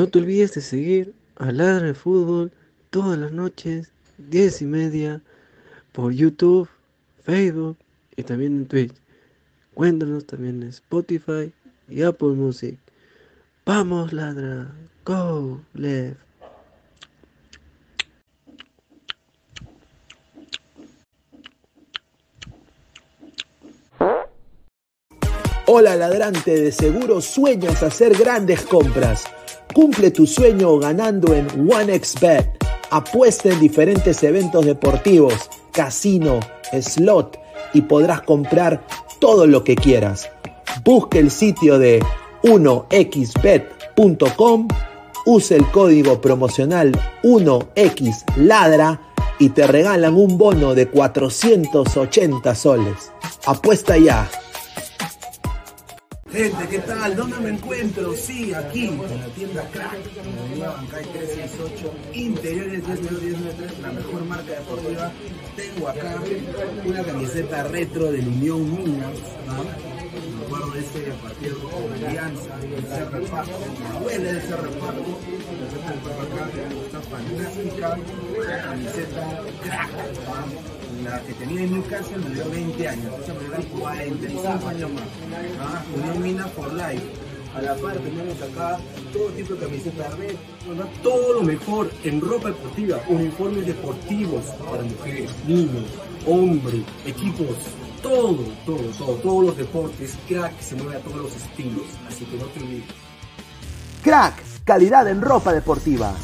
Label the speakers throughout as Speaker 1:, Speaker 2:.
Speaker 1: No te olvides de seguir a Ladra de Fútbol todas las noches, 10 y media, por YouTube, Facebook y también en Twitch. Cuéntanos también en Spotify y Apple Music. Vamos, ladra. Go, left.
Speaker 2: Hola ladrante, de seguro sueñas hacer grandes compras. Cumple tu sueño ganando en OneXBet. Apuesta en diferentes eventos deportivos, casino, slot y podrás comprar todo lo que quieras. Busque el sitio de 1xbet.com, use el código promocional 1xladra y te regalan un bono de 480 soles. Apuesta ya.
Speaker 3: Gente, ¿qué tal? ¿Dónde me encuentro? Sí, aquí, en la tienda Crack, en la avenida Bancay 368, interiores 10993, la mejor marca deportiva. Tengo acá una camiseta retro del Unión Minas, ¿no? Me acuerdo de ese partido con Alianza, de ese reparto, me duele de ese reparto. Camiseta acá, está fantástica, camiseta Crack, ¿no? Que tenía en Newcastle me dio 20 años, esa me dio 45 años más. ¿ah? Unión Mina for Life. A la par tenemos acá todo tipo de camisetas red, todo lo mejor en ropa deportiva, uniformes deportivos para mujeres, niños, hombres, equipos, todo, todo, todo, todos los deportes, crack se mueve a todos los estilos, así que no te olvides.
Speaker 2: Crack, calidad en ropa deportiva.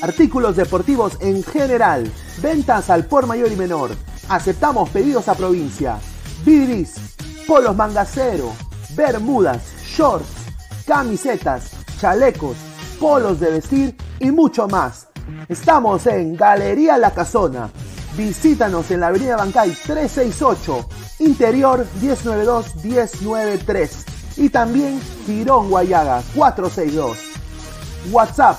Speaker 2: Artículos deportivos en general. Ventas al por mayor y menor. Aceptamos pedidos a provincia. Bidris, polos mangacero, bermudas, shorts, camisetas, chalecos, polos de vestir y mucho más. Estamos en Galería La Casona. Visítanos en la Avenida Bancay 368, Interior 1092-1093 y también Girón Guayaga 462. WhatsApp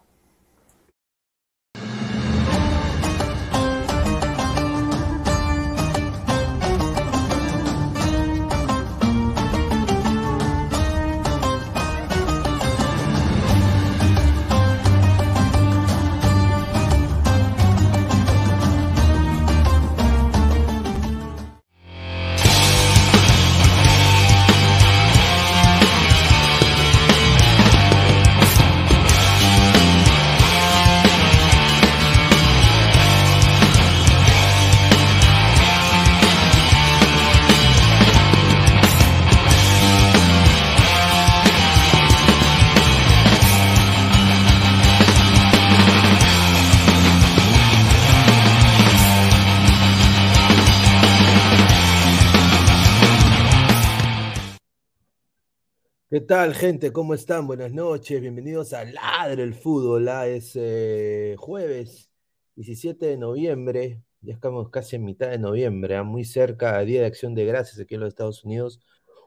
Speaker 2: Tal, gente? ¿Cómo están? Buenas noches. Bienvenidos a Ladre el Fútbol. Ah, Es eh, jueves 17 de noviembre. Ya estamos casi en mitad de noviembre, ah, muy cerca Día de Acción de Gracias aquí en los Estados Unidos.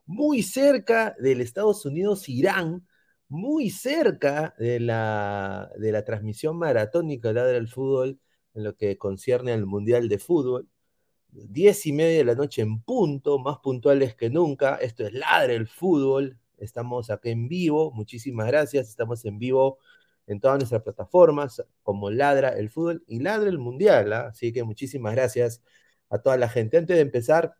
Speaker 2: Muy cerca del Estados Unidos-Irán. Muy cerca de la, de la transmisión maratónica de Ladre el Fútbol en lo que concierne al Mundial de Fútbol. Diez y media de la noche en punto, más puntuales que nunca. Esto es Ladre el Fútbol. Estamos acá en vivo. Muchísimas gracias. Estamos en vivo en todas nuestras plataformas, como Ladra el Fútbol y Ladra el Mundial. ¿ah? Así que muchísimas gracias a toda la gente. Antes de empezar,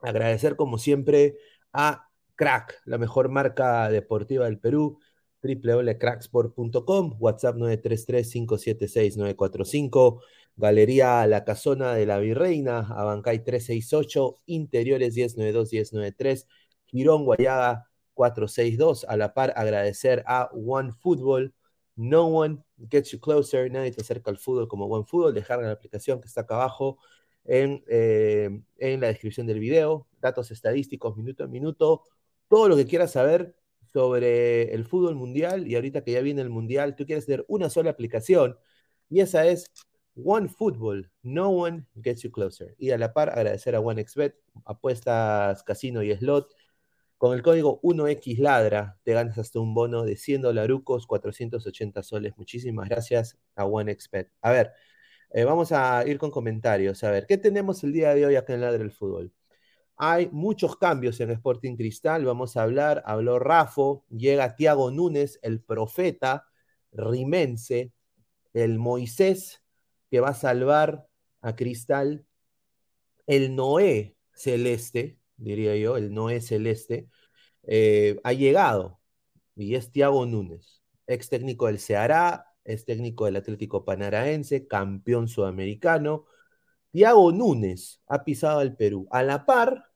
Speaker 2: agradecer como siempre a Crack, la mejor marca deportiva del Perú, www.cracksport.com, WhatsApp 933-576-945, Galería La Casona de la Virreina, Abancay 368, Interiores 1092-1093, Girón Guayaga 462. A la par, agradecer a One Football. No one gets you closer. Nadie te acerca al fútbol como One Football. Dejar la aplicación que está acá abajo en, eh, en la descripción del video. Datos estadísticos, minuto a minuto. Todo lo que quieras saber sobre el fútbol mundial. Y ahorita que ya viene el mundial, tú quieres tener una sola aplicación. Y esa es One Football, no one gets you closer. Y a la par, agradecer a OneXBet, apuestas, casino y slot Con el código 1XLADRA te ganas hasta un bono de 100 dolarucos, 480 soles. Muchísimas gracias a OneXpet. A ver, eh, vamos a ir con comentarios. A ver, ¿qué tenemos el día de hoy acá en Ladra del Fútbol? Hay muchos cambios en Sporting Cristal. Vamos a hablar. Habló Rafo, llega Tiago Núñez, el profeta rimense, el Moisés que va a salvar a Cristal, el Noé celeste, diría yo, el Noé celeste, eh, ha llegado y es Tiago Núñez, ex técnico del Ceará, es técnico del Atlético Panaraense, campeón sudamericano. Tiago Núñez ha pisado al Perú. A la par,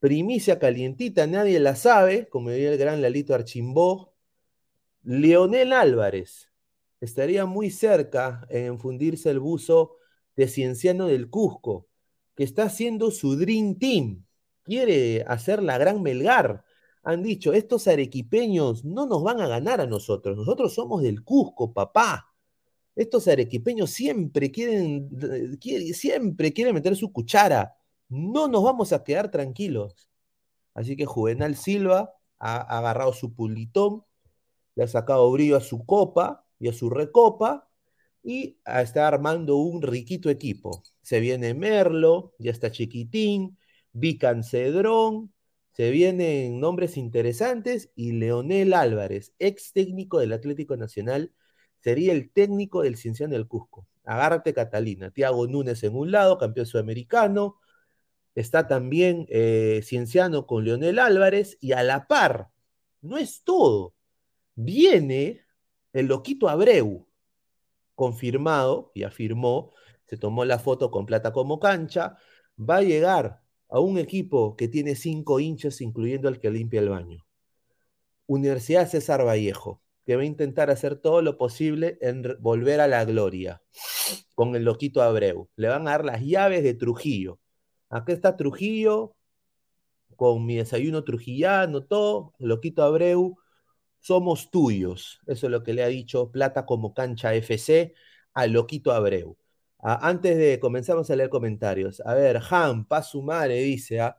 Speaker 2: primicia calientita, nadie la sabe, como diría el gran Lalito Archimbó, Leonel Álvarez estaría muy cerca en fundirse el buzo de Cienciano del Cusco, que está haciendo su Dream Team. Quiere hacer la gran Melgar. Han dicho, estos arequipeños no nos van a ganar a nosotros. Nosotros somos del Cusco, papá. Estos arequipeños siempre quieren, siempre quieren meter su cuchara. No nos vamos a quedar tranquilos. Así que Juvenal Silva ha agarrado su pulitón, le ha sacado brillo a su copa y a su recopa y está armando un riquito equipo. Se viene Merlo, ya está Chiquitín, Vican Cedrón, se vienen nombres interesantes y Leonel Álvarez, ex técnico del Atlético Nacional, sería el técnico del Cienciano del Cusco. Agárrate Catalina, Tiago Núñez en un lado, campeón sudamericano, está también eh, Cienciano con Leonel Álvarez y a la par, no es todo, viene el loquito Abreu, confirmado y afirmó, se tomó la foto con plata como cancha, va a llegar a un equipo que tiene cinco hinchas, incluyendo el que limpia el baño. Universidad César Vallejo, que va a intentar hacer todo lo posible en volver a la gloria con el loquito Abreu. Le van a dar las llaves de Trujillo. Aquí está Trujillo, con mi desayuno trujillano, todo, loquito Abreu, somos tuyos. Eso es lo que le ha dicho Plata como cancha FC a Loquito Abreu. Ah, antes de comenzamos a leer comentarios. A ver, Han, Pazumare dice, ah,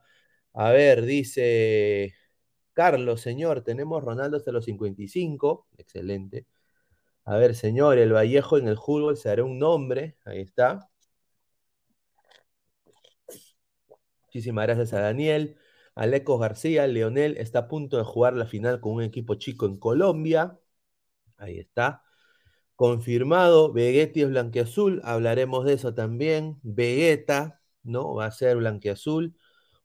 Speaker 2: a ver, dice Carlos, señor, tenemos Ronaldo hasta los 55. Excelente. A ver, señor, el Vallejo en el fútbol se hará un nombre. Ahí está. Muchísimas gracias a Daniel. Alecos García, Leonel está a punto de jugar la final con un equipo chico en Colombia. Ahí está. Confirmado, Vegetti es blanqueazul, hablaremos de eso también. Vegeta, ¿no? Va a ser blanqueazul.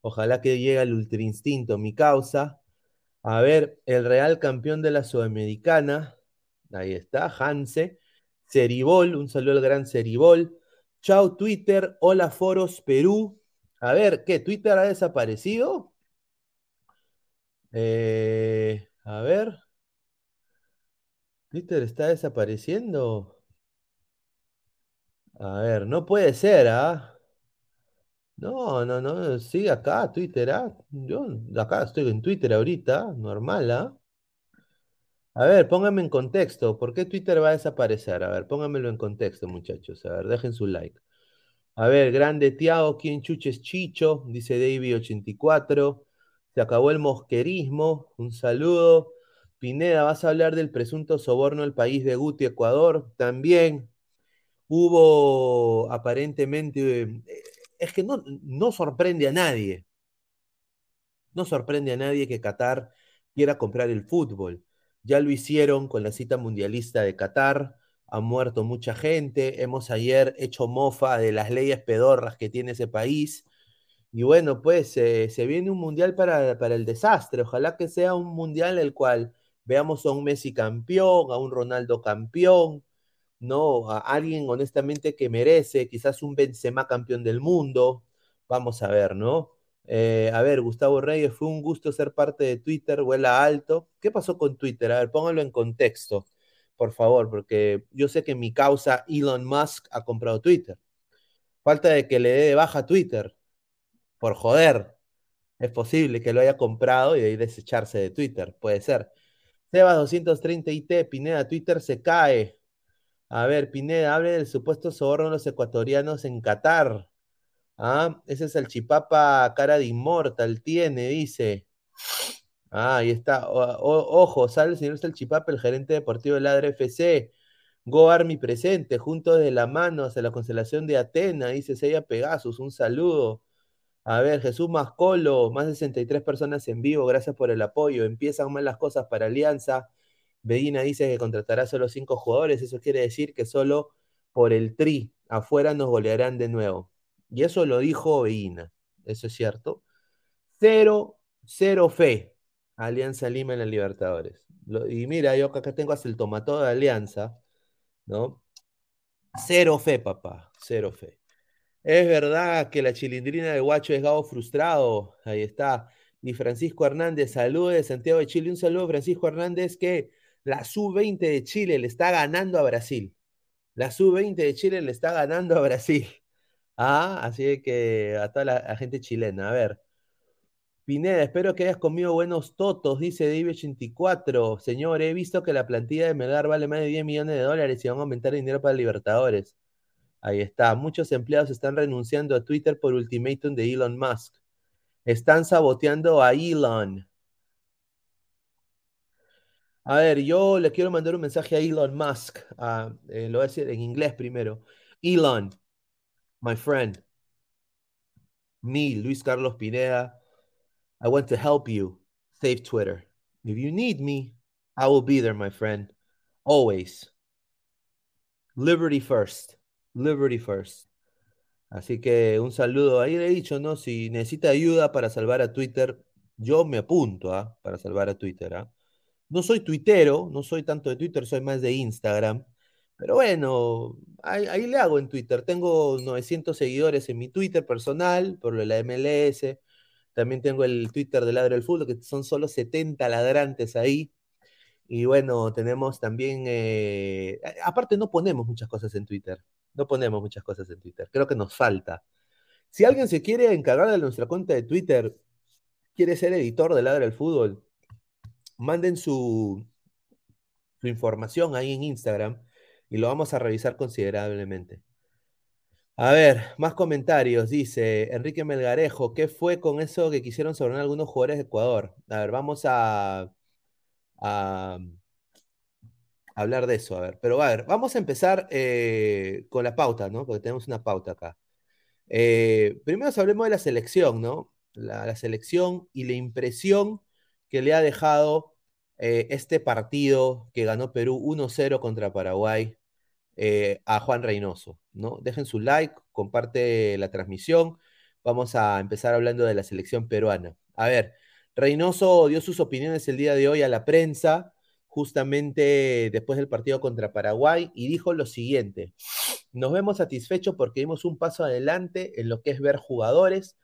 Speaker 2: Ojalá que llegue el ultra instinto, mi causa. A ver, el real campeón de la Sudamericana. Ahí está, Hanse. Ceribol, un saludo al gran Ceribol. Chao Twitter, hola Foros Perú. A ver, ¿qué? ¿Twitter ha desaparecido? Eh, a ver. Twitter está desapareciendo. A ver, no puede ser, ¿ah? No, no, no, sigue acá, Twitter, ¿ah? Yo acá estoy en Twitter ahorita, normal, ¿ah? A ver, pónganme en contexto, ¿por qué Twitter va a desaparecer? A ver, pónganmelo en contexto, muchachos. A ver, dejen su like. A ver, grande Tiago, ¿quién chuches Chicho? Dice Davy84. Se acabó el mosquerismo. Un saludo. Pineda, ¿vas a hablar del presunto soborno al país de Guti, Ecuador? También hubo aparentemente. Eh, es que no, no sorprende a nadie. No sorprende a nadie que Qatar quiera comprar el fútbol. Ya lo hicieron con la cita mundialista de Qatar ha muerto mucha gente, hemos ayer hecho mofa de las leyes pedorras que tiene ese país. Y bueno, pues eh, se viene un mundial para, el desastre. Ojalá que sea un mundial el cual veamos a un Messi campeón, a un Ronaldo campeón, ¿no? A alguien honestamente que merece, quizás un Benzema campeón del mundo. Vamos a ver, ¿no? Eh, a ver, Gustavo Reyes, fue un gusto ser parte de Twitter, vuela alto. ¿Qué pasó con Twitter? A ver, póngalo en contexto por favor, porque yo sé que mi causa Elon Musk ha comprado Twitter. Falta de que le dé de baja Twitter, por joder. Es posible que lo haya comprado y de ahí desecharse de Twitter, puede ser. Sebas 230 IT, Pineda, Twitter se cae. A ver, Pineda, hable del supuesto soborno de los ecuatorianos en Qatar. Ah, ese es el chipapa cara de inmortal, tiene, dice. Ah, ahí está. Ojo, sale el señor Salchipapa, el gerente deportivo del Ladre FC. Go Army presente, juntos de la mano hacia la constelación de Atena, dice Seiya Pegasus. Un saludo. A ver, Jesús Mascolo, más de 63 personas en vivo, gracias por el apoyo. Empiezan mal las cosas para Alianza. Medina dice que contratará solo cinco jugadores, eso quiere decir que solo por el tri afuera nos golearán de nuevo. Y eso lo dijo Medina, eso es cierto. Cero, cero fe. Alianza Lima en la Libertadores. Lo- y mira, yo acá tengo hasta el tomató de Alianza, ¿no? Cero fe, papá, cero fe. Es verdad que la chilindrina de Guacho es Gabo frustrado. Ahí está. Y Francisco Hernández, saludos de Santiago de Chile. Un saludo, Francisco Hernández, que la sub-20 de Chile le está ganando a Brasil. La sub-20 de Chile le está ganando a Brasil. Ah, así que a toda la, gente chilena. A ver. Pineda, espero que hayas comido buenos totos, dice David84. Señor, he visto que la plantilla de Melgar vale más de 10 millones de dólares y van a aumentar el dinero para Libertadores. Ahí está. Muchos empleados están renunciando a Twitter por ultimátum de Elon Musk. Están saboteando a Elon. A ver, yo le quiero mandar un mensaje a Elon Musk. Ah, eh, lo voy a decir en inglés primero. Elon, my friend. Me, Luis Carlos Pineda. I want to help you save Twitter. If you need me, I will be there, my friend. Always. Liberty first. Liberty first. Así que un saludo. Ahí le he dicho, ¿no? Si necesita ayuda para salvar a Twitter, yo me apunto, ¿ah? Para salvar a Twitter, ¿ah? No soy tuitero, no soy tanto de Twitter, soy más de Instagram. Pero bueno, ahí, le hago en Twitter. Tengo 900 seguidores en mi Twitter personal, por lo de la MLS. También tengo el Twitter de Ladro del Fútbol, que son solo 70 ladrantes ahí. Y bueno, tenemos también, eh, aparte no ponemos muchas cosas en Twitter, no ponemos muchas cosas en Twitter, creo que nos falta. Si alguien se quiere encargar de nuestra cuenta de Twitter, quiere ser editor de Ladra del Fútbol, manden su, información ahí en Instagram y lo vamos a revisar considerablemente. A ver, más comentarios. Dice Enrique Melgarejo, ¿qué fue con eso que quisieron sobrenar algunos jugadores de Ecuador? A ver, vamos a hablar de eso, a ver. Pero a ver, vamos a empezar eh, con la pauta, ¿no? Porque tenemos una pauta acá. Eh, primero hablemos de la selección, ¿no? La, selección y la impresión que le ha dejado eh, este partido que ganó Perú 1-0 contra Paraguay a Juan Reynoso, ¿no? Dejen su like, comparte la transmisión. Vamos a empezar hablando de la selección peruana. A ver, Reynoso dio sus opiniones el día de hoy a la prensa, justamente después del partido contra Paraguay, y dijo lo siguiente. Nos vemos satisfechos porque dimos un paso adelante en lo que es ver jugadores,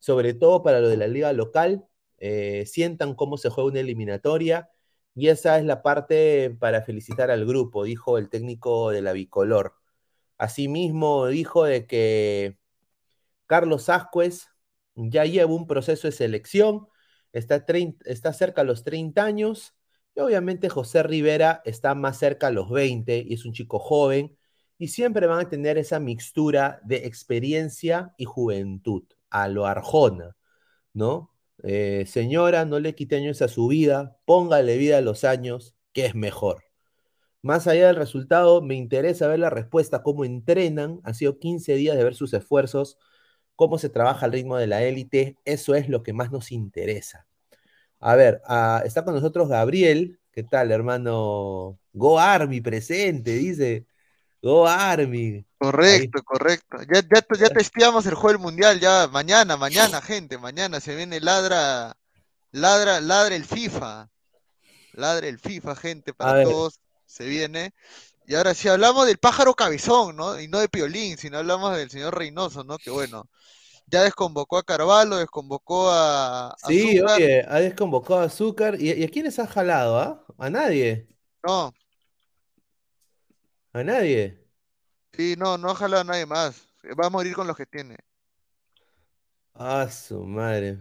Speaker 2: sobre todo para lo de la liga local, eh, sientan cómo se juega una eliminatoria y esa es la parte para felicitar al grupo, dijo el técnico de la bicolor. Asimismo, dijo de que Carlos Ascuez ya lleva un proceso de selección, está, 30, está cerca a los 30 años, obviamente José Rivera está más cerca a los 20 y es un chico joven, y siempre van a tener esa mixtura de experiencia y juventud, a lo Arjona, ¿no? Eh, señora, no le quite años a su vida, póngale vida a los años, que es mejor. Más allá del resultado, me interesa ver la respuesta, cómo entrenan, han sido 15 días de ver sus esfuerzos, cómo se trabaja al ritmo de la élite, eso es lo que más nos interesa. A ver, uh, está con nosotros Gabriel, ¿qué tal, hermano? Go Army presente, dice. Go Army.
Speaker 4: Correcto, Ahí. correcto. Ya, ya, ya testeamos el juego del mundial, ya mañana, mañana, gente, mañana se viene ladra, ladra, ladra el FIFA. Ladra el FIFA, gente, para todos, se viene. Y ahora sí hablamos del pájaro cabezón, ¿no? Y no de Piolín, sino hablamos del señor Reynoso, ¿no? Que bueno, ya desconvocó a Carvalho, desconvocó a. a
Speaker 2: sí, oye, ha desconvocado a Azúcar. ¿Y, ¿Y, a quiénes ha jalado, ah? A nadie.
Speaker 4: No.
Speaker 2: A nadie.
Speaker 4: Sí, no, no ha jalado a nadie más. Va a morir con los que tiene.
Speaker 2: A su madre.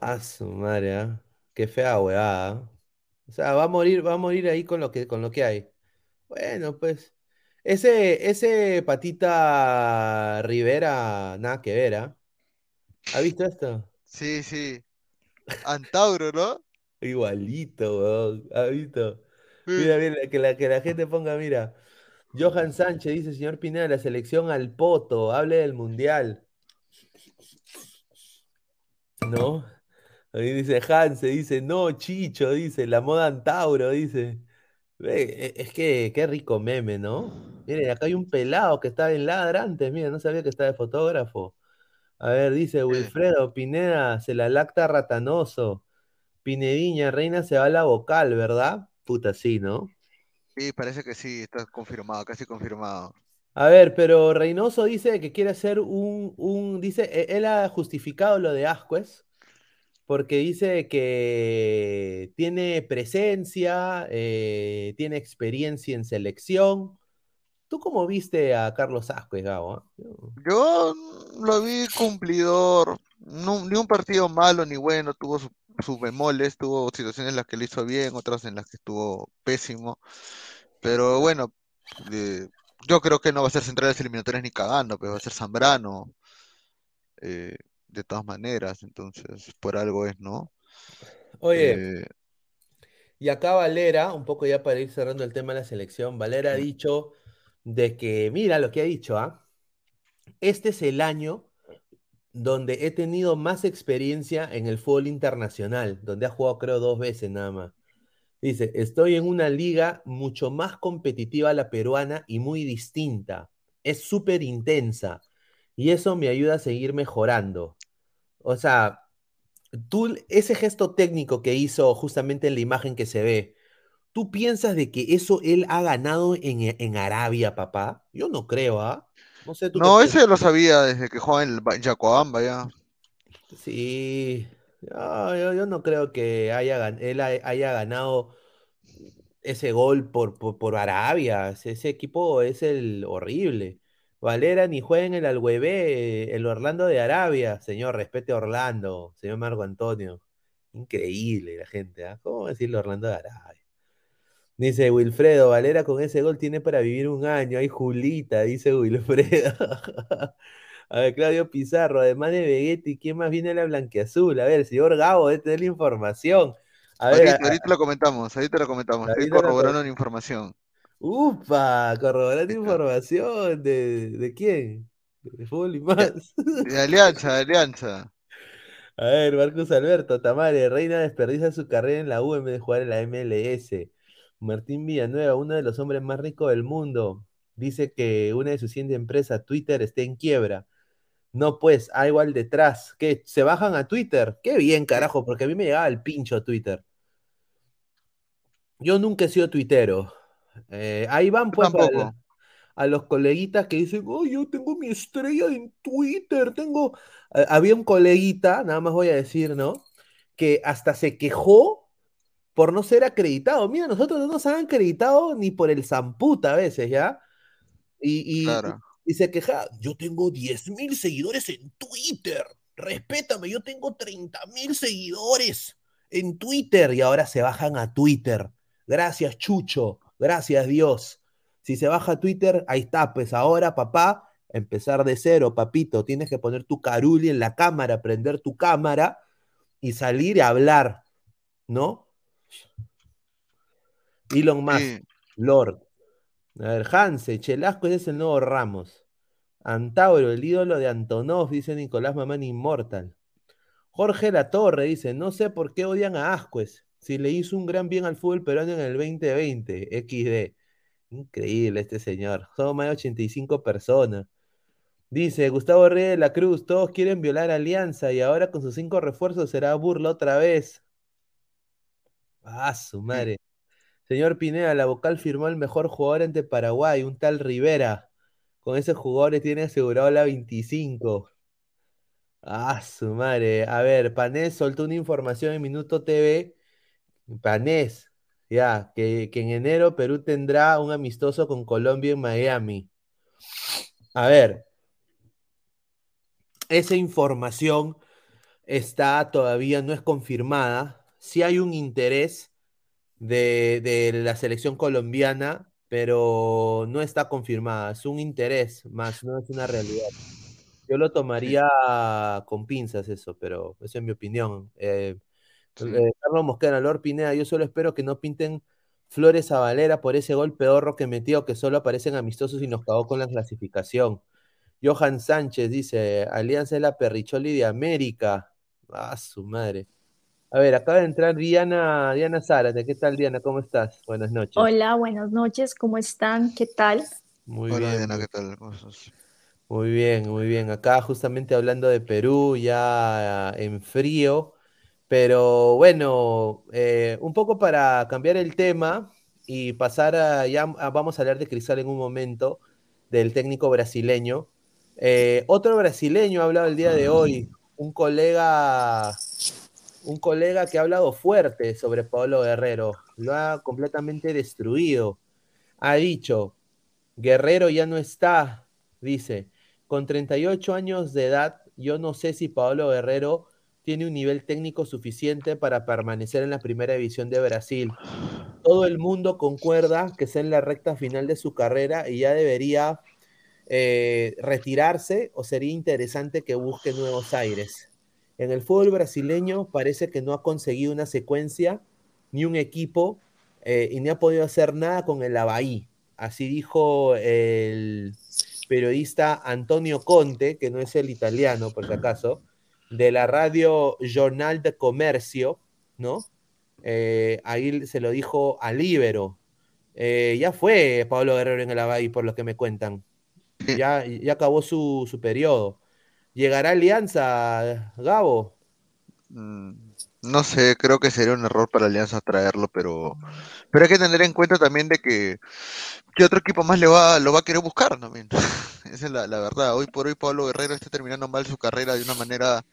Speaker 2: A su madre, ¿ah? Qué fea weá. O sea, va a morir, va a morir ahí con lo que, con lo que hay. Bueno, pues. Ese, ese patita Rivera, nada que ver, ¿ah? ¿Ha visto esto?
Speaker 4: Sí, sí. Antauro, ¿no?
Speaker 2: Igualito, weón. ¿Has visto? Mira, mira, que la, que la gente ponga, mira. Johan Sánchez dice, señor Pineda, la selección al poto, hable del mundial. ¿No? Ahí dice Hanse, dice, no, Chicho, dice, la moda Antauro, dice. E- Es que qué rico meme, ¿no? Miren, acá hay un pelado que estaba en ladra antes, mira, no sabía que estaba de fotógrafo. A ver, dice Wilfredo, Pineda, se la lacta ratanoso. Pinediña, Reina se va a la vocal, ¿verdad? Puta, sí, ¿no?
Speaker 4: sí, parece que sí, está confirmado, casi confirmado.
Speaker 2: A ver, pero Reynoso dice que quiere hacer un, un, dice, e- él ha justificado lo de Ascuez, porque dice que tiene presencia, eh, tiene experiencia en selección. ¿Tú cómo viste a Carlos Ascuez, Gabo? ah? Yo-
Speaker 4: lo vi cumplidor, no- ni un partido malo ni bueno, tuvo su- sus bemoles, tuvo situaciones en las que lo hizo bien, otras en las que estuvo pésimo, pero bueno, eh, yo creo que no va a ser centrales eliminatorias ni cagando, pero va a ser Zambrano, eh, de todas maneras, entonces por algo es, ¿no?
Speaker 2: Oye,
Speaker 4: Eh,
Speaker 2: y acá Valera, un poco ya para ir cerrando el tema de la selección, Valera ha dicho de que, mira lo que ha dicho, ¿ah? Este es el año donde he tenido más experiencia en el fútbol internacional, donde ha jugado creo dos veces nada más. Dice, estoy en una liga mucho más competitiva a la peruana y muy distinta. Es súper intensa y eso me ayuda a seguir mejorando. O sea, tú, ese gesto técnico que hizo justamente en la imagen que se ve, ¿tú piensas de que eso él ha ganado en, en Arabia, papá? Yo no creo, ¿ah? No sé tú
Speaker 4: no,
Speaker 2: piensas.
Speaker 4: ese lo sabía desde que jugaba en el ya.
Speaker 2: Sí, no, yo, yo no creo que haya, él ha- haya ganado ese gol por, por, por Arabia. Ese, equipo es el horrible. Valera ni juega en el Alhueve, el Orlando de Arabia. Señor, respete a Orlando, señor Marco Antonio. Increíble la gente, ¿ah? ¿Cómo decirle Orlando de Arabia? Dice Wilfredo, Valera con ese gol tiene para vivir un año. Ay, Julita, dice Wilfredo. A ver, Claudio Pizarro, además de Vegetti, ¿quién más viene a la blanqueazul? A ver, señor Gabo, debe tener la información. A ver,
Speaker 4: Ahorita,
Speaker 2: a-
Speaker 4: ahorita lo comentamos, ahorita lo comentamos, estoy corroborando la información.
Speaker 2: upa, corroborando información de, ¿de quién? De fútbol y más.
Speaker 4: De Alianza, de Alianza.
Speaker 2: A ver, Marcos Alberto, Tamare, Reina desperdicia su carrera en la U en vez de jugar en la MLS. Martín Villanueva, uno de los hombres más ricos del mundo, dice que una de sus 100 empresas, Twitter, está en quiebra. No, pues, hay igual detrás. ¿Qué? ¿Se bajan a Twitter? Qué bien, carajo, porque a mí me llegaba el pincho a Twitter. Yo nunca he sido tuitero. Eh, ahí van, pues, a los coleguitas que dicen, oh, yo tengo mi estrella en Twitter, tengo... Eh, había un coleguita, nada más voy a decir, ¿no? Que hasta se quejó por no ser acreditado. Mira, nosotros no nos han acreditado ni por el Zamputa a veces, ¿ya? Y, y,
Speaker 4: Claro.
Speaker 2: y se queja, yo tengo 10 mil seguidores en Twitter, respétame, yo tengo 30 mil seguidores en Twitter y ahora se bajan a Twitter. Gracias, Chucho, gracias, Dios. Si se baja a Twitter, ahí está, pues ahora, papá, empezar de cero, papito, tienes que poner tu caruli en la cámara, prender tu cámara y salir a hablar, ¿no? Elon Musk. Lord. A ver, Hanse, Chelasco es el nuevo Ramos. Antauro, el ídolo de Antonov, dice Nicolás Mamán Inmortal. Jorge Latorre dice, no sé por qué odian a Ascuez, si le hizo un gran bien al fútbol peruano en el 2020, XD. Increíble este señor. Somos más de 85 personas. Dice Gustavo Reyes de la Cruz, todos quieren violar Alianza y ahora con sus cinco refuerzos será burla otra vez. Ah, su madre. Señor Pineda, la vocal firmó el mejor jugador ante Paraguay, un tal Rivera. Con ese jugador tiene asegurado la 25. Ah, su madre. A ver, Panés soltó una información en Minuto TV. Panés, ya, que, que en enero Perú tendrá un amistoso con Colombia en Miami. A ver, esa información está todavía no es confirmada. Sí hay un interés de, de la selección colombiana, pero no está confirmada. Es un interés más, no es una realidad. Yo lo
Speaker 4: Sí.
Speaker 2: tomaría con pinzas eso, pero eso es mi opinión. Eh, Eh, Carlos Mosquera, Lord Pineda, yo solo espero que no pinten Flores a Valera por ese gol pedorro que metió, que solo aparecen amistosos y nos cagó con la clasificación. Johan Sánchez dice, Alianza es la perricholi de América. Ah, su madre. A ver, acaba de entrar Diana, Diana Zárate. ¿Qué tal, Diana? ¿Cómo estás? Buenas noches.
Speaker 5: Hola, buenas noches. ¿Cómo están? ¿Qué tal?
Speaker 2: Muy
Speaker 4: Hola,
Speaker 2: bien.
Speaker 4: Diana,
Speaker 2: muy-
Speaker 4: ¿qué tal? ¿Cómo estás?
Speaker 2: Muy bien, muy bien. Acá justamente hablando de Perú, ya en frío, pero bueno, eh, un poco para cambiar el tema y pasar a, ya a- vamos a hablar de Cristal en un momento, del técnico brasileño. Eh, otro brasileño ha hablado el día de hoy, un colega, un colega que ha hablado fuerte sobre Pablo Guerrero, lo ha completamente destruido. Ha dicho, Guerrero ya no está, dice. Con 38 años de edad, yo no sé si Pablo Guerrero tiene un nivel técnico suficiente para permanecer en la primera división de Brasil. Todo el mundo concuerda que está en la recta final de su carrera y ya debería eh, retirarse o sería interesante que busque nuevos aires. En el fútbol brasileño parece que no ha conseguido una secuencia ni un equipo eh, y ni ha podido hacer nada con el Avaí. Así dijo el periodista Antonio Conte, que no es el italiano, por si acaso, de la radio Jornal de Comercio, ¿no? Eh, ahí se lo dijo a Libero. Eh, ya fue Pablo Guerrero en el Avaí, por lo que me cuentan. Ya, ya acabó su, su periodo. ¿Llegará Alianza, Gabo?
Speaker 4: Mm, No sé, creo que sería un error para Alianza traerlo, pero, pero hay que tener en cuenta también de que ¿qué otro equipo más le va, lo va a querer buscar también? Esa es la, la verdad. Hoy por hoy Pablo Guerrero está terminando mal su carrera de una manera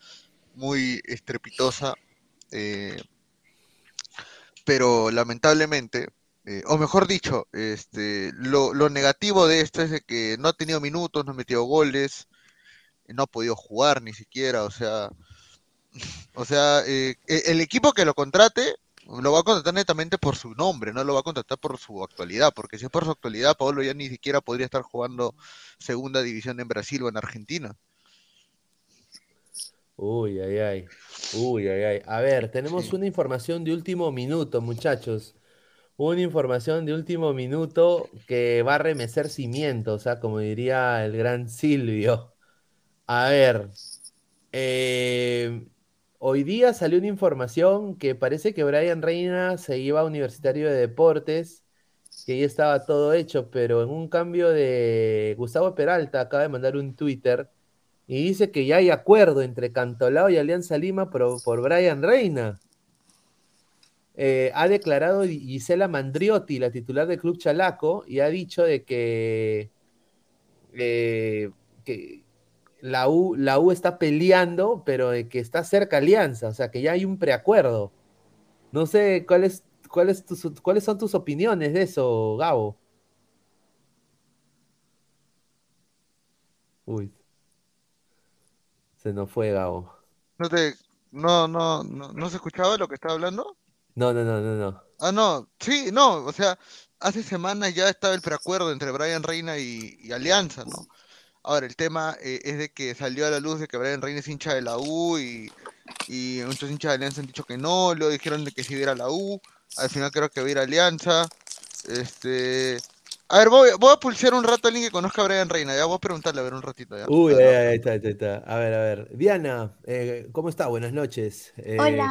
Speaker 4: muy estrepitosa, eh, pero lamentablemente, eh, o mejor dicho, este, lo, lo negativo de esto es de que no ha tenido minutos, no ha metido goles, no ha podido jugar ni siquiera, o sea, o sea, eh, e- el equipo que lo contrate lo va a contratar netamente por su nombre, no lo va a contratar por su actualidad, porque si es por su actualidad, Pablo ya ni siquiera podría estar jugando segunda división en Brasil o en Argentina.
Speaker 2: Uy, ay, ay. Uy, ay, ay. A ver, tenemos
Speaker 4: Sí.
Speaker 2: una información de último minuto, muchachos. Una información de último minuto que va a remecer cimientos, o sea, como diría el gran Silvio. A ver, eh, hoy día salió una información que parece que Brian Reina se iba a Universitario de Deportes, que ya estaba todo hecho, pero en un cambio de Gustavo Peralta acaba de mandar un Twitter y dice que ya hay acuerdo entre Cantolao y Alianza Lima por, por Brian Reina. Eh, ha declarado Gisela Mandriotti, la titular del Club Chalaco, y ha dicho de que, eh, que la, U, la U está peleando, pero de que está cerca Alianza, o sea que ya hay un preacuerdo. No sé cuál es, cuál es tus- cuáles son tus opiniones de eso, Gabo. Uy, se nos fue Gabo.
Speaker 4: ¿No te, no, no, no, no se escuchaba lo que estaba hablando?
Speaker 2: No, no, no, no, no.
Speaker 4: Ah, no, sí, no, o sea, hace semanas ya estaba el preacuerdo entre Brian Reina y, y Alianza, ¿no? Ahora, el tema eh, es de que salió a la luz de que Brian Reina es hincha de la U y, y muchos hinchas de Alianza han dicho que no, luego dijeron de que sí iba a ir a la U, al final creo que va a ir a Alianza. Este, a ver, voy, voy a pulsear un rato a alguien que conozca a Brian Reina, ya voy a preguntarle a ver un ratito ya.
Speaker 2: Uy, ahí está, ahí está. A ver, a ver. Diana, eh, ¿cómo está? Buenas noches. Eh,
Speaker 5: Hola.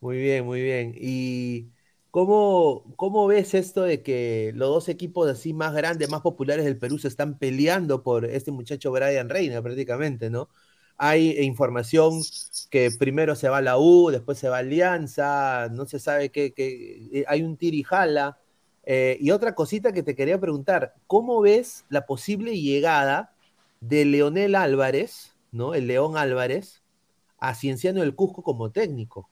Speaker 2: Muy bien, muy bien. ¿Y cómo, cómo ves esto de que los dos equipos así más grandes, más populares del Perú se están peleando por este muchacho Brian Reina prácticamente, ¿no? Hay información que primero se va la U, después se va Alianza, no se sabe qué, qué- eh, hay un tirijala. Eh, y otra cosita que te quería preguntar, ¿cómo ves la posible llegada de Leonel Álvarez, ¿no? El León Álvarez, a Cienciano del Cusco como técnico?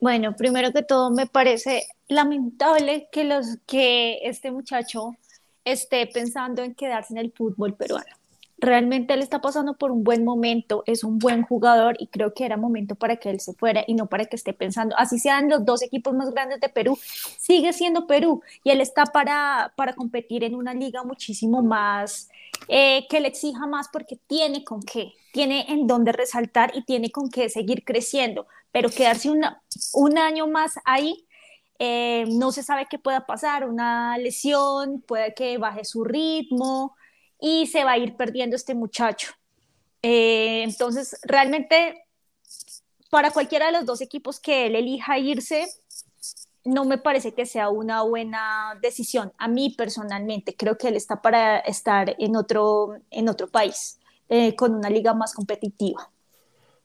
Speaker 5: Bueno, primero que todo, me parece lamentable que los que este muchacho esté pensando en quedarse en el fútbol peruano. Realmente él está pasando por un buen momento, es un buen jugador y creo que era momento para que él se fuera y no para que esté pensando, así sean los dos equipos más grandes de Perú, sigue siendo Perú y él está para, para competir en una liga muchísimo más, eh, que le exija más porque tiene con qué, tiene en dónde resaltar y tiene con qué seguir creciendo pero quedarse un año más ahí, eh, no se sabe qué pueda pasar, una lesión, puede que baje su ritmo y se va a ir perdiendo este muchacho. Eh, entonces, realmente, para cualquiera de los dos equipos que él elija irse, no me parece que sea una buena decisión. A mí personalmente creo que él está para estar en otro, en otro país, eh, con una liga más competitiva.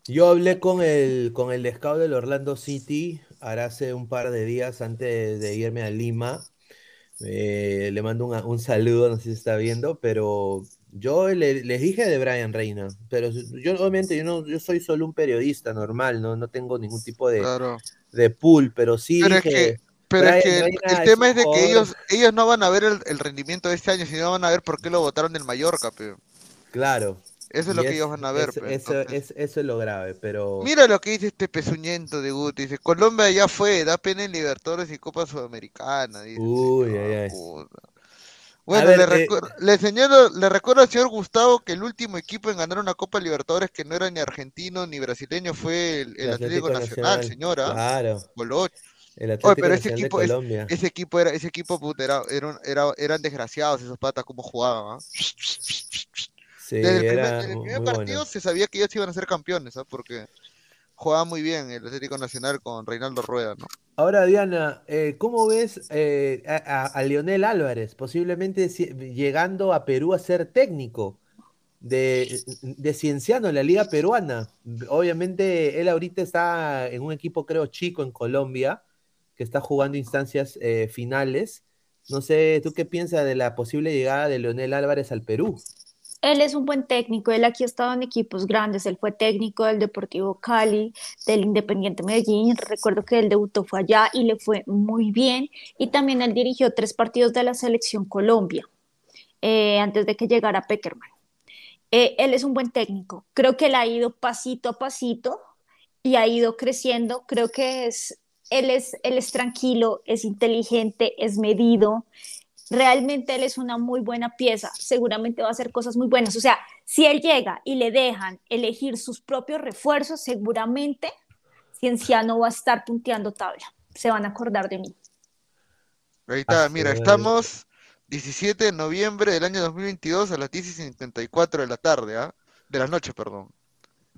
Speaker 2: Yo hablé con el, con el scout del Orlando City ahora hace un par de días antes de irme a Lima. Eh, le mando un, saludo, no sé si está viendo, pero yo le, les dije de Brian Reina, pero yo obviamente yo no, yo soy solo un periodista normal, no, no tengo ningún tipo de, de pool, pero sí
Speaker 4: pero es que, pero es que el, tema es de que ellos, ellos no van a ver el, rendimiento de este año, sino van a ver por qué lo votaron del Mallorca, pero.
Speaker 2: Claro.
Speaker 4: Eso es lo que ellos van a ver.
Speaker 2: eso, es, lo grave, pero...
Speaker 4: Mira lo que dice este pezuñento de Guti. Dice, Colombia ya fue, da pena en Libertadores y Copa Sudamericana. Uy, ay. Bueno, le, eh, le, señalo, le recuerdo al señor Gustavo que el último equipo en ganar una Copa Libertadores que no era ni argentino ni brasileño fue el, Atlético, Nacional, señora. Claro. El Atlético pero ese equipo, ese equipo era, ese equipo era, era, eran desgraciados esos patas como jugaban. Desde el primer, partido se sabía que ellos iban a ser campeones, ¿ah? porque jugaba muy bien el Atlético Nacional con Reinaldo Rueda, ¿no?
Speaker 2: Ahora, Diana, eh, ¿cómo ves eh, a, Leonel Álvarez posiblemente llegando a Perú a ser técnico de, de Cienciano en la Liga Peruana? Obviamente, él ahorita está en un equipo, creo, chico en Colombia, que está jugando instancias eh, finales. No sé, ¿tú qué piensas de la posible llegada de Leonel Álvarez al Perú?
Speaker 5: Él es un buen técnico, él aquí ha estado en equipos grandes, él fue técnico del Deportivo Cali, del Independiente Medellín, recuerdo que él debutó fue allá y le fue muy bien, y también él dirigió tres partidos de la selección Colombia, eh, antes de que llegara Peckerman. Eh, él es un buen técnico, creo que él ha ido pasito a pasito y ha ido creciendo, creo que es, él es, él es tranquilo, es inteligente, es medido, realmente él es una muy buena pieza, seguramente va a hacer cosas muy buenas. O sea, si él llega y le dejan elegir sus propios refuerzos, seguramente Cienciano va a estar punteando tabla. Se van a acordar de mí.
Speaker 4: Ahí está, mira, estamos 17 de noviembre del año 2022 a las 10.54 de la tarde, ¿ah? De la noche, perdón.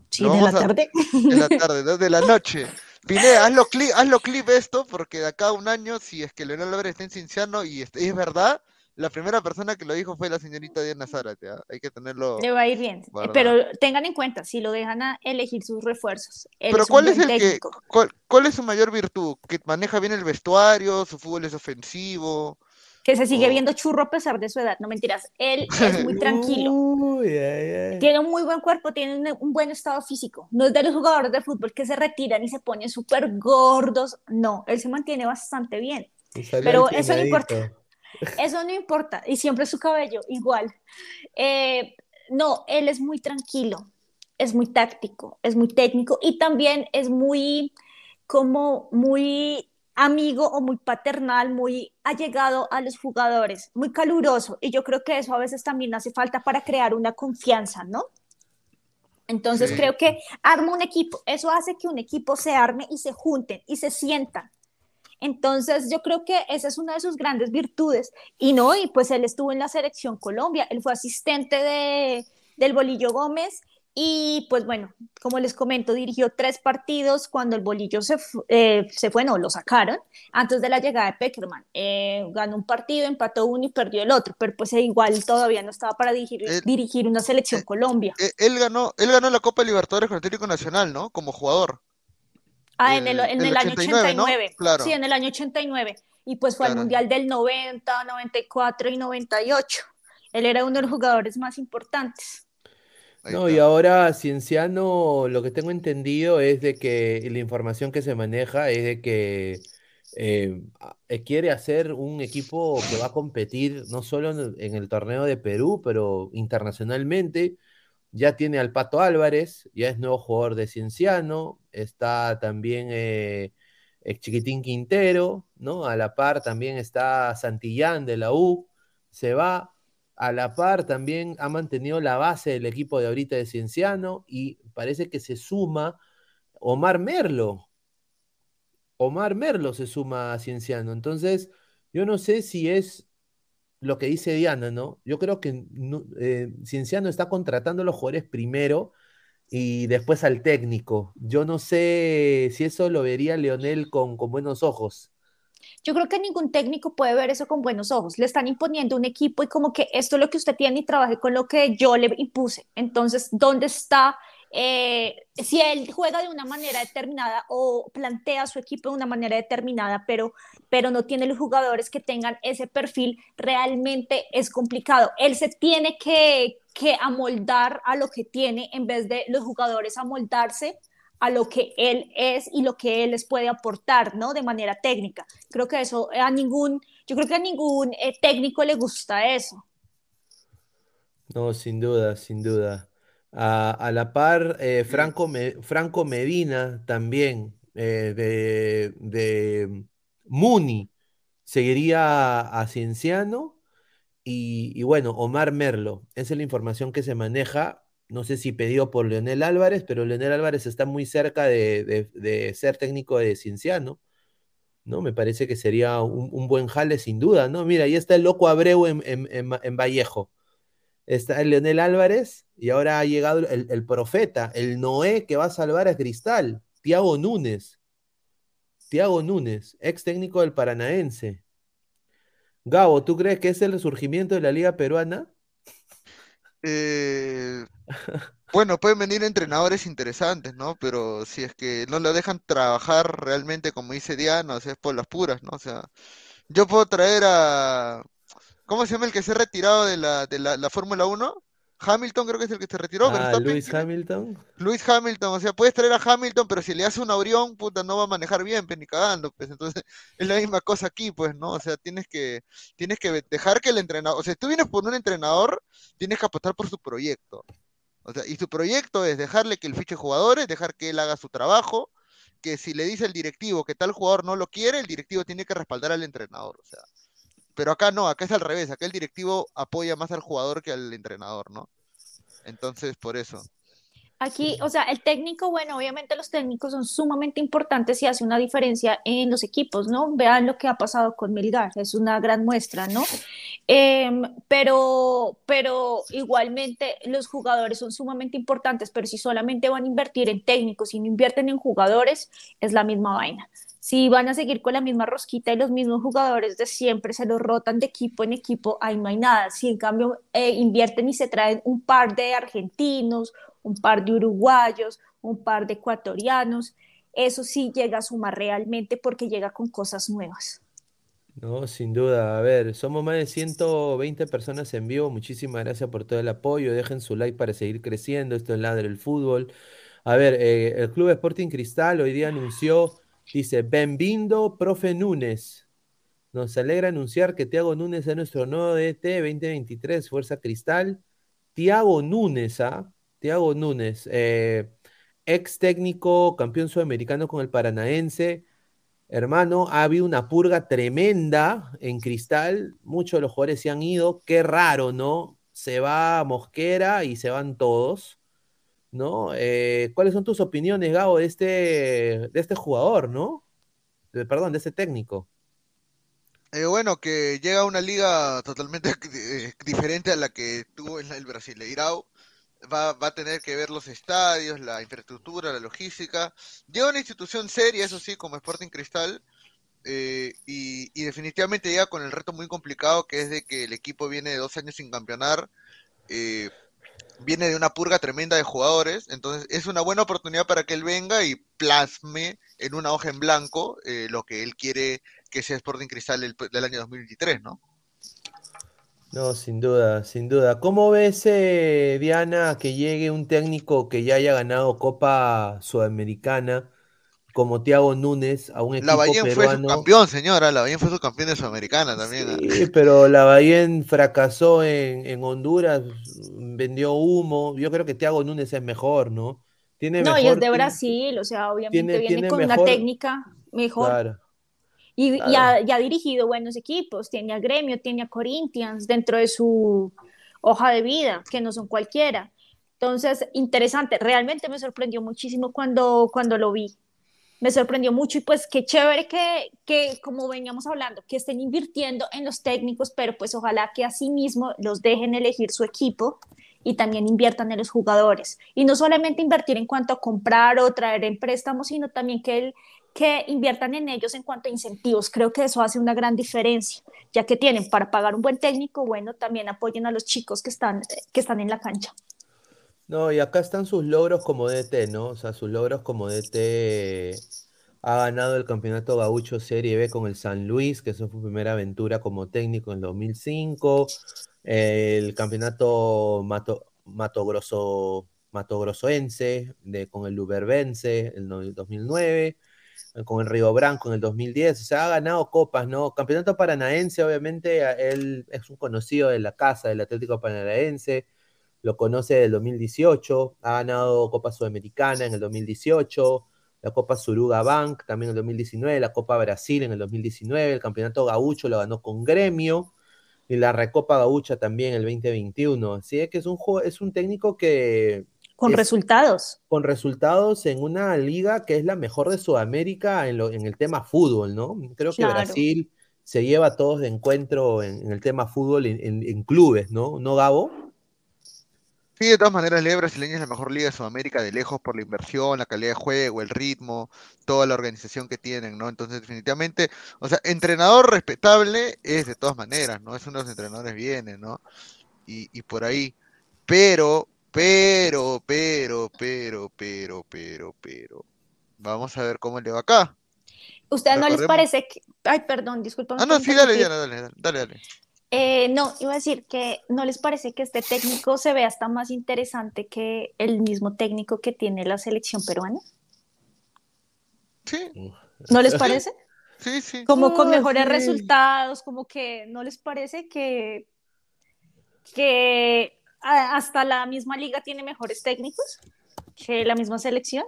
Speaker 5: Sí, de la tarde.
Speaker 4: De la tarde, de la noche. Pineda, hazlo clip, hazlo clip esto, porque de acá a un año, si es que Leonel Álvarez está en Cinciano y es, verdad, la primera persona que lo dijo fue la señorita Diana Zárate. ¿ah? Hay que tenerlo.
Speaker 5: Le va a ir bien. Eh, pero tengan en cuenta, si lo dejan a elegir sus refuerzos.
Speaker 4: Pero ¿cuál es el que, cuál, es su mayor virtud? ¿Que maneja bien el vestuario? ¿Su fútbol es ofensivo?
Speaker 5: Que se sigue viendo churro a pesar de su edad, no mentiras, él es muy tranquilo, tiene un muy buen cuerpo, tiene un, buen estado físico, no es de los jugadores de fútbol que se retiran y se ponen súper gordos, no, él se mantiene bastante bien, pero eso no importa, eso no importa, y siempre su cabello igual, eh, no, él es muy tranquilo, es muy táctico, es muy técnico y también es muy como muy amigo o muy paternal, muy allegado a los jugadores, muy caluroso. Y yo creo que eso a veces también hace falta para crear una confianza, ¿no? Entonces creo que arma un equipo, eso hace que un equipo se arme y se junten y se sientan. Entonces yo creo que esa es una de sus grandes virtudes. Y no, y pues él estuvo en la selección Colombia, él fue asistente de, del Bolillo Gómez y pues bueno, como les comento, dirigió tres partidos cuando el bolillo se, eh, se fue, no, lo sacaron antes de la llegada de Peckerman. Eh, ganó un partido, empató uno y perdió el otro, pero pues igual todavía no estaba para dirigir, dirigir una selección Colombia.
Speaker 4: Él ganó, él ganó la Copa Libertadores con el Atlético Nacional, ¿no? Como jugador.
Speaker 5: Ah, en el, en el, año 89. Claro. Sí, en el año 89. Y pues fue al Mundial del 90, 94 y 98. Él era uno de los jugadores más importantes.
Speaker 2: No, y ahora Cienciano, lo que tengo entendido es de que la información que se maneja es de que eh, eh, quiere hacer un equipo que va a competir no solo en el, torneo de Perú, pero internacionalmente. Ya tiene al Pato Álvarez, ya es nuevo jugador de Cienciano, está también eh, Chiquitín Quintero, ¿no? A la par también está Santillán de la U, se va a la par también ha mantenido la base del equipo de ahorita de Cienciano y parece que se suma Omar Merlo, Omar Merlo se suma a Cienciano. Entonces, yo no sé si es lo que dice Diana, ¿no? Yo creo que eh, Cienciano está contratando a los jugadores primero y después al técnico. Yo no sé si eso lo vería Leonel con, con buenos ojos.
Speaker 5: Yo creo que ningún técnico puede ver eso con buenos ojos. Le están imponiendo un equipo y como que esto es lo que usted tiene y trabaje con lo que yo le impuse. Entonces, ¿dónde está eh, si él juega de una manera determinada o plantea su equipo de una manera determinada, pero, pero no tiene los jugadores que tengan ese perfil, realmente es complicado. Él se tiene que, que amoldar a lo que tiene en vez de los jugadores amoldarse a lo que él es y lo que él les puede aportar, ¿no? De manera técnica. Creo que eso a ningún, yo creo que a ningún eh, técnico le gusta eso.
Speaker 2: No, sin duda, sin duda. A, la par, eh, Franco, Franco, Medina también, eh, de, de, Muni, seguiría a Cienciano. Y, bueno, Omar Merlo, esa es la información que se maneja. No sé si pedido por Leonel Álvarez, pero Leonel Álvarez está muy cerca de, ser técnico de Cienciano. ¿no? Me parece que sería un, buen jale sin duda, ¿no? Mira, ahí está el loco Abreu en, en Vallejo está el Leonel Álvarez y ahora ha llegado el, profeta, el Noé que va a salvar a Cristal, Tiago Núñez. Tiago Núñez, ex técnico del Paranaense. Gabo, ¿tú crees que es el resurgimiento de la Liga Peruana?
Speaker 4: Eh, bueno, pueden venir entrenadores interesantes, ¿no? Pero si es que no lo dejan trabajar realmente, como dice Diana, o sea, es por las puras, ¿no? O sea, yo puedo traer a, ¿Cómo se llama el que se ha retirado de la, de la, Fórmula 1? Hamilton creo que es el que se retiró.
Speaker 2: Ah, Luis Hamilton.
Speaker 4: Luis Hamilton, o sea, puedes traer a Hamilton, pero si le hace un aurión, puta, no va a manejar bien, pues ni cagando, pues. Entonces, es la misma cosa aquí, pues, ¿no? O sea, tienes que, tienes que dejar que el entrenador, o sea, si tú vienes por un entrenador, tienes que apostar por su proyecto. O sea, y su proyecto es dejarle que él fiche jugadores, dejar que él haga su trabajo, que si le dice el directivo que tal jugador no lo quiere, el directivo tiene que respaldar al entrenador, o sea. Pero acá no, acá es al revés, acá el directivo apoya más al jugador que al entrenador, ¿no? Entonces, por eso.
Speaker 5: Aquí, o sea, el técnico, bueno, obviamente los técnicos son sumamente importantes y hace una diferencia en los equipos, ¿no? Vean lo que ha pasado con Melgar, es una gran muestra, ¿no? Em, pero, pero igualmente los jugadores son sumamente importantes, pero si solamente van a invertir en técnicos y no invierten en jugadores, es la misma vaina si van a seguir con la misma rosquita y los mismos jugadores de siempre se los rotan de equipo en equipo, ahí no hay nada. Si en cambio eh, invierten y se traen un par de argentinos, un par de uruguayos, un par de ecuatorianos, eso sí llega a sumar realmente porque llega con cosas nuevas.
Speaker 2: No, sin duda. A ver, somos más de 120 personas en vivo. Muchísimas gracias por todo el apoyo. Dejen su like para seguir creciendo. Esto es Ladre el Fútbol. A ver, eh, el Club Sporting Cristal hoy día anunció Dice, Benvindo, profe Núñez. Nos alegra anunciar que Tiago Núñez es nuestro nuevo DT 2023, Fuerza Cristal. Tiago Núñez, ¿ah? Tiago Núñez, eh, ex técnico, campeón sudamericano con el Paranaense. Hermano, ha habido una purga tremenda en Cristal. Muchos de los jugadores se han ido. Qué raro, ¿no? Se va Mosquera y se van todos. ¿no? Eh, ¿cuáles son tus opiniones, Gabo, de este, de este jugador, ¿no? perdón, de este técnico.
Speaker 4: Eh, bueno, que llega a una liga totalmente diferente a la que tuvo en el Brasileirao. Va, va a tener que ver los estadios, la infraestructura, la logística. Llega una institución seria, eso sí, como Sporting Cristal. y, y, definitivamente llega con el reto muy complicado que es de que el equipo viene de dos años sin campeonar. Eh, viene de una purga tremenda de jugadores, entonces es una buena oportunidad para que él venga y plasme en una hoja en blanco eh, lo que él quiere que sea Sporting Cristal del, año 2023, ¿no?
Speaker 2: No, sin duda, sin duda. ¿Cómo ves, eh, Diana, que llegue un técnico que ya haya ganado Copa Sudamericana? como Thiago Núñez a un equipo
Speaker 4: la Bahía fue su campeón, señora. La Bahía fue su campeón de Sudamericana también.
Speaker 2: ¿ah? Sí, pero la Bahía fracasó en, Honduras, vendió humo. Yo creo que Thiago Núñez es mejor, ¿no?
Speaker 5: Tiene no, y es de Brasil, o sea, obviamente viene con una técnica mejor. Claro. Y, ha, y, ha, dirigido buenos equipos, tiene a Gremio, tiene a Corinthians dentro de su hoja de vida, que no son cualquiera. Entonces, interesante, realmente me sorprendió muchísimo cuando, cuando lo vi. me sorprendió mucho y pues qué chévere que, que, como veníamos hablando, que estén invirtiendo en los técnicos, pero pues ojalá que asimismo los dejen elegir su equipo y también inviertan en los jugadores. Y no solamente invertir en cuanto a comprar o traer en préstamos, sino también que, el, que inviertan en ellos en cuanto a incentivos. Creo que eso hace una gran diferencia, ya que tienen para pagar un buen técnico, bueno, también apoyen a los chicos que están, que están en la cancha.
Speaker 2: No, y acá están sus logros como DT, ¿no? O sea, sus logros como DT ha ganado el campeonato gaucho Serie B con el San Luis, que eso fue su primera aventura como técnico en 2005 el campeonato Mato, Mato Grosso, Mato de, con el Luberbense en el 2009, con el Río Branco en el 2010, o sea, ha ganado copas, ¿no? Campeonato Paranaense, obviamente, él es un conocido de la casa del Atlético Paranaense, lo conoce del 2018, ha ganado Copa Sudamericana en el 2018, la Copa Suruga Bank también en el 2019, la Copa Brasil en el 2019, el Campeonato Gaucho lo ganó con Gremio, y la Recopa Gaucha también el 2021. Así es que es un, es un técnico que...
Speaker 5: Con resultados.
Speaker 2: Con resultados en una liga que es la mejor de Sudamérica en, lo, en el tema fútbol, ¿no? Creo que Brasil se lleva a todos de encuentro en, el tema fútbol en, en, clubes, ¿no? ¿No, Gabo?
Speaker 4: Sí, de todas maneras, la Liga Brasileña es la mejor liga de Sudamérica de lejos por la inversión, la calidad de juego, el ritmo, toda la organización que tienen, ¿no? Entonces, definitivamente, o sea, entrenador respetable es de todas maneras, ¿no? Es uno de los entrenadores bienes, ¿no? Y, y por ahí. Pero, pero, pero, pero, pero, pero, pero. Vamos a ver cómo le va acá.
Speaker 5: ¿Usted no les parece que... Ay, perdón, disculpa.
Speaker 4: Ah, no, sí, dale, dale, dale, dale, dale.
Speaker 5: Eh, no, iba a decir que no les parece que este técnico se ve hasta más interesante que el mismo técnico que tiene la selección peruana.
Speaker 4: Sí.
Speaker 5: ¿No les parece?
Speaker 4: Sí, sí.
Speaker 5: Como con mejores resultados, como que no les parece que, que hasta la misma liga tiene mejores técnicos que la misma selección.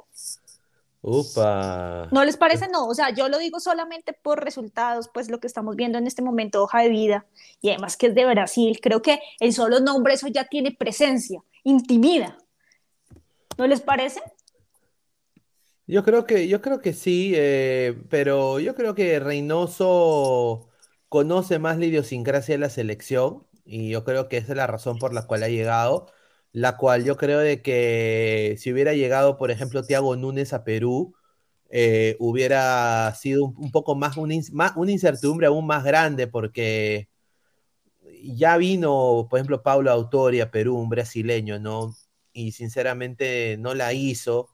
Speaker 2: Upa.
Speaker 5: ¿No les parece? No, o sea, yo lo digo solamente por resultados, pues lo que estamos viendo en este momento, hoja de vida, y además que es de Brasil, creo que el solo nombre eso ya tiene presencia, intimida. ¿No les parece?
Speaker 2: Yo creo que, yo creo que sí, eh, pero yo creo que Reynoso conoce más la idiosincrasia de la selección, y yo creo que esa es la razón por la cual ha llegado la cual yo creo de que si hubiera llegado, por ejemplo, Thiago Núñez a Perú, eh, hubiera sido un, poco más una, una, incertidumbre aún más grande, porque ya vino, por ejemplo, Paulo Autori a Perú, un brasileño, ¿no? Y sinceramente no la hizo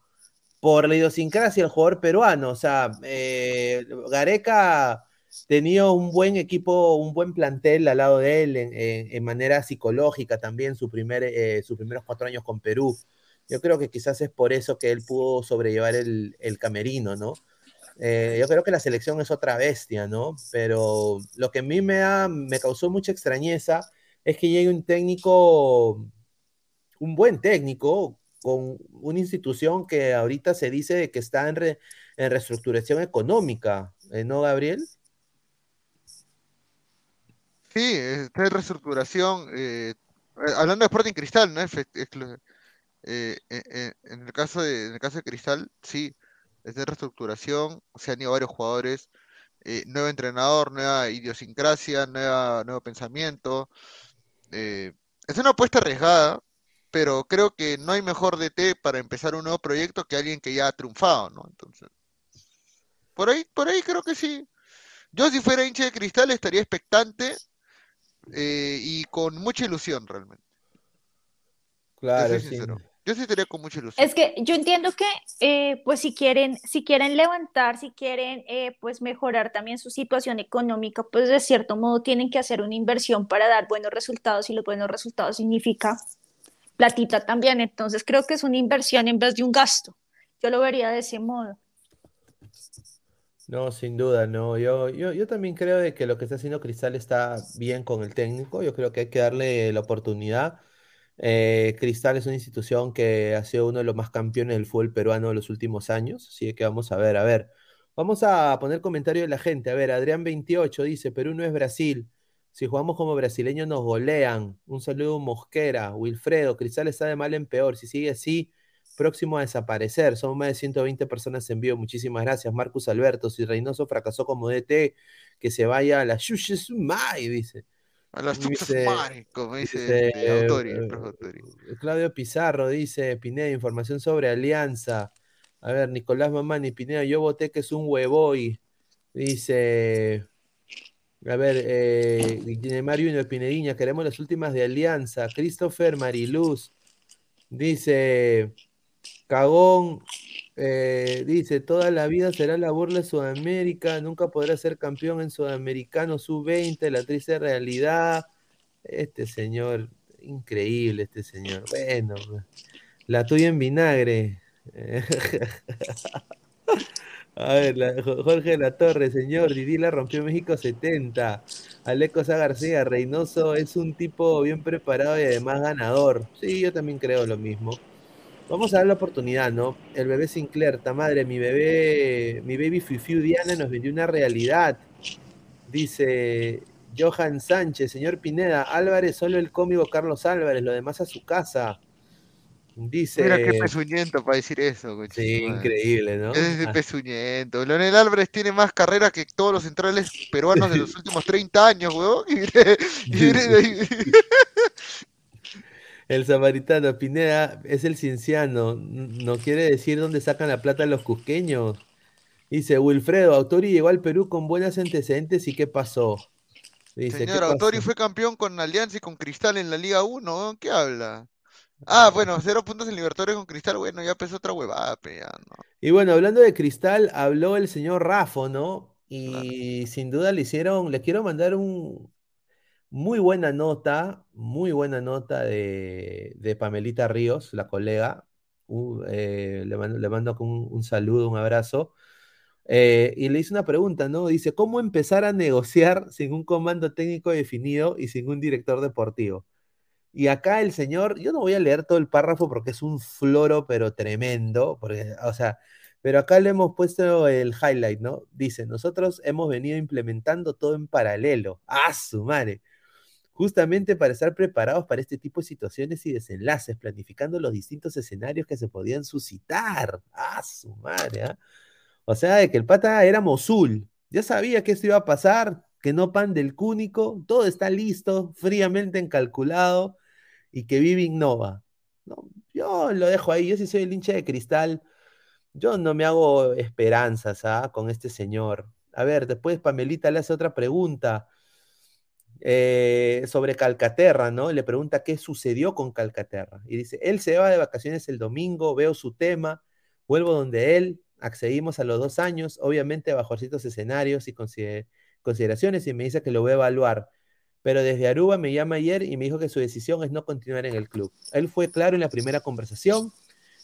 Speaker 2: por la idiosincrasia del jugador peruano. O sea, eh, Gareca tenía un buen equipo, un buen plantel al lado de él en, manera psicológica también, su primer, eh, sus primeros cuatro años con Perú. Yo creo que quizás es por eso que él pudo sobrellevar el, camerino, ¿no? Eh, yo creo que la selección es otra bestia, ¿no? Pero lo que a mí me, da, me causó mucha extrañeza es que llegue un técnico, un buen técnico, con una institución que ahorita se dice que está en, en reestructuración económica, ¿eh, ¿no, Gabriel?
Speaker 4: Sí, está en reestructuración. Eh, eh, hablando de Sporting Cristal, ¿no? Eh, en, el caso de, en el caso de Cristal, sí, está en reestructuración. Se han ido varios jugadores. nuevo entrenador, nueva idiosincrasia, nueva, nuevo pensamiento. es una apuesta arriesgada, pero creo que no hay mejor DT para empezar un nuevo proyecto que alguien que ya ha triunfado, ¿no? Entonces, por ahí, por ahí creo que sí. Yo si fuera hincha de cristal estaría expectante eh, y con mucha ilusión realmente.
Speaker 2: Claro, sí.
Speaker 4: Yo sí estaría con mucha ilusión.
Speaker 5: Es que yo entiendo que, eh, pues, si quieren, si quieren levantar, si quieren, eh, pues, mejorar también su situación económica, pues, de cierto modo tienen que hacer una inversión para dar buenos resultados y los buenos resultados significa platita también. Entonces, creo que es una inversión en vez de un gasto. Yo lo vería de ese modo.
Speaker 2: No, sin duda, no. Yo, yo, yo también creo de que lo que está haciendo Cristal está bien con el técnico. Yo creo que hay que darle la oportunidad. Eh, Cristal es una institución que ha sido uno de los más campeones del fútbol peruano de los últimos años. Así que vamos a ver, a ver. Vamos a poner comentario de la gente. A ver, Adrián28 dice, Perú no es Brasil. Si jugamos como brasileños nos golean. Un saludo Mosquera, Wilfredo, Cristal está de mal en peor. Si sigue así, próximo a desaparecer. Son más de 120 personas en vivo. Muchísimas gracias, Marcus Alberto. Si Reynoso fracasó como DT, que se vaya a la Shushesumai, dice.
Speaker 4: A las
Speaker 2: Dice-
Speaker 4: como dice,
Speaker 2: dice,
Speaker 4: Autori,
Speaker 2: eh,
Speaker 4: Autori.
Speaker 2: Claudio Pizarro dice, Pineda, información sobre Alianza. A ver, Nicolás Mamani, Pineda, yo voté que es un huevoy. Dice, a ver, eh, Guillemar Junior, Pinediña, queremos las últimas de Alianza. Christopher Mariluz dice, Cagón, eh, dice, toda la vida será la burla de Sudamérica, nunca podrá ser campeón en Sudamericano sub-20, la triste realidad. Este señor, increíble este señor. Bueno, la tuya en vinagre. A ver, la- Jo- Jorge La Torre, señor, Didi la rompió México 70. Aleco Sá García, Reynoso es un tipo bien preparado y además ganador. Sí, yo también creo lo mismo. Vamos a dar la oportunidad, ¿no? El bebé Sinclair, ta madre, mi bebé, mi baby Fifiu Diana nos vendió una realidad. Dice Johan Sánchez, señor Pineda, Álvarez, solo el cómico Carlos Álvarez, lo demás a su casa. Dice.
Speaker 4: Mira qué pezuñento para decir eso, coche
Speaker 2: Sí, increíble, ¿no?
Speaker 4: Es de
Speaker 2: Ah,
Speaker 4: pezuñento. Leonel Álvarez tiene más carrera que todos los centrales peruanos de los últimos 30 años, weón. Y.
Speaker 2: El samaritano, Pineda, es el cienciano. n- No quiere decir dónde sacan la plata los cusqueños. Dice Wilfredo, Autori llegó al Perú con buenos antecedentes y ¿qué pasó? Dice, ¿qué
Speaker 4: Señor, Autori
Speaker 2: pasó?
Speaker 4: fue campeón con Alianza y con Cristal en la Liga 1, weón. ¿Qué habla? Ah, bueno, cero puntos en Libertadores con Cristal, bueno, ya empezó otra huevada, pe, ya, ¿no?
Speaker 2: Y bueno, hablando de Cristal, habló el señor Rafo, ¿no? Y sin duda le hicieron, le quiero mandar un muy buena nota, muy buena nota de, de Pamelita Ríos, la colega. Uh, eh, le mando, le mando un, saludo, un abrazo. Eh, y le hice una pregunta, ¿no? Dice, ¿cómo empezar a negociar sin un comando técnico definido y sin un director deportivo? Y acá el señor, yo no voy a leer todo el párrafo porque es un floro, pero tremendo, porque, o sea, pero acá le hemos puesto el highlight, ¿no? Dice, nosotros hemos venido implementando todo en paralelo. ¡Ah, su madre! Justamente para estar preparados para este tipo de situaciones y desenlaces, planificando los distintos escenarios que se podían suscitar. ¡Ah, su madre! ¿ah? O sea, de que el pata era Mosul. Ya sabía que esto iba a pasar, que no pan del cúnico, todo está listo, fríamente encalculado y que vive innova. No, yo lo dejo ahí, yo sí soy el hincha de cristal, yo no me hago esperanzas ¿ah? con este señor. A ver, después Pamelita le hace otra pregunta eh, sobre Calcaterra, ¿no? Le pregunta qué sucedió con Calcaterra. Y dice, él se va de vacaciones el domingo, veo su tema, vuelvo donde él, accedimos a los dos años, obviamente bajo ciertos escenarios y consider consideraciones, y me dice que lo voy a evaluar. Pero desde Aruba me llama ayer y me dijo que su decisión es no continuar en el club. Él fue claro en la primera conversación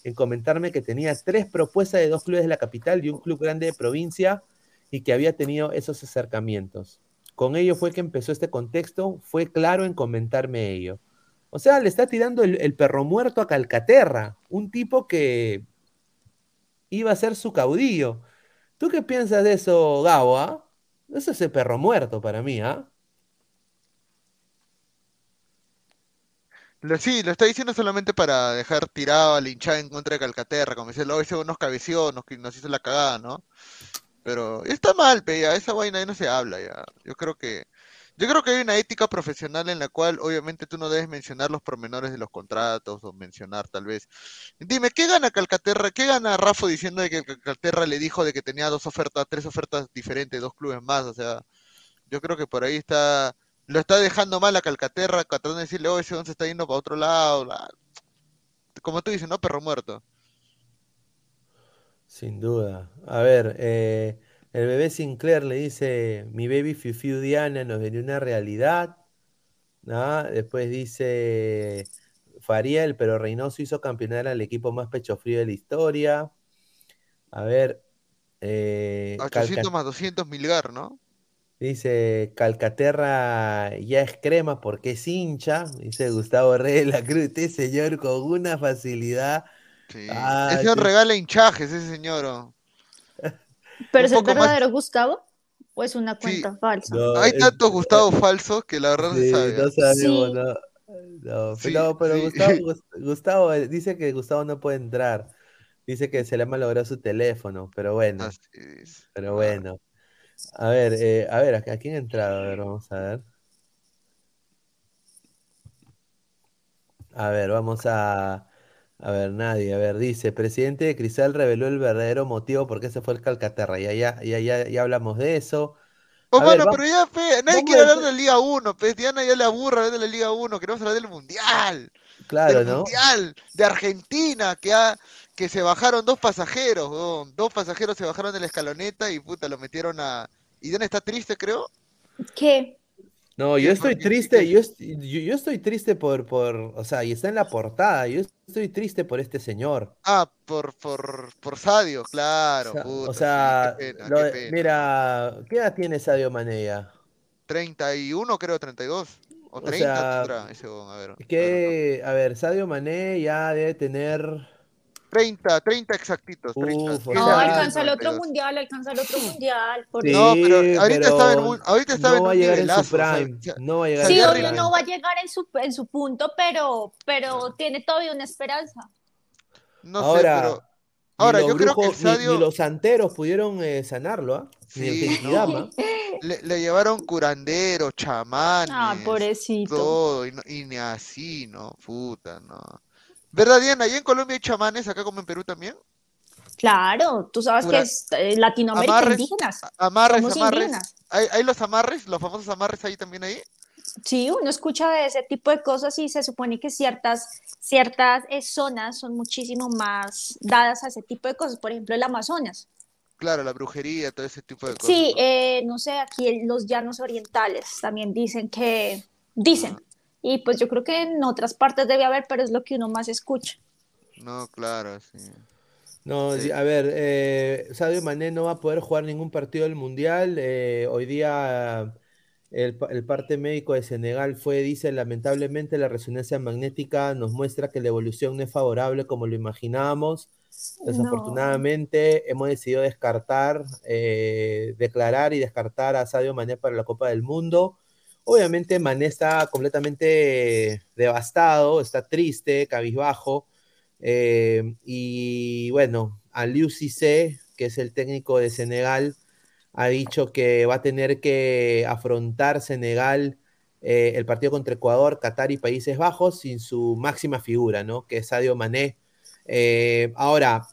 Speaker 2: en comentarme que tenía tres propuestas de dos clubes de la capital y un club grande de provincia y que había tenido esos acercamientos. Con ello fue que empezó este contexto, fue claro en comentarme ello. O sea, le está tirando el, perro muerto a Calcaterra, un tipo que iba a ser su caudillo. ¿Tú qué piensas de eso, Gabo? ah? Eso es el perro muerto para mí, ¿ah?
Speaker 4: Sí, lo está diciendo solamente para dejar tirado al hinchada en contra de Calcaterra, como dice, lo ese nos cabeció, nos, nos hizo la cagada, ¿no? Pero está mal, pe, ya, esa vaina ahí no se habla ya. Yo creo que, yo creo que hay una ética profesional en la cual obviamente tú no debes mencionar los pormenores de los contratos o mencionar tal vez. Dime, ¿qué gana Calcaterra? ¿Qué gana Rafa diciendo de que Calcaterra le dijo de que tenía dos ofertas, tres ofertas diferentes, dos clubes más? O sea, yo creo que por ahí está, lo está dejando mal a Calcaterra, tratando de decirle, oh, ese once está yendo para otro lado. Como tú dices, ¿no? Perro muerto.
Speaker 2: Sin duda. A ver, eh, el bebé Sinclair le dice, mi baby Fifiu Diana nos vendió una realidad. ¿no? Después dice Fariel, pero Reynoso hizo campeonar al equipo más pecho frío de la historia. A ver, eh,
Speaker 4: 800
Speaker 2: Calca-
Speaker 4: más 200 milgar, ¿no?
Speaker 2: dice Calcaterra ya es crema porque es hincha. Dice Gustavo Reyes de la Cruz, este señor con una facilidad.
Speaker 4: Sí.
Speaker 2: Ah,
Speaker 4: ese señor
Speaker 2: sí.
Speaker 4: regala hinchajes, ese señor. oh.
Speaker 5: ¿Pero es el
Speaker 4: poco más-
Speaker 5: verdadero Gustavo o es una
Speaker 4: Sí.
Speaker 5: cuenta falsa?
Speaker 2: No,
Speaker 4: Hay
Speaker 2: es-
Speaker 4: tantos Gustavo falsos que la verdad no sabe.
Speaker 2: no
Speaker 4: ¿ah?
Speaker 2: sabemos,
Speaker 5: Sí.
Speaker 2: ¿no? No,
Speaker 4: Sí,
Speaker 2: pero, pero
Speaker 4: sí.
Speaker 2: Gustavo, Gus- Gustavo, eh, dice que Gustavo no puede entrar. Dice que se le ha malogrado su teléfono, pero bueno,
Speaker 4: Así es,
Speaker 2: pero
Speaker 4: claro.
Speaker 2: bueno. A ver, eh, a ver, ¿a a quién ha entrado? A ver, vamos a ver. A ver, vamos a. A ver, nadie. A ver, dice: presidente de Cristal reveló el verdadero motivo por qué se fue el Calcaterra. Ya, ya, ya, ya, ya hablamos de eso.
Speaker 4: Oh,
Speaker 2: A ver,
Speaker 4: mano,
Speaker 2: va-
Speaker 4: pero ya, fe, nadie quiere hablar de la Liga 1, pues Diana ya le aburre hablar de la Liga 1, queremos hablar del Mundial,
Speaker 2: Claro,
Speaker 4: del
Speaker 2: ¿no?
Speaker 4: Mundial, de Argentina, que, ha, que se bajaron dos pasajeros, dos pasajeros se bajaron de la escaloneta y puta, lo metieron a... ¿Y Diana está triste, creo?
Speaker 5: ¿Qué?
Speaker 2: No, yo estoy triste, yo, yo, yo estoy triste por, por, o sea, y está en la portada, yo estoy triste por este señor.
Speaker 4: Ah, por, por, por Sadio, claro,
Speaker 2: O sea,
Speaker 4: puta,
Speaker 2: o sea,
Speaker 4: qué pena,
Speaker 2: lo
Speaker 4: qué
Speaker 2: de-
Speaker 4: pena.
Speaker 2: mira, ¿qué edad tiene Sadio Mané ya?
Speaker 4: 31 creo, 32, o
Speaker 2: O
Speaker 4: 30
Speaker 2: sea,
Speaker 4: tendrá ese weón, a ver. a ver,
Speaker 2: Que, a ver, Sadio Mané ya debe tener,
Speaker 4: 30, 30 exactitos, 30.
Speaker 2: Uf,
Speaker 5: No, alcanza el otro
Speaker 4: 92.
Speaker 5: mundial, alcanza el otro mundial. Por
Speaker 2: Sí,
Speaker 5: eso.
Speaker 4: No, pero ahorita estaba en
Speaker 2: pero
Speaker 4: un, ahorita estaba
Speaker 2: no va a
Speaker 4: en un
Speaker 2: llegar en su
Speaker 4: nivelazo, o sea,
Speaker 2: prime,
Speaker 4: o sea,
Speaker 2: no va a llegar
Speaker 5: Sí,
Speaker 2: en su
Speaker 5: obvio
Speaker 2: prime.
Speaker 5: no va a llegar en su, en su punto, pero, pero tiene todavía una esperanza.
Speaker 4: no sé,
Speaker 2: Ahora,
Speaker 4: pero
Speaker 2: ni
Speaker 4: ahora
Speaker 2: los
Speaker 4: yo creo que el
Speaker 2: brujos, ni- ni,
Speaker 4: Sadio
Speaker 2: los santeros pudieron eh, sanarlo, ¿ah? Ni el
Speaker 4: Sí,
Speaker 2: Genkidama.
Speaker 4: le, le llevaron curanderos,
Speaker 5: Ah,
Speaker 4: chamanes,
Speaker 5: pobrecito.
Speaker 4: todo, y, no- y ni así, ¿no? Puta, no. ¿Verdad, Diana? ¿Allá en Colombia hay chamanes, acá como en Perú también?
Speaker 5: Claro, tú sabes
Speaker 4: Pura-
Speaker 5: que es eh, Latinoamérica
Speaker 4: Amarres,
Speaker 5: indígenas.
Speaker 4: amarres,
Speaker 5: Somos
Speaker 4: amarres.
Speaker 5: indígenas.
Speaker 4: ¿Hay, hay los amarres, los famosos amarres ahí también ahí?
Speaker 5: Sí, uno escucha de ese tipo de cosas y se supone que ciertas, ciertas eh, zonas son muchísimo más dadas a ese tipo de cosas. Por ejemplo, el Amazonas.
Speaker 4: Claro, la brujería, todo ese tipo de cosas.
Speaker 5: Sí,
Speaker 4: ¿no?
Speaker 5: eh, no sé, aquí los llanos orientales también dicen que, dicen. Y pues yo creo que en otras partes debe haber, pero es lo que uno más escucha.
Speaker 4: No, claro, sí.
Speaker 2: No,
Speaker 4: Sí.
Speaker 2: di- a ver, eh, Sadio Mané no va a poder jugar ningún partido del Mundial. eh, hoy día el, el parte médico de Senegal fue, dice, lamentablemente la resonancia magnética nos muestra que la evolución no es favorable como lo imaginábamos. Desafortunadamente hemos decidido descartar, eh, declarar y descartar a Sadio Mané para la Copa del Mundo. Obviamente Mané está completamente devastado, está triste, cabizbajo. Eh, y bueno, Aliou Cissé, que es el técnico de Senegal, ha dicho que va a tener que afrontar Senegal eh, el partido contra Ecuador, Qatar y Países Bajos sin su máxima figura, ¿no? Que es Sadio Mané. Eh, ahora,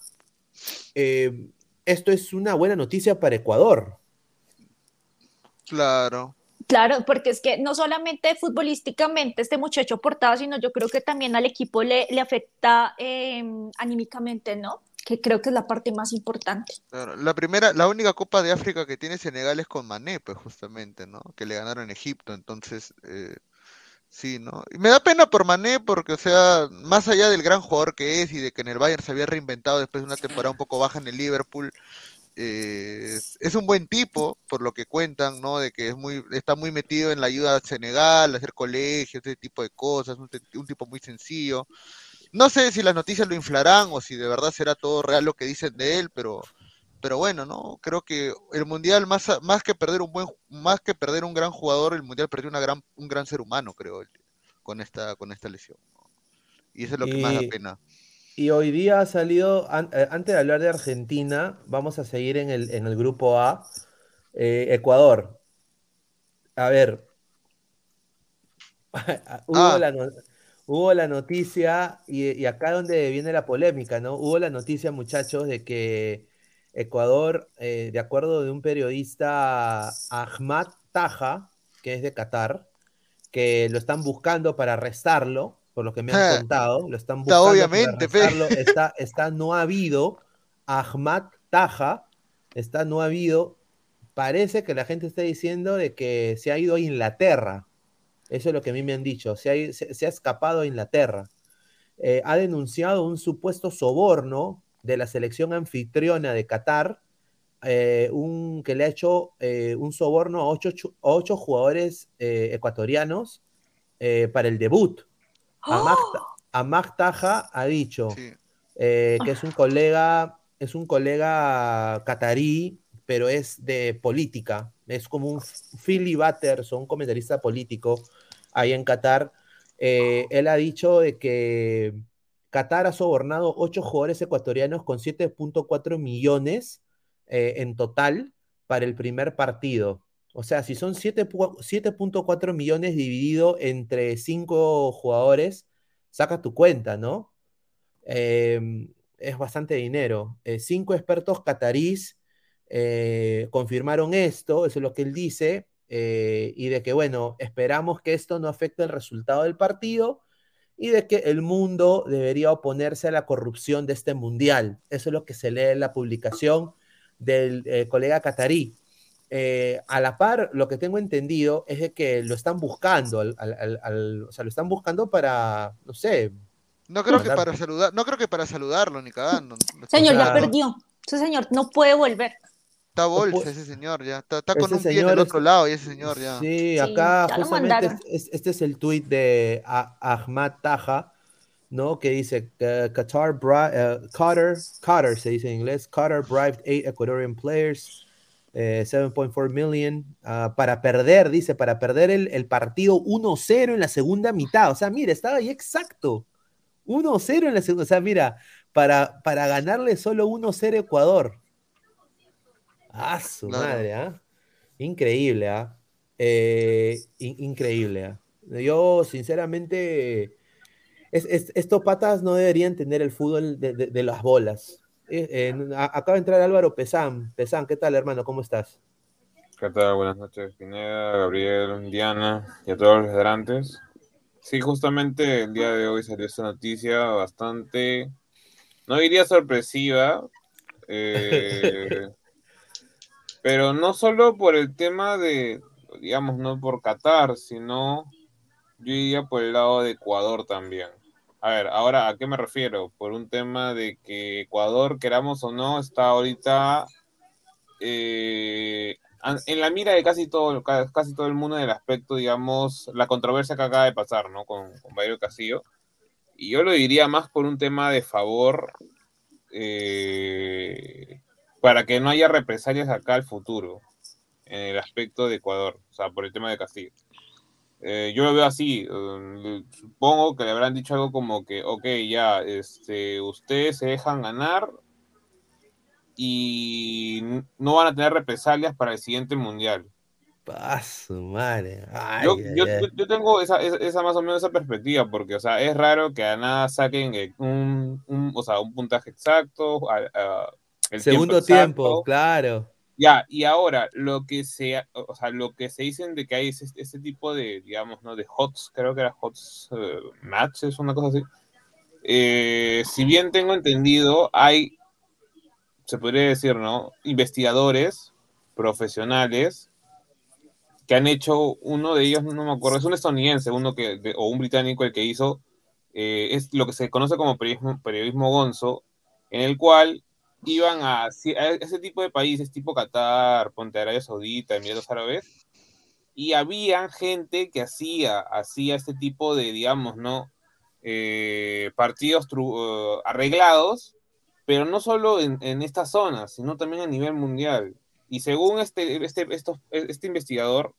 Speaker 2: esto es una buena noticia para Ecuador.
Speaker 4: Claro.
Speaker 5: Claro, porque es que no solamente futbolísticamente este muchacho aportaba, sino yo creo que también al equipo le, le afecta eh, anímicamente, ¿no? Que creo que es la parte más importante.
Speaker 4: La primera, la única Copa de África que tiene Senegal es con Mané, pues justamente, ¿no? Que le ganaron Egipto, entonces, eh, sí, ¿no? Y me da pena por Mané porque, o sea, más allá del gran jugador que es y de que en el Bayern se había reinventado después de una temporada un poco baja en el Liverpool, eh, es, un buen tipo, por lo que cuentan, ¿no? De que es muy, está muy metido en la ayuda a Senegal, hacer colegios, ese tipo de cosas, un, tipo muy sencillo. No sé si las noticias lo inflarán o si de verdad será todo real lo que dicen de él, pero, pero bueno, ¿no? Creo que el mundial más, más que perder un buen, más que perder un gran jugador, el mundial perdió una gran, un gran ser humano, creo, con esta, con esta lesión. ¿no? Y eso es lo que más da pena.
Speaker 2: Y hoy día ha salido, an- eh, antes de hablar de Argentina, vamos a seguir en el, en el grupo A. Eh, Ecuador. A ver, hubo
Speaker 4: Ah.
Speaker 2: la, no- hubo la noticia, y, y acá donde viene la polémica, ¿no? Hubo la noticia, muchachos, de que Ecuador, eh, de acuerdo de un periodista, Ahmad Taja, que es de Qatar, que lo están buscando para arrestarlo, por lo que me han contado, lo están
Speaker 4: Está
Speaker 2: buscando
Speaker 4: obviamente, pe.
Speaker 2: para arrestarlo, está, está no habido, Ahmad Taja, está no habido, parece que la gente está diciendo de que se ha ido a Inglaterra, eso es lo que a mí me han dicho, se ha, se- se ha escapado a Inglaterra. Eh, ha denunciado un supuesto soborno de la selección anfitriona de Qatar, eh, un, que le ha hecho eh, un soborno a ocho, ocho jugadores ecuatorianos para el debut. Ahmad, Ahmad Taja ha dicho
Speaker 4: Sí.
Speaker 2: eh, que es un colega, es un colega catarí, pero es de política, es como un Philly Butters o un comentarista político ahí en Qatar. eh, él ha dicho de que Qatar ha sobornado ocho jugadores ecuatorianos con 7.4 millones eh, en total para el primer partido. O sea, si son 7.4 millones dividido entre cinco jugadores, saca tu cuenta, ¿no? Em, es bastante dinero. Eh, cinco expertos catarís confirmaron esto, eso es lo que él dice, eh, y de que, bueno, esperamos que esto no afecte el resultado del partido y de que el mundo debería oponerse a la corrupción de este mundial. Eso es lo que se lee en la publicación del eh, colega catarí. Eh, a la par, lo que tengo entendido es de que lo están buscando, o sea, lo están buscando para, no sé.
Speaker 4: No creo que para saludar, no creo que para saludarlo ni cagando.
Speaker 5: Señor, ya perdió. Ese señor no puede volver.
Speaker 4: Está bolsa ese señor ya, está, con un pie en el otro lado y ese señor ya.
Speaker 2: Sí, acá justamente este, es el tweet de Ahmad Taja, ¿no? Que dice, Qatar, uh, Qatar, Qatar se dice en inglés, Qatar bribed eight Ecuadorian players, 7.4 eh, million, uh, para perder, dice, para perder el, el partido 1-0 en la segunda mitad. O sea, mira, estaba ahí exacto. 1-0 en la segunda, o sea, mira, para, para ganarle solo 1-0 Ecuador. Ah, su madre, ¿ah? Increíble, ¿ah? Eh, increíble, ¿ah? Yo, sinceramente, estos patas no deberían tener el fútbol de, las bolas. Eh, acaba de entrar Álvaro Pesán. Pesán, ¿qué tal, hermano? ¿Cómo estás?
Speaker 6: ¿Qué tal? Buenas noches, Pineda, Gabriel, Diana y a todos los delante. Sí, justamente el día de hoy salió esta noticia bastante, no diría sorpresiva, eh, Pero no solo por el tema de, digamos, no por Qatar, sino yo iría por el lado de Ecuador también. A ver, ahora, ¿a qué me refiero? Por un tema de que Ecuador, queramos o no, está ahorita eh, en la mira de casi todo, casi todo el mundo en el aspecto, digamos, la controversia que acaba de pasar, ¿no? Con, con Castillo. Y yo lo diría más por un tema de favor eh, para que no haya represalias acá al futuro, en el aspecto de Ecuador, o sea, por el tema de Castillo. Eh, yo lo veo así, um, supongo que le habrán dicho algo como que, ok, ya, este, ustedes se dejan ganar y no van a tener represalias para el siguiente mundial.
Speaker 2: Paso, madre.
Speaker 6: yo, yo, tengo esa, esa, más o menos esa perspectiva, porque, o sea, es raro que a nada saquen un, un, o sea, un puntaje exacto, a,
Speaker 2: el segundo tiempo, claro.
Speaker 6: Ya, y ahora lo que se, o sea, lo que se dicen de que hay ese, tipo de, digamos, ¿no? De HOTS, creo que era HOTS uh, una cosa así. Eh, si bien tengo entendido, hay, se podría decir, ¿no? Investigadores profesionales que han hecho, uno de ellos, no me acuerdo, es un estadounidense, que, o un británico el que hizo, eh, es lo que se conoce como periodismo, periodismo gonzo, en el cual iban a, ese tipo de países, tipo Qatar, Ponte Arabia Saudita, Emiratos Árabes, y había gente que hacía, hacía este tipo de, digamos, ¿no? Eh, partidos uh, arreglados, pero no solo en, en estas zonas, sino también a nivel mundial. Y según este, este, este investigador,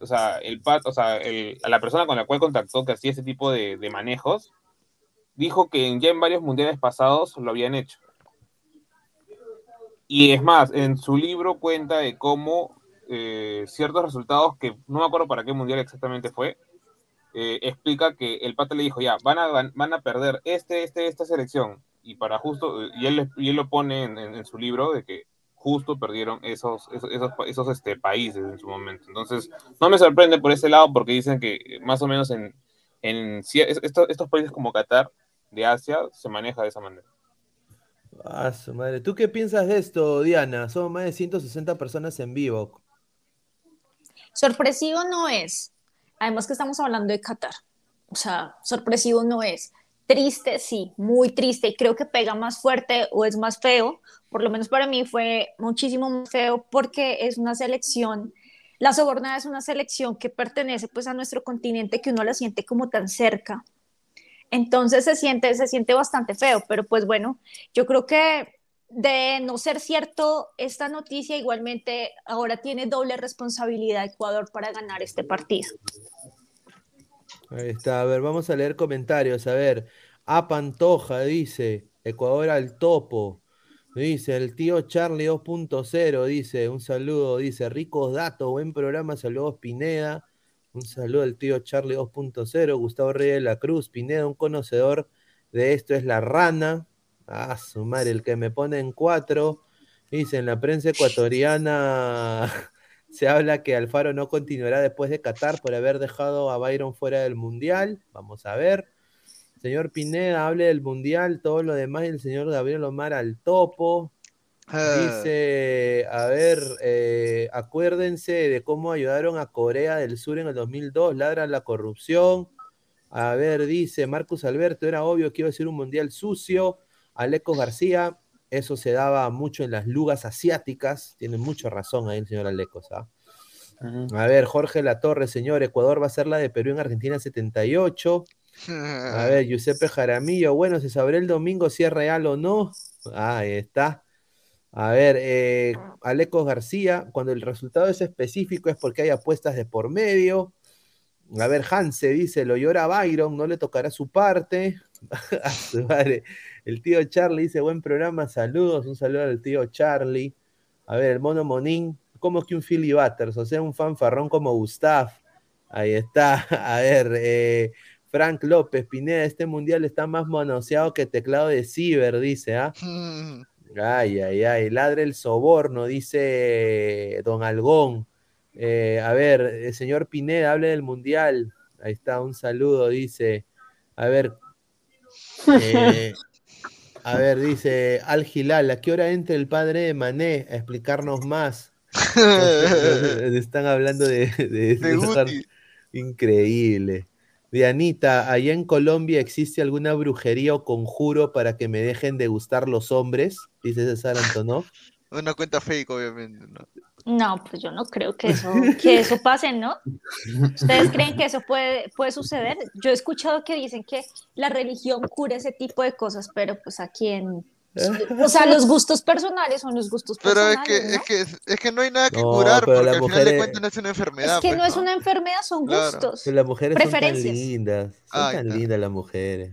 Speaker 6: o sea, el, o sea la persona con la cual contactó que hacía ese tipo de, de manejos, dijo que ya en varios mundiales pasados lo habían hecho. Y es más, en su libro cuenta de cómo eh, ciertos resultados, que no me acuerdo para qué mundial exactamente fue, eh, explica que el pata le dijo, ya, van a, van a perder este, este, esta selección. Y para justo, y él, y él lo pone en, su libro de que justo perdieron esos, esos, esos, este, países en su momento. Entonces, no me sorprende por ese lado porque dicen que más o menos en, en estos, estos países como Qatar de Asia se maneja de esa manera.
Speaker 2: Ah, su madre. ¿Tú qué piensas de esto, Diana? Son más de 160 personas en vivo.
Speaker 5: Sorpresivo no es. Además que estamos hablando de Qatar. O sea, sorpresivo no es. Triste, sí, muy triste. Y creo que pega más fuerte o es más feo. Por lo menos para mí fue muchísimo más feo porque es una selección. La sobornada es una selección que pertenece pues a nuestro continente que uno la siente como tan cerca entonces se siente, se siente bastante feo, pero pues bueno, yo creo que de no ser cierto esta noticia, igualmente ahora tiene doble responsabilidad Ecuador para ganar este partido.
Speaker 2: Ahí está, a ver, vamos a leer comentarios. A ver, A Pantoja dice, Ecuador al topo. Dice, el tío Charlie 2.0, dice, un saludo, dice, ricos datos, buen programa, saludos Pineda. Un saludo al tío Charlie 2.0, Gustavo Reyes de la Cruz, Pineda, un conocedor de esto es la rana. Ah, su madre, el que me pone en cuatro. Dice, en la prensa ecuatoriana se habla que Alfaro no continuará después de Qatar por haber dejado a Byron fuera del Mundial. Vamos a ver. Señor Pineda, hable del Mundial, todo lo demás, y el señor Gabriel Omar al topo.
Speaker 4: Ah,
Speaker 2: Dice, a ver, eh, acuérdense de cómo ayudaron a Corea del Sur en el 2002, ladran la corrupción. A ver, dice Marcus Alberto, era obvio que iba a ser un mundial sucio. Alecos García, eso se daba mucho en las lugas asiáticas. Tiene mucha razón ahí el señor Alecos. ¿ah? A ver, Jorge Latorre, señor, Ecuador va a ser la de Perú en Argentina 78. A ver, Giuseppe Jaramillo, bueno, se sabrá el domingo si es real o no. Ah, ahí está. A ver, eh, Alecos García, cuando el resultado es específico es porque hay apuestas de por medio. A ver, Hanse dice, lo llora Byron, no le tocará su parte. A su madre. El tío Charlie dice, buen programa, saludos, un saludo al tío Charlie. A ver, el mono Monín, ¿cómo que un Philly Butters? O sea, un fanfarrón como Gustav. Ahí está. A ver, eh, Frank López, Pineda, este mundial está más manoseado que teclado de Ciber, dice, ¿ah? Ay, ay, ay, ladre el soborno, dice Don Algón. Eh, a ver, el señor Pineda, hable del mundial. Ahí está, un saludo, dice. A ver, eh, a ver, dice Al Gilal, ¿a qué hora entra el padre de Mané a explicarnos más? Están hablando de, de-
Speaker 4: De Guti.
Speaker 2: Increíble. Dianita, ¿allá en Colombia existe alguna brujería o conjuro para que me dejen de gustar los hombres? Dice César Antonov.
Speaker 4: Una cuenta fake, obviamente, ¿no?
Speaker 5: No, pues yo no creo que eso, que eso pase, ¿no? ¿Ustedes creen que eso puede, puede suceder? Yo he escuchado que dicen que la religión cura ese tipo de cosas, pero pues aquí en... O sea, los gustos personales son los gustos
Speaker 4: Pero es
Speaker 5: personales,
Speaker 4: que,
Speaker 5: ¿no?
Speaker 4: es que, es, es que no hay nada que
Speaker 2: No,
Speaker 4: curar,
Speaker 2: pero
Speaker 4: porque
Speaker 2: las
Speaker 4: al final de
Speaker 2: mujeres-
Speaker 4: cuentas no es una enfermedad.
Speaker 5: Es que
Speaker 4: pues,
Speaker 5: no es una enfermedad, son
Speaker 4: Claro.
Speaker 5: gustos.
Speaker 2: Pero las mujeres son tan
Speaker 5: Preferencias.
Speaker 2: lindas. Son tan lindas las mujeres.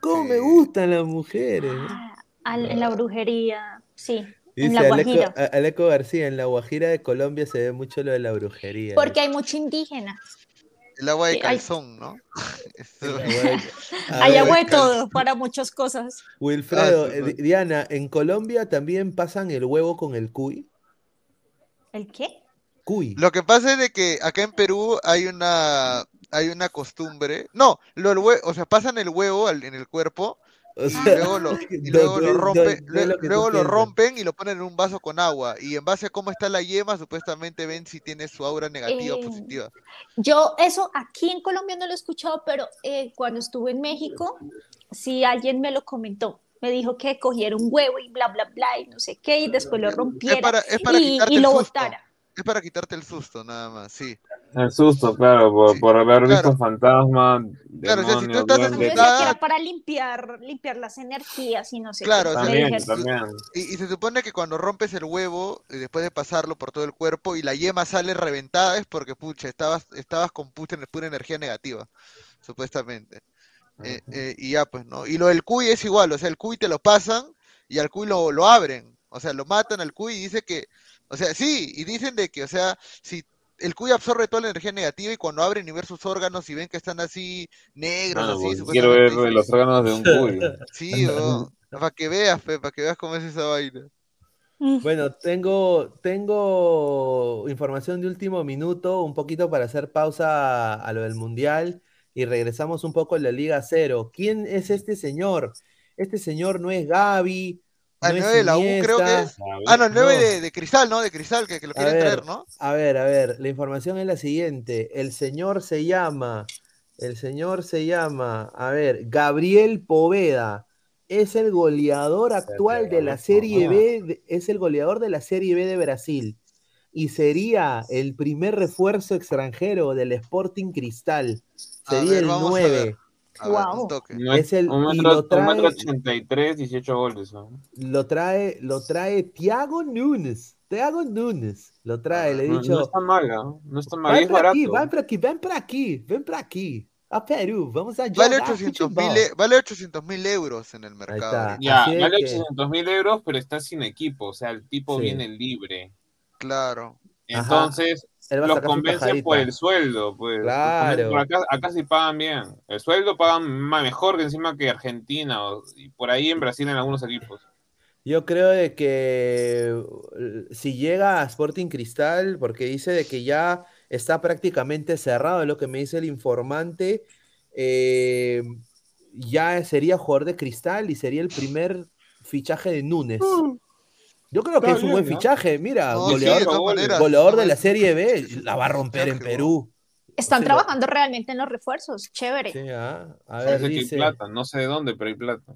Speaker 2: ¿Cómo me gustan las mujeres?
Speaker 5: Ah, al- en la brujería, sí, en
Speaker 2: Dice
Speaker 5: la
Speaker 2: Aleco,
Speaker 5: Guajira.
Speaker 2: A- Aleco García, en la Guajira de Colombia se ve mucho lo de la brujería.
Speaker 5: Porque hay mucho indígena.
Speaker 4: El agua de calzón, ¿no?
Speaker 5: Hay agua de todo para muchas cosas.
Speaker 2: Wilfredo,
Speaker 4: Ah,
Speaker 2: eh. Di- Diana, ¿en Colombia también pasan el huevo con el cuy?
Speaker 5: ¿El qué?
Speaker 2: Cuy.
Speaker 4: Lo que pasa es de que acá en Perú hay una hay una costumbre. No, lo, el hue- o sea, pasan el huevo al- en el cuerpo
Speaker 2: O
Speaker 4: y luego lo, y luego lo
Speaker 2: es-
Speaker 4: rompen,
Speaker 2: es- es lo
Speaker 4: luego lo rompen y lo ponen en un vaso con agua. Y en base a cómo está la yema, supuestamente ven si tiene su aura negativa o
Speaker 5: Eh,
Speaker 4: positiva.
Speaker 5: Yo eso aquí en Colombia no lo he escuchado, pero eh, cuando estuve en México, sí alguien me lo comentó. Me dijo que cogiera un huevo y bla, bla, bla, y no sé qué, y después lo rompiera
Speaker 4: para- es para
Speaker 5: y,
Speaker 4: quitarte
Speaker 5: y
Speaker 4: el
Speaker 5: lo
Speaker 4: susto.
Speaker 5: botara.
Speaker 4: Es para quitarte el susto, nada más, sí.
Speaker 6: El susto, claro, por,
Speaker 4: Sí,
Speaker 6: por haber visto
Speaker 4: claro.
Speaker 6: fantasmas,
Speaker 4: Claro, o sea, si tú
Speaker 6: demonios,
Speaker 4: estás asustada-
Speaker 5: para limpiar, limpiar las energías y no sé
Speaker 4: Claro,
Speaker 5: qué.
Speaker 4: o sea,
Speaker 5: Me
Speaker 6: También, también.
Speaker 4: Y, y se supone que cuando rompes el huevo, y después de pasarlo por todo el cuerpo y la yema sale reventada, es porque, pucha, estabas, estabas con pucha, pura energía negativa, supuestamente. Eh, eh, y ya, pues, ¿no? Y lo del cuy es igual, o sea, el cuy te lo pasan y al cuy lo, lo abren, o sea, lo matan al cuy y dice que, o sea, sí, y dicen de que, o sea, si el cuy absorbe toda la energía negativa y cuando abren y ver sus órganos y ven que están así negros,
Speaker 6: Mano,
Speaker 4: así,
Speaker 6: pues, quiero ver los órganos de un cuy.
Speaker 4: Sí, para que veas, para que veas cómo es esa vaina.
Speaker 2: Bueno, tengo, tengo información de último minuto, un poquito para hacer pausa a, a lo del Mundial y regresamos un poco a la Liga Cero. ¿Quién es este señor? Este señor no es Gaby,
Speaker 4: Ah,
Speaker 2: no
Speaker 4: el
Speaker 2: es
Speaker 4: 9 de la U creo que es. Ah, no, el
Speaker 2: No.
Speaker 4: 9 de, de Cristal, ¿no? De Cristal, que, que lo quieren
Speaker 2: ver,
Speaker 4: traer, ¿no?
Speaker 2: a ver, a ver, la información es la siguiente. El señor se llama, el señor se llama, a ver, Gabriel Poveda. Es el goleador actual de la Serie B, de- es el goleador de la Serie B de Brasil. Y sería el primer refuerzo extranjero del Sporting Cristal. Sería
Speaker 4: ver,
Speaker 2: el
Speaker 4: vamos a ver.
Speaker 2: 9.
Speaker 4: A ver,
Speaker 5: Guau.
Speaker 4: un toque.
Speaker 6: No
Speaker 2: Es el-
Speaker 6: un
Speaker 2: y
Speaker 6: metro,
Speaker 2: lo trae-
Speaker 6: un metro ochenta y tres, 18 goles. ¿no?
Speaker 2: Lo trae, lo trae Thiago Nunes. Thiago Nunes. Lo trae, le he
Speaker 6: No,
Speaker 2: dicho.
Speaker 6: no está mal, ¿no? No está mal,
Speaker 2: Ven
Speaker 6: es
Speaker 2: para aquí,
Speaker 6: barato.
Speaker 2: ven para aquí, ven para aquí, ven para aquí. a Perú, vamos a
Speaker 4: Vale
Speaker 2: jugar
Speaker 4: 800
Speaker 2: fútbol.
Speaker 4: mil e- vale 800 mil euros en el mercado.
Speaker 6: Ya, vale
Speaker 2: que-
Speaker 6: 800 mil euros, pero está sin equipo. O sea, el tipo
Speaker 2: Sí.
Speaker 6: viene libre.
Speaker 4: Claro.
Speaker 2: Ajá.
Speaker 6: Entonces,
Speaker 2: Él va a
Speaker 6: los
Speaker 2: sacar su
Speaker 6: convencen por el sueldo, pues.
Speaker 2: Claro.
Speaker 6: por acá, acá sí pagan bien. El sueldo pagan ma- mejor que encima que Argentina o- y por ahí en Brasil en algunos equipos.
Speaker 2: Yo creo de que si llega a Sporting Cristal, porque dice de que ya está prácticamente cerrado, es lo que me dice el informante, eh, ya sería jugador de Cristal y sería el primer fichaje de Núñez. Yo creo que
Speaker 6: Está
Speaker 2: es un buen fichaje, mira,
Speaker 4: No, sí,
Speaker 2: goleador,
Speaker 4: de todas maneras,
Speaker 2: goleador de la Serie B, la va a romper en
Speaker 4: Fichaje,
Speaker 2: Perú.
Speaker 5: Están trabajando realmente en los refuerzos, chévere.
Speaker 2: Sí, ah, A ver,
Speaker 6: Parece que hay
Speaker 2: dice,
Speaker 6: plata, no sé de dónde, pero hay plata.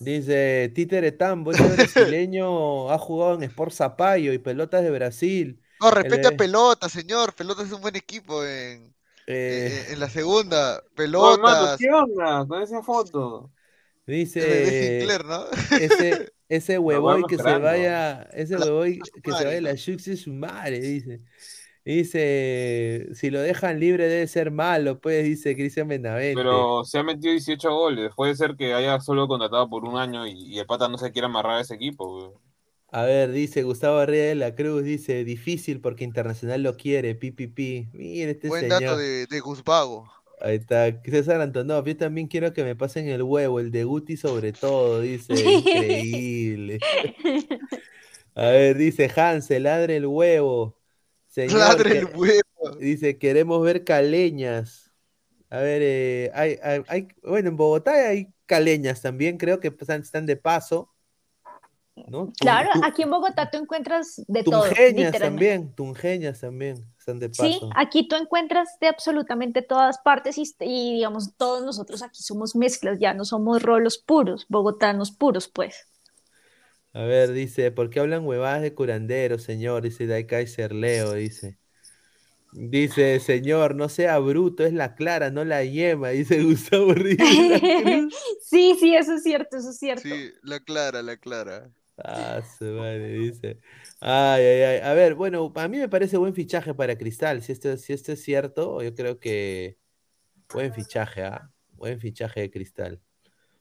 Speaker 2: dice Títere Tambo, ese brasileño ha jugado en Sport Zapallo y Pelotas de Brasil.
Speaker 4: No, respete
Speaker 2: El-
Speaker 4: a Pelota, señor. Pelota es un buen equipo en,
Speaker 2: Eh,
Speaker 4: en, en la segunda.
Speaker 6: Oh, hermano,
Speaker 4: Pelotas.
Speaker 6: ¿qué onda con esa foto?
Speaker 4: De
Speaker 2: dice
Speaker 4: Sinclair, ¿no?
Speaker 2: ese, ese huevoy que se vaya, ese huevoy que se vaya la. Shux de su madre, dice. Dice, si lo dejan libre debe ser malo, pues, dice Cristian Benavente.
Speaker 6: Pero se ha metido 18 goles. Puede ser que haya solo contratado por un año y, y el pata no se quiera amarrar a ese equipo. güey.
Speaker 2: A ver, dice Gustavo Arriba de la Cruz, dice, difícil porque Internacional lo quiere, pipipi. Mira este
Speaker 4: Buen
Speaker 2: señor.
Speaker 4: dato de, de Guzbago.
Speaker 2: Ahí está, César Antonov, yo también quiero que me pasen el huevo, el de Guti sobre todo, dice, increíble. A ver, dice Hansel, ladre el huevo. Señor,
Speaker 4: Ladre
Speaker 2: que-
Speaker 4: el huevo.
Speaker 2: Dice, queremos ver caleñas. A ver, eh, hay, hay- hay- bueno, en Bogotá hay caleñas también, creo que están, están de paso.
Speaker 5: Claro,
Speaker 2: tum-
Speaker 5: aquí en Bogotá tú encuentras de todo,
Speaker 2: tungeñas también, tungeñas también están de
Speaker 5: Sí, aquí tú encuentras de absolutamente todas partes y, y, digamos, todos nosotros aquí somos mezclas, ya no somos rolos puros, bogotanos puros, pues.
Speaker 2: A ver, dice, ¿por qué hablan huevadas de curandero, señor? Dice Dai Kaiser Leo, dice. Dice, señor, no sea bruto, es la clara, no la yema, dice Gustavo Ríos.
Speaker 5: Sí, sí, eso es cierto, eso es cierto.
Speaker 4: Sí, la clara, la clara.
Speaker 2: Ah, su madre, dice. Ay, ay, ay. A ver, bueno, a mí me parece buen fichaje para Cristal. Si esto, si esto es cierto, yo creo que buen fichaje, ¿ah? Buen fichaje de Cristal.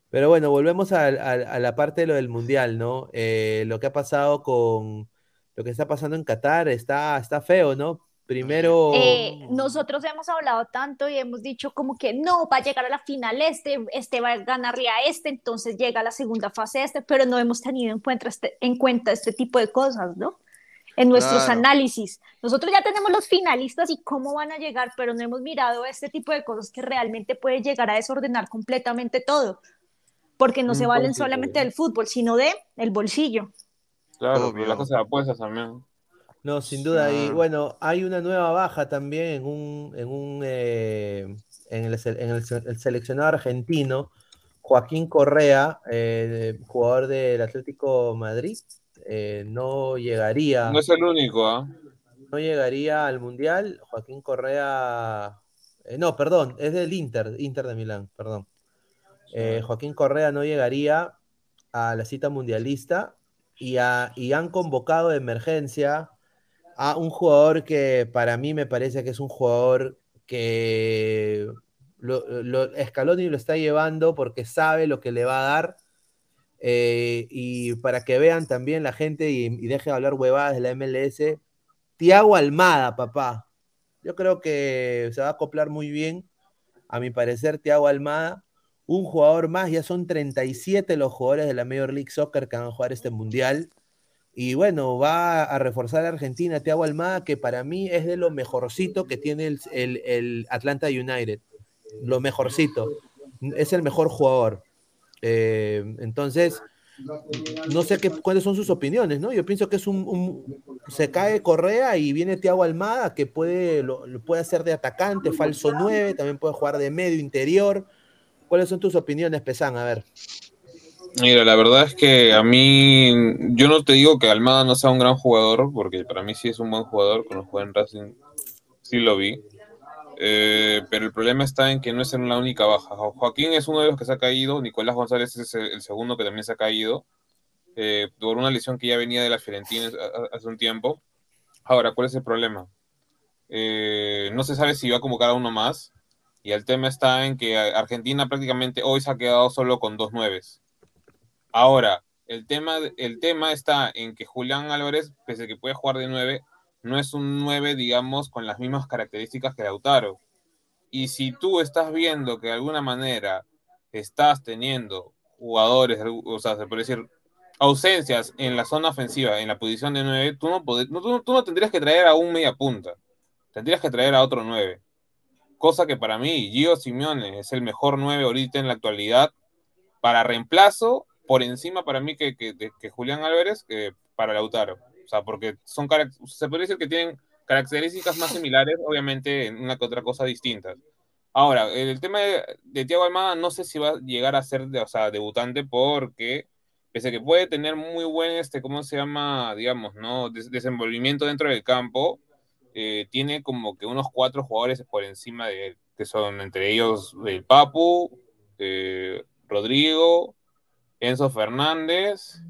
Speaker 2: Pero bueno, volvemos a, a- la parte de lo del Mundial, ¿no? Eh, lo que ha pasado con lo que está pasando en Qatar está, está feo, ¿no? Primero,
Speaker 5: Eh, nosotros hemos hablado tanto y hemos dicho como que no, va a llegar a la final este, este va a ganarle a este, entonces llega a la segunda fase este, pero no hemos tenido en cuenta este, en cuenta este tipo de cosas, ¿no? En nuestros
Speaker 4: Claro.
Speaker 5: análisis. Nosotros ya tenemos los finalistas y cómo van a llegar, pero no hemos mirado este tipo de cosas que realmente puede llegar a desordenar completamente todo, porque no se valen solamente
Speaker 6: ¿no?
Speaker 5: del fútbol, sino de el bolsillo.
Speaker 6: Claro, las cosas de apuestas también.
Speaker 2: No, sin duda. Y bueno, hay una nueva baja también en un, en un eh, en el, en el se- el seleccionado argentino, Joaquín Correa, eh, jugador del Atlético Madrid, eh, no llegaría.
Speaker 6: No es el único, ¿ah?
Speaker 2: no llegaría al Mundial. Joaquín Correa. no, perdón, es del Inter, Inter de Milán, perdón. Joaquín Correa no llegaría a la cita mundialista y, a- y han convocado de emergencia a un jugador que para mí me parece que es un jugador que lo, lo, Scaloni lo está llevando porque sabe lo que le va a dar. eh, y para que vean también la gente y, y deje de hablar huevadas de la MLS, Tiago Almada, papá. Yo creo que se va a acoplar muy bien. A mi parecer, Tiago Almada, un jugador más, ya son 37 los jugadores de la Major League Soccer que van a jugar este mundial. Y bueno, va a reforzar a Argentina, Tiago Almada, que para mí es de lo mejorcito que tiene el, el- el Atlanta United. Lo mejorcito. Es el mejor jugador. Eh, entonces, no sé qué, cuáles son sus opiniones, ¿no? Yo pienso que es un, se cae Correa y viene Tiago Almada que puede, lo, lo puede hacer de atacante, falso 9, también puede jugar de medio interior. ¿Cuáles son tus opiniones, Pesan? A ver.
Speaker 6: Mira, la verdad es que a mí, yo no te digo que Almada no sea un gran jugador, porque para mí sí es un buen jugador, cuando juega en Racing sí lo vi. Eh, pero el problema está en que no es en la única baja. Jo- Joaquín es uno de los que se ha caído, Nicolás González es el, segundo que también se ha caído, eh, por una lesión que ya venía de la Fiorentina hace un tiempo. Ahora, ¿cuál es el problema? Eh, no se sabe si va a convocar a uno más, Y el tema está en que Argentina prácticamente hoy se ha quedado solo con dos nueves. Ahora, el tema, el tema está en que Julián Álvarez, pese a que puede jugar de nueve, no es un nueve, digamos, con las mismas características que Lautaro. Y si tú estás viendo que de alguna manera estás teniendo jugadores, o sea, se puede decir, ausencias en la zona ofensiva, en la posición de 9, tú no, tú, no tendrías que traer a un media punta, tendrías que traer a otro 9. Cosa que para mí, Gio Simeone es el mejor 9 ahorita en la actualidad para reemplazo, por encima para mí que, que, que Julián Álvarez, que para Lautaro. O sea, porque son se puede decir que tienen características más similares, obviamente en una que otra cosa distintas. Ahora, el tema de, de Thiago Almada no sé si va a llegar a ser o sea, debutante porque pese a que puede tener muy buen, este, ¿cómo se llama? Digamos, ¿no? desenvolvimiento dentro del campo, eh, tiene como que unos cuatro jugadores por encima de él, que son entre ellos el Papu, eh, Rodrigo, Enzo Fernández,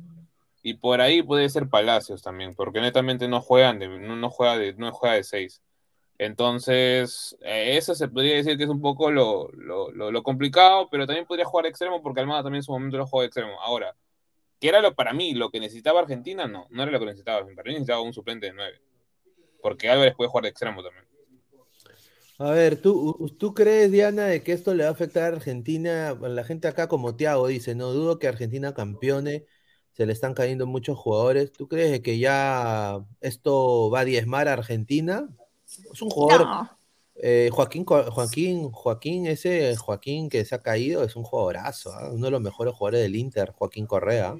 Speaker 6: y por ahí puede ser Palacios también, porque netamente no juegan de, no, juega de, no juega de seis. Entonces, eh, eso se podría decir que es un poco lo, lo, complicado, pero también podría jugar extremo porque Almada también en su momento lo juega extremo. Ahora, ¿qué era lo para mí lo que necesitaba Argentina? No, no era lo que necesitaba. Para mí necesitaba un suplente de nueve. Porque Álvarez puede jugar de extremo también.
Speaker 2: A ver, ¿tú, ¿tú crees, Diana, de que esto le va a afectar a Argentina? la gente acá, como Tiago dice, no dudo que Argentina campeone se le están cayendo muchos jugadores. ¿Tú crees que ya esto va a diezmar a Argentina? Es un jugador. Eh, Joaquín, Joaquín, Joaquín, ese Joaquín que se ha caído es un jugadorazo, ¿ah? uno de los mejores jugadores del Inter, Joaquín Correa.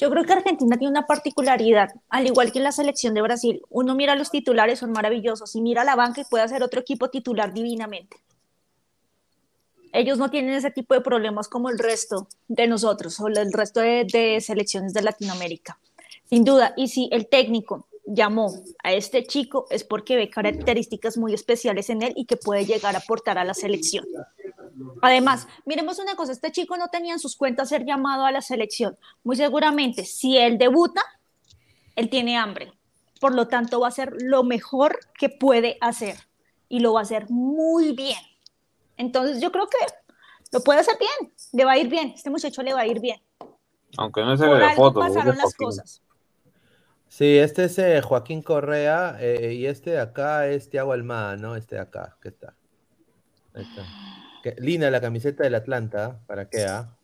Speaker 5: Yo creo que Argentina tiene una particularidad, al igual que en la selección de Brasil. Uno mira los titulares, son maravillosos, y mira la banca y puede hacer otro equipo titular divinamente ellos no tienen ese tipo de problemas como el resto de nosotros o el resto de, selecciones de Latinoamérica. Sin duda, y si el técnico llamó a este chico es porque ve características muy especiales en él y que puede llegar a aportar a la selección. Además, miremos una cosa, este chico no tenía en sus cuentas ser llamado a la selección. Muy seguramente, si él debuta, él tiene hambre. Por lo tanto, va a hacer lo mejor que puede hacer y lo va a hacer muy bien. Entonces yo creo que lo puede hacer bien, le va a ir bien, este muchacho le va a ir bien.
Speaker 6: Aunque no se le la foto.
Speaker 5: pasaron las cosas.
Speaker 2: Sí, este es eh, Joaquín Correa eh, y este de acá es Tiago Almada, ¿no? Este de acá, ¿qué está? Ahí está. Linda la camiseta del Atlanta, ¿para qué? Ah?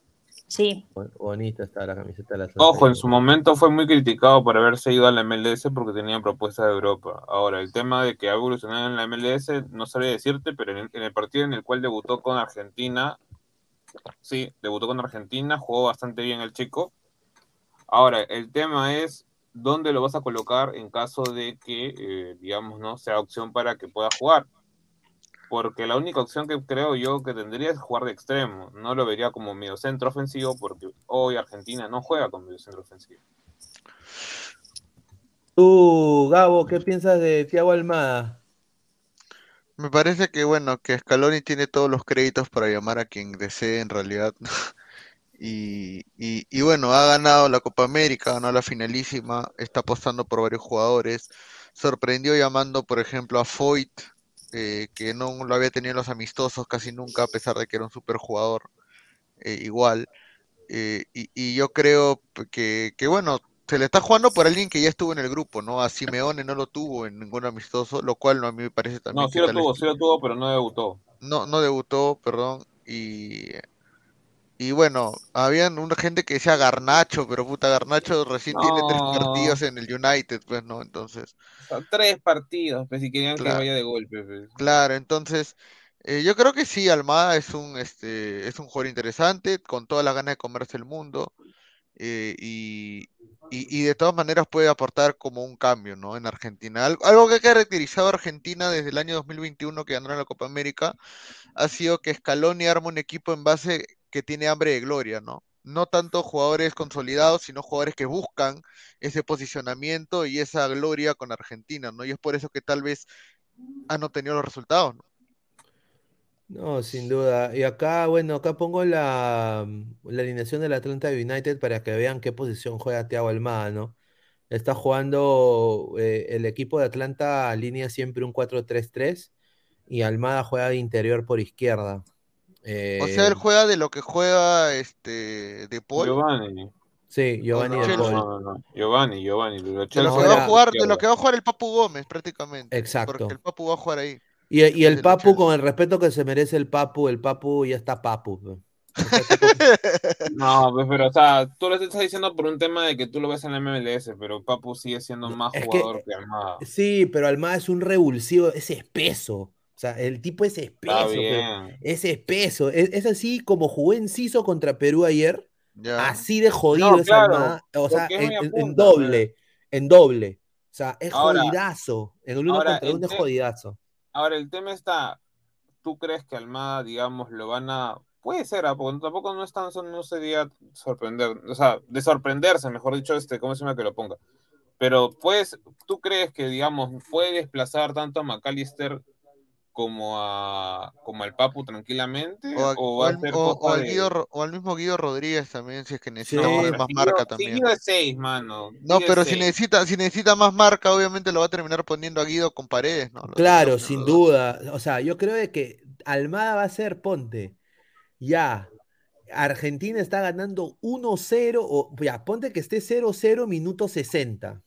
Speaker 5: Sí.
Speaker 2: Bonita está la camiseta de la
Speaker 6: Ojo, en su momento fue muy criticado por haberse ido a la MLS porque tenía propuestas de Europa. Ahora, el tema de que ha evolucionado en la MLS, no sabría decirte, pero en el, partido en el cual debutó con Argentina, sí, debutó con Argentina, jugó bastante bien el chico. Ahora, el tema es dónde lo vas a colocar en caso de que, eh, digamos, no sea opción para que pueda jugar porque la única opción que creo yo que tendría es jugar de extremo. No lo vería como medio centro ofensivo porque hoy Argentina no juega con medio centro ofensivo.
Speaker 2: Tú, Gabo, ¿qué piensas de Thiago Almada?
Speaker 4: Me parece que bueno, que Scaloni tiene todos los créditos para llamar a quien desee en realidad. y, y, bueno, ha ganado la Copa América, ganó la finalísima, está apostando por varios jugadores. Sorprendió llamando, por ejemplo, a Foyt, eh, que no lo había tenido en los amistosos casi nunca, a pesar de que era un super jugador eh, igual. Eh, y, yo creo que, bueno, se le está jugando por alguien que ya estuvo en el grupo, ¿no? A Simeone no lo tuvo en ningún amistoso, lo cual no, a mí me parece también.
Speaker 6: No, sí lo tuvo, sí lo tuvo, pero no debutó.
Speaker 4: No, no debutó, perdón. Y y bueno, habían una gente que decía Garnacho, pero puta, Garnacho recién tiene tres partidos en el United, pues, ¿no? Entonces.
Speaker 6: tres partidos, pues, si querían que vaya de golpe. Pues.
Speaker 4: Claro, entonces, eh, yo creo que sí, Almada es un, este, es un jugador interesante, con toda la ganas de comerse el mundo, eh, y, y, de todas maneras puede aportar como un cambio, ¿no? En Argentina. Algo, que ha caracterizado a Argentina desde el año 2021 que ganó la Copa América ha sido que Scaloni arma un equipo en base que tiene hambre de gloria, ¿no? No tanto jugadores consolidados, sino jugadores que buscan ese posicionamiento y esa gloria con Argentina, ¿no? Y es por eso que tal vez han obtenido los resultados, ¿no?
Speaker 2: No, sin duda. Y acá, bueno, acá pongo la, la alineación del Atlanta United para que vean qué posición juega Thiago Almada, ¿no? Está jugando eh, el equipo de Atlanta línea siempre un 4-3-3 y Almada juega de interior por izquierda.
Speaker 4: O sea, él
Speaker 2: Eh,
Speaker 4: juega de lo que juega este de Paul.
Speaker 6: Giovanni.
Speaker 2: sí, Giovanni
Speaker 4: no,
Speaker 2: de. Paul.
Speaker 6: No, no, no. Giovanni, Giovanni. Lo
Speaker 4: De lo, que va a jugar, de lo que va a jugar el Papu Gómez, prácticamente.
Speaker 2: Exacto.
Speaker 4: Porque el Papu va a jugar ahí.
Speaker 2: Y, el Papu, con el respeto que se merece el Papu, el Papu ya está Papu.
Speaker 6: No, pues, pero, o sea, tú lo estás diciendo por un tema de que tú lo ves en la MLS, pero Papu sigue siendo más
Speaker 2: Es que-
Speaker 6: jugador que, Almada.
Speaker 2: Sí, pero Almada es un revulsivo, es espeso. O sea, el tipo es espeso. Es espeso. Es, es así como jugó Enciso contra Perú ayer.
Speaker 4: Ya.
Speaker 2: Así de jodido
Speaker 6: No, claro.
Speaker 2: O sea, en, en- en
Speaker 6: punta,
Speaker 2: doble. En doble. O sea, es
Speaker 6: Ahora-
Speaker 2: jodidazo. En el uno
Speaker 6: ahora,
Speaker 2: contra
Speaker 6: el
Speaker 2: uno es jodidazo.
Speaker 6: Ahora, el tema está, ¿tú crees que Almada, digamos, lo van a... Puede ser, ¿ah? porque tampoco no es tan, no sería sorprender, o sea, de sorprenderse, mejor dicho, este, ¿cómo se llama que lo ponga? Pero, pues, ¿tú crees que, digamos, puede desplazar tanto a McAllister como a como al Papu tranquilamente?
Speaker 4: O, a-
Speaker 6: ¿O
Speaker 4: o
Speaker 6: va
Speaker 4: al,
Speaker 6: a ser
Speaker 4: o- o
Speaker 6: cosa
Speaker 4: al
Speaker 6: de-
Speaker 4: Guido Ro- o al mismo Guido Rodríguez también, si es que necesita
Speaker 2: Sí,
Speaker 4: más marca también.
Speaker 6: Guido es 6, mano.
Speaker 4: No,
Speaker 6: Guido
Speaker 4: pero si
Speaker 6: seis.
Speaker 4: necesita, si necesita más marca, obviamente lo va a terminar poniendo a Guido con paredes, ¿no? Lo
Speaker 2: Claro, sin duda. O sea, yo creo de que Almada va a ser, ponte, ya, Argentina está ganando 1-0, o ya, ponte que esté 0-0 minuto 60.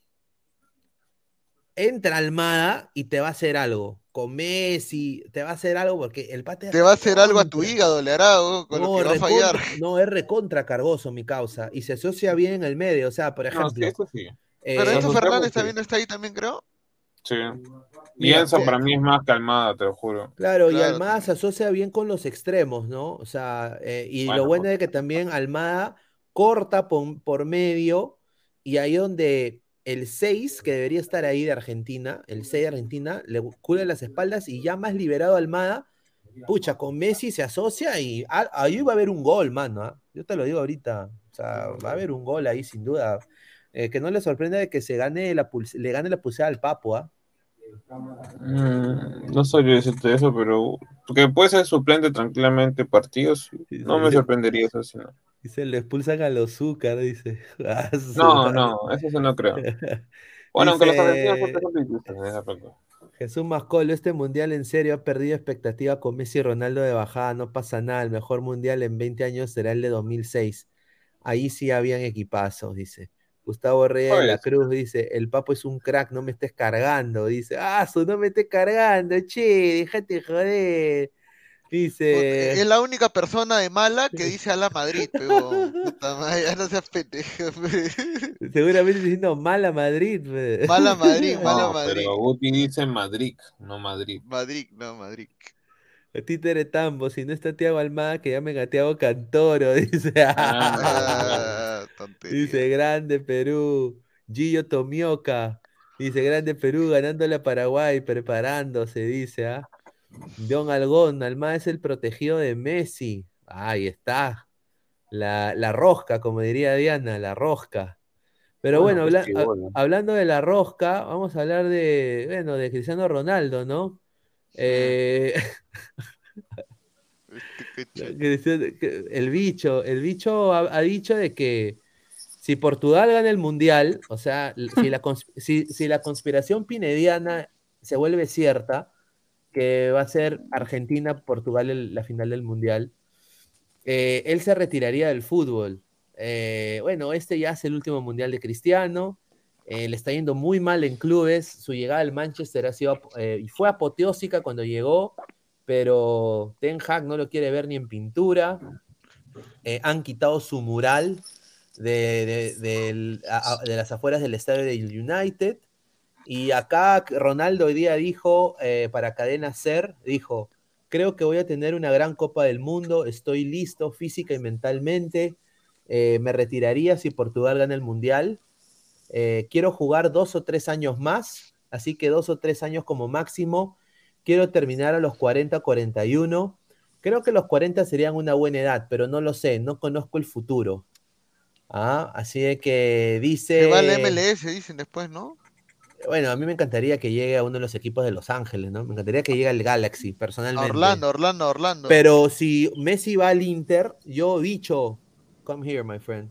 Speaker 2: Entra Almada y te va a hacer algo. Con Messi, te va a hacer algo porque el pate
Speaker 4: Te va a hacer algo a tu hígado, le hará oh, con lo
Speaker 2: No,
Speaker 4: que va a fallar.
Speaker 2: recontra- no, es recontra cargoso mi causa. Y se asocia bien en el medio. O sea, por
Speaker 6: No, sí,
Speaker 2: ejemplo.
Speaker 6: eso sí.
Speaker 4: Pero
Speaker 2: eh,
Speaker 4: Enzo Fernández también está ahí también, creo.
Speaker 6: Sí. Y Enzo para mí es más calmada, te lo juro.
Speaker 2: Claro, y Almada se asocia bien con los extremos, ¿no? O sea, eh, y
Speaker 6: Bueno,
Speaker 2: lo bueno
Speaker 6: pues.
Speaker 2: es que también Almada corta por, por medio y ahí donde el 6, que debería estar ahí de Argentina, el 6 de Argentina, le cubre las espaldas y ya más liberado Almada, pucha, con Messi se asocia y a- ahí va a haber un gol, mano. ¿ah? Yo te lo digo ahorita, o sea, va a haber un gol ahí sin duda. Eh, que no le sorprenda de que se gane la pulse- le gane la pulsada al Papo, ¿ah?
Speaker 6: Mm, no sabría decirte eso, pero que puede ser suplente tranquilamente partidos. No me sorprendería eso, sí, no.
Speaker 2: Dice, le expulsan a los azúcar, dice. Ah,
Speaker 6: No, no, eso sí no creo. Bueno, aunque los
Speaker 2: Dice-
Speaker 6: argentinos son esa parte.
Speaker 2: Jesús Mascolo, este mundial en serio ha perdido expectativa con Messi y Ronaldo de bajada, no pasa nada, el mejor mundial en 20 años será el de 2006. Ahí sí habían equipazos, dice. Gustavo Reyes de la. Cruz dice, el papo es un crack, no me estés cargando, dice, ah, su, no me estés cargando, che, déjate joder. Dice,
Speaker 4: Es la única persona de mala que dice a la Madrid, pero puta madre, ya no seas pendejo. pe.
Speaker 2: seguramente diciendo mala Madrid. pe".
Speaker 4: Mala Madrid, mala
Speaker 6: No,
Speaker 4: Madrid.
Speaker 6: pero Guti dice Madrid, no Madrid.
Speaker 4: Madrid, no, Madrid.
Speaker 2: Títere Tambo, si no está Tiago Almada, que llame a Tiago Cantoro, dice.
Speaker 4: Ah.
Speaker 2: Dice grande Perú. Gillo Tomioka. Dice grande Perú ganándole a Paraguay, preparándose, dice. ¿ah? Don Algón, Almada es el protegido de Messi. Ahí está. La, la rosca, como diría Diana, la rosca. Pero
Speaker 6: Bueno,
Speaker 2: bueno,
Speaker 6: pues
Speaker 2: habla-
Speaker 6: bola.
Speaker 2: hablando de la rosca, vamos a hablar de, bueno, de Cristiano Ronaldo, ¿no? Eh, el bicho, el bicho ha, ha dicho de que si Portugal gana el mundial, o sea, l- si la, cons- si, si la conspiración pinediana se vuelve cierta, que va a ser Argentina-Portugal la final del mundial, eh, él se retiraría del fútbol. Eh, bueno, este ya es el último mundial de Cristiano. eh, le está yendo muy mal en clubes. Su llegada al Manchester ha sido, eh, fue apoteósica cuando llegó, pero Ten Hag no lo quiere ver ni en pintura. Han quitado su mural de, de- de las afueras del estadio del United. Y acá Ronaldo hoy día dijo, eh, para Cadena Ser, dijo, creo que voy a tener una gran Copa del Mundo, estoy listo física y mentalmente, eh, me retiraría si Portugal gana el Mundial, Eh, quiero jugar dos o tres años más, así que dos o tres años como máximo, quiero terminar a los 40, 41, creo que los 40 serían una buena edad, pero no lo sé, no conozco el futuro. Ah, así que dice...
Speaker 4: Se va al MLS, dicen después, ¿no?
Speaker 2: Bueno, a mí me encantaría que llegue a uno de los equipos de Los Ángeles, ¿no? Me encantaría que llegue al Galaxy, personalmente.
Speaker 4: Orlando, Orlando, Orlando.
Speaker 2: Pero si Messi va al Inter, yo dicho, come here, my friend.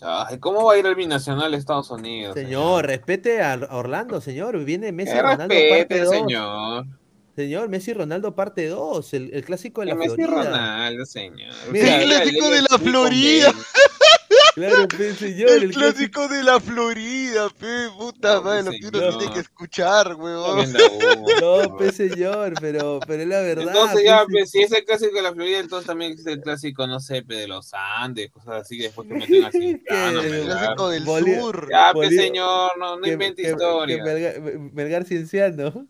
Speaker 6: Ay, ¿cómo va a ir el binacional a Estados Unidos?
Speaker 2: Señor, respete a Orlando, señor. Viene Messi
Speaker 6: Que
Speaker 2: Ronaldo
Speaker 6: respete,
Speaker 2: parte dos.
Speaker 6: señor.
Speaker 2: Señor, Messi Ronaldo parte 2, el, el clásico de la
Speaker 6: Messi
Speaker 2: Florida.
Speaker 6: Ronaldo, señor.
Speaker 2: Mira,
Speaker 4: El clásico de la Florida.
Speaker 2: Claro, pe, señor,
Speaker 4: El
Speaker 2: el clásico.
Speaker 4: clásico de la Florida, pe, puta
Speaker 6: No,
Speaker 4: madre, lo que uno tiene que escuchar,
Speaker 6: humo,
Speaker 2: No, pe, señor, pero, pero es la verdad.
Speaker 6: Entonces
Speaker 2: pe,
Speaker 6: ya, pues, si es el clásico de la Florida, entonces también existe el clásico, no sé, pe, de los Andes, cosas así, que después que meten así. Ah, no,
Speaker 4: El clásico del sur.
Speaker 6: Ya, pues
Speaker 2: Bolí-
Speaker 6: señor, no, no
Speaker 2: que-
Speaker 6: invente
Speaker 2: que-
Speaker 6: historia.
Speaker 2: que Melgar, Melgar Cienciano.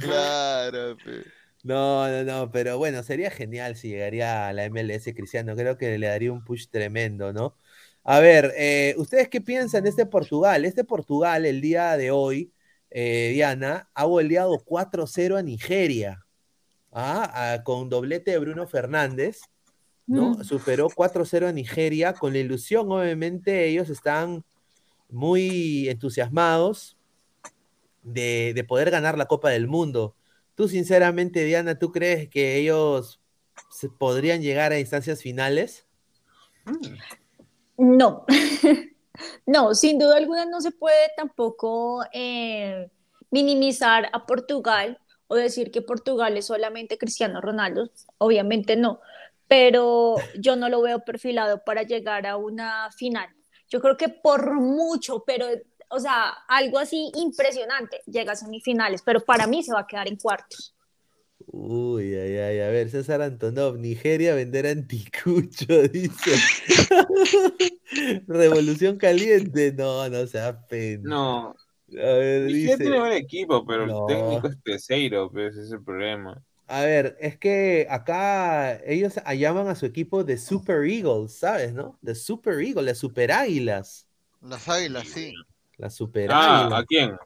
Speaker 4: Claro, pe.
Speaker 2: No, no, no, pero bueno, sería genial si llegaría a la MLS Cristiano. Creo que le daría un push tremendo, ¿no? A ver, eh, ¿ustedes qué piensan de este Portugal? Este Portugal, el día de hoy, eh, Diana, ha goleado 4-0 a Nigeria, ¿ah? Ah, con doblete de Bruno Fernández, ¿no?
Speaker 5: Mm.
Speaker 2: Superó 4-0 a Nigeria, con la ilusión, obviamente, ellos están muy entusiasmados de, de poder ganar la Copa del Mundo. Tú, sinceramente, Diana, ¿tú crees que ellos se podrían llegar a instancias finales?
Speaker 5: No, no, sin duda alguna no se puede tampoco eh, minimizar a Portugal o decir que Portugal es solamente Cristiano Ronaldo, obviamente no, pero yo no lo veo perfilado para llegar a una final. Yo creo que por mucho, pero, o sea, algo así impresionante, llega a semifinales, pero para mí se va a quedar en cuartos.
Speaker 2: Uy, ay, ay, a ver, César Antonov, Nigeria vender anticucho, dice. Revolución caliente, no, no sea pena.
Speaker 6: No,
Speaker 2: A ver,
Speaker 6: Nigeria tiene
Speaker 2: dice.
Speaker 6: buen equipo, pero
Speaker 2: No.
Speaker 6: el técnico es Peseiro, pues ese es el problema.
Speaker 2: A ver, es que acá ellos llaman a su equipo de Super Eagles, ¿sabes, no? De Super Eagles, las Super Águilas.
Speaker 4: Las águilas, sí.
Speaker 2: Las Super
Speaker 6: Ah,
Speaker 2: Águilas.
Speaker 6: ¿a quién?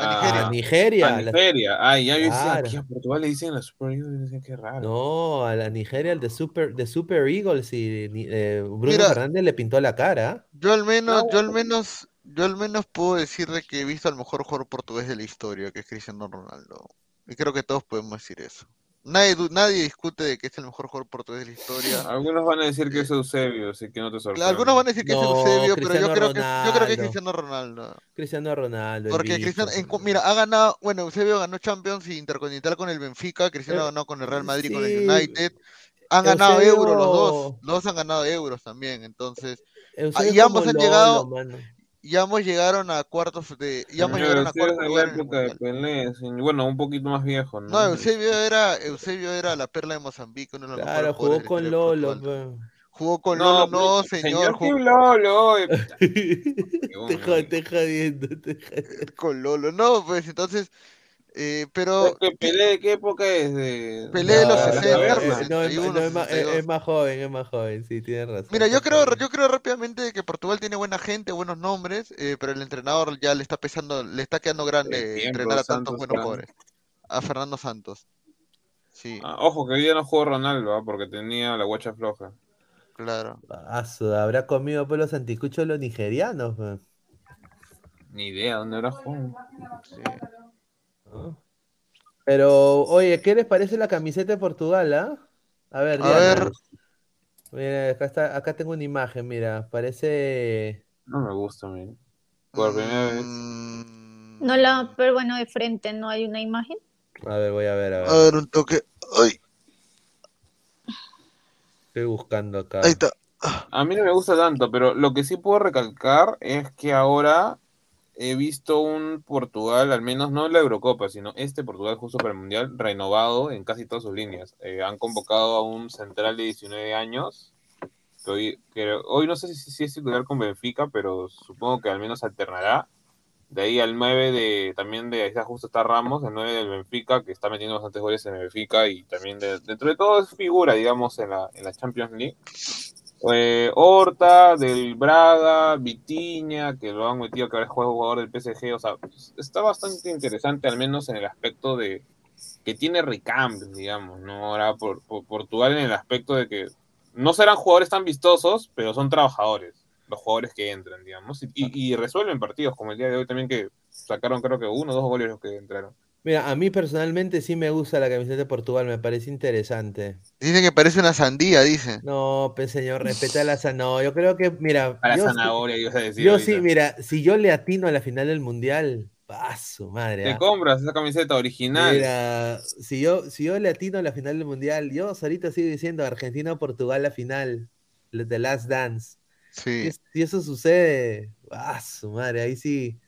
Speaker 4: A
Speaker 2: A
Speaker 4: Nigeria.
Speaker 2: Nigeria.
Speaker 6: A Nigeria. Ay, ya yo decía,
Speaker 2: Claro.
Speaker 6: aquí a Portugal le dicen la Super Eagles, dicen que raro.
Speaker 2: No, a la Nigeria, el de Super, de Super Eagles y eh, Bruno
Speaker 4: Mira.
Speaker 2: Fernández le pintó la cara.
Speaker 4: Yo al menos,
Speaker 6: No.
Speaker 4: yo al menos, yo al menos puedo decir de que he visto al mejor jugador portugués de la historia, que es Cristiano Ronaldo. Y creo que todos podemos decir eso. Nadie, nadie discute de que es el mejor jugador portugués de la historia.
Speaker 6: Algunos van a decir que es Eusebio, así que no te sorprendas.
Speaker 4: Algunos van a decir que
Speaker 2: No,
Speaker 4: es Eusebio, pero yo
Speaker 2: Cristiano
Speaker 4: creo que, yo creo que es. Cristiano Ronaldo.
Speaker 2: Cristiano Ronaldo.
Speaker 4: Porque. Cristiano, en mira, ha ganado, bueno, Eusebio ganó Champions y Intercontinental con el Benfica, Cristiano
Speaker 2: Eh,
Speaker 4: ganó con el Real Madrid, con
Speaker 2: sí,
Speaker 4: el United. Han ganado euros los dos, los dos han ganado euros también, entonces,
Speaker 2: Eusebio
Speaker 4: y ambos han
Speaker 2: Lolo,
Speaker 4: llegado-
Speaker 2: mano.
Speaker 4: Y ambos llegaron a cuartos de, y ambos llegaron a cuartos
Speaker 6: de la época de. Pelé, bueno, un poquito más viejo, ¿no?
Speaker 4: No, Eusebio era, Eusebio era la perla de Mozambique, uno de los
Speaker 2: Claro, jugó con Lolo.
Speaker 4: Jugó con
Speaker 6: No,
Speaker 4: Lolo, no, señor,
Speaker 6: Kim
Speaker 4: jugó
Speaker 6: Lolo,
Speaker 2: te jodiendo. te jodiendo.
Speaker 4: con Lolo, no, pues entonces, eh,
Speaker 6: ¿Es
Speaker 4: pero
Speaker 6: Pelé de qué época es? De,
Speaker 4: Pelé de los
Speaker 2: No, no,
Speaker 4: 60,
Speaker 2: eh,
Speaker 6: caverna.
Speaker 2: eh, no, es,
Speaker 4: 61,
Speaker 2: no, es más, es-
Speaker 4: 62.
Speaker 2: es más joven, es más joven, sí, tienes razón.
Speaker 4: Mira, yo creo, yo creo rápidamente que Portugal tiene buena gente, buenos nombres, eh, pero el entrenador ya le está pesando, le está quedando grande
Speaker 6: tiempo,
Speaker 4: entrenar a tantos
Speaker 6: Santos,
Speaker 4: buenos jugadores. A Fernando Santos. Sí,
Speaker 6: Ah, ojo, que hoy día no jugó Ronaldo, ah, porque tenía la guacha floja.
Speaker 4: claro.
Speaker 2: Su- habrá comido pues los anticuchos los nigerianos. pe.
Speaker 6: Ni idea dónde habrá jugado.
Speaker 4: Sí.
Speaker 2: Pero, oye, ¿qué les parece la camiseta de Portugal, ah? A ver,
Speaker 4: A
Speaker 2: Diana.
Speaker 4: ver.
Speaker 2: Mira, acá está, acá tengo una imagen, mira, parece.
Speaker 6: No me gusta, mira. Por primera vez.
Speaker 4: Mm,
Speaker 5: No la, pero bueno, de frente no hay una imagen.
Speaker 2: A ver, voy a ver, a ver.
Speaker 4: A ver, un toque. Ay,
Speaker 2: Estoy buscando acá.
Speaker 4: ahí está.
Speaker 6: A mí no me gusta tanto, pero lo que sí puedo recalcar es que ahora he visto un Portugal, al menos no la Eurocopa, sino este Portugal justo para el Mundial, renovado en casi todas sus líneas. Eh, han convocado a un central de 19 años, que hoy, que hoy no sé si, si es titular con Benfica, pero supongo que al menos alternará. De ahí al 9 de, también de, ahí está justo está Ramos, el 9 del Benfica, que está metiendo bastantes goles en el Benfica y también de- dentro de todo es figura, digamos, en la, en la Champions League. Eh, Horta, del Braga, Vitiña, que lo han metido que ahora es jugador del PSG, o sea, está bastante interesante, al menos en el aspecto de que tiene recambios, digamos, ¿no? Ahora por, por- Portugal en el aspecto de que no serán jugadores tan vistosos, pero son trabajadores, los jugadores que entran, digamos, y, y- y resuelven partidos, como el día de hoy también que sacaron creo que uno o dos goles los que entraron.
Speaker 2: Mira, a mí personalmente sí me gusta la camiseta de Portugal, me parece interesante.
Speaker 4: Dicen que parece una sandía, dice.
Speaker 2: No, pues señor, respeta la zanahoria. Yo creo que, mira,
Speaker 6: Para
Speaker 2: yo, sí-
Speaker 6: zanahoria, ibas a decir.
Speaker 2: yo
Speaker 6: ahorita.
Speaker 2: sí, mira, si yo le atino a la final del mundial, Ah, su madre.
Speaker 6: Te
Speaker 2: ah.
Speaker 6: compras esa camiseta original.
Speaker 2: Mira, si yo, si yo le atino a la final del mundial, yo ahorita sigo diciendo Argentina o Portugal la final, The Last Dance.
Speaker 4: Sí.
Speaker 2: Si, si eso sucede, ah, su madre, ahí sí.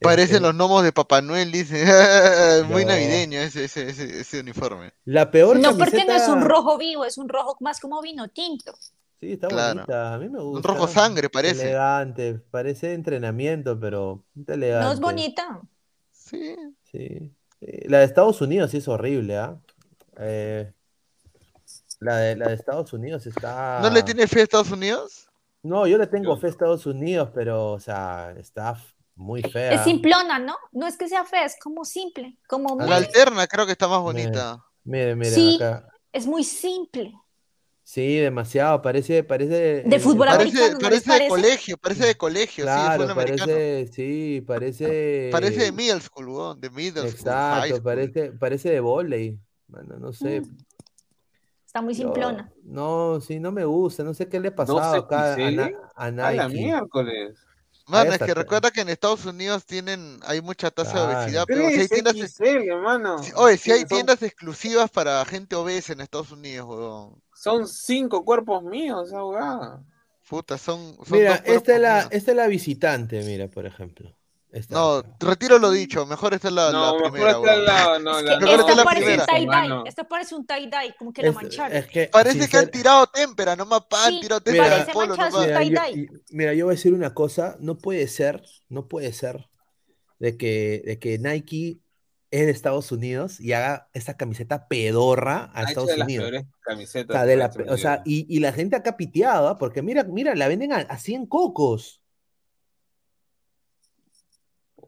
Speaker 4: Parecen
Speaker 2: este,
Speaker 4: los gnomos de Papá Noel, dice. Muy
Speaker 2: No.
Speaker 4: navideño ese, ese, ese, ese uniforme.
Speaker 2: La peor
Speaker 5: No, porque no es un rojo vivo, es un rojo más como vino tinto.
Speaker 2: Sí, está
Speaker 4: Claro.
Speaker 2: bonita, a mí me gusta.
Speaker 4: rojo sangre parece.
Speaker 2: Elegante, parece entrenamiento, pero elegante.
Speaker 5: No es bonita.
Speaker 4: Sí.
Speaker 2: Sí. La de Estados Unidos sí es horrible, ¿ah? Eh, la, de, la de Estados Unidos está.
Speaker 4: ¿No le tiene fe a Estados Unidos?
Speaker 2: No, yo le tengo fe a Estados Unidos, pero, o sea, está muy fea.
Speaker 5: Es simplona, ¿no? No es que sea fea, es como simple, como muy,
Speaker 4: La alterna creo que está más bonita.
Speaker 2: Mire, mire,
Speaker 5: Sí.
Speaker 2: acá.
Speaker 5: es muy simple.
Speaker 2: Sí, demasiado, parece, parece.
Speaker 5: De
Speaker 2: eh,
Speaker 5: fútbol
Speaker 4: Parece,
Speaker 5: americano, ¿no
Speaker 4: parece de colegio, parece de colegio, sí, de
Speaker 2: Claro,
Speaker 4: americano.
Speaker 2: parece, sí, parece.
Speaker 4: Parece de middle school, weón, de middle school,
Speaker 2: Exacto,
Speaker 4: school.
Speaker 2: parece, parece de volei. Bueno, no sé.
Speaker 5: Mm, Está muy
Speaker 2: yo-
Speaker 5: simplona.
Speaker 2: no, sí, no me gusta. No sé qué le ha pasado
Speaker 6: 12
Speaker 2: acá a,
Speaker 6: XL.
Speaker 2: Na- a
Speaker 6: A la
Speaker 2: Nike.
Speaker 6: miércoles.
Speaker 4: Mano, es que recuerda que en Estados Unidos tienen, hay mucha tasa de obesidad, pero si hay
Speaker 6: 3
Speaker 4: tiendas,
Speaker 6: XL, mano.
Speaker 4: si- oye, si hay
Speaker 6: Son-
Speaker 4: tiendas exclusivas para gente obesa en Estados Unidos, weón.
Speaker 6: Son cinco cuerpos míos, jugada.
Speaker 4: Puta, son, son
Speaker 2: Mira,
Speaker 4: dos
Speaker 2: esta es, la, esta es la visitante, mira, por ejemplo. Esta
Speaker 4: No, retiro lo dicho, mejor esta es la, la
Speaker 6: No, mejor
Speaker 4: primera,
Speaker 6: está
Speaker 4: weón.
Speaker 6: la, no,
Speaker 5: Es
Speaker 6: la,
Speaker 5: que
Speaker 4: Mejor está
Speaker 5: esta
Speaker 4: la
Speaker 5: parece un
Speaker 4: primera.
Speaker 6: mano.
Speaker 5: esta parece un tie-dye, como que la
Speaker 2: Es-
Speaker 5: mancharon.
Speaker 2: es que,
Speaker 4: Parece que han tirado témpera, nomás pan,
Speaker 5: Sí,
Speaker 4: tirado
Speaker 2: Mira,
Speaker 4: témpera polo nomás.
Speaker 2: Mira, yo, mira, voy a decir una cosa, no puede ser, no puede ser de que, de que Nike es de Estados Unidos y haga esa camiseta pedorra a
Speaker 6: Ha hecho
Speaker 2: Estados
Speaker 6: las
Speaker 2: Unidos. O sea, de la o y, y la gente acá piteada, ¿ah? porque mira, mira, la venden a, a 100 cocos.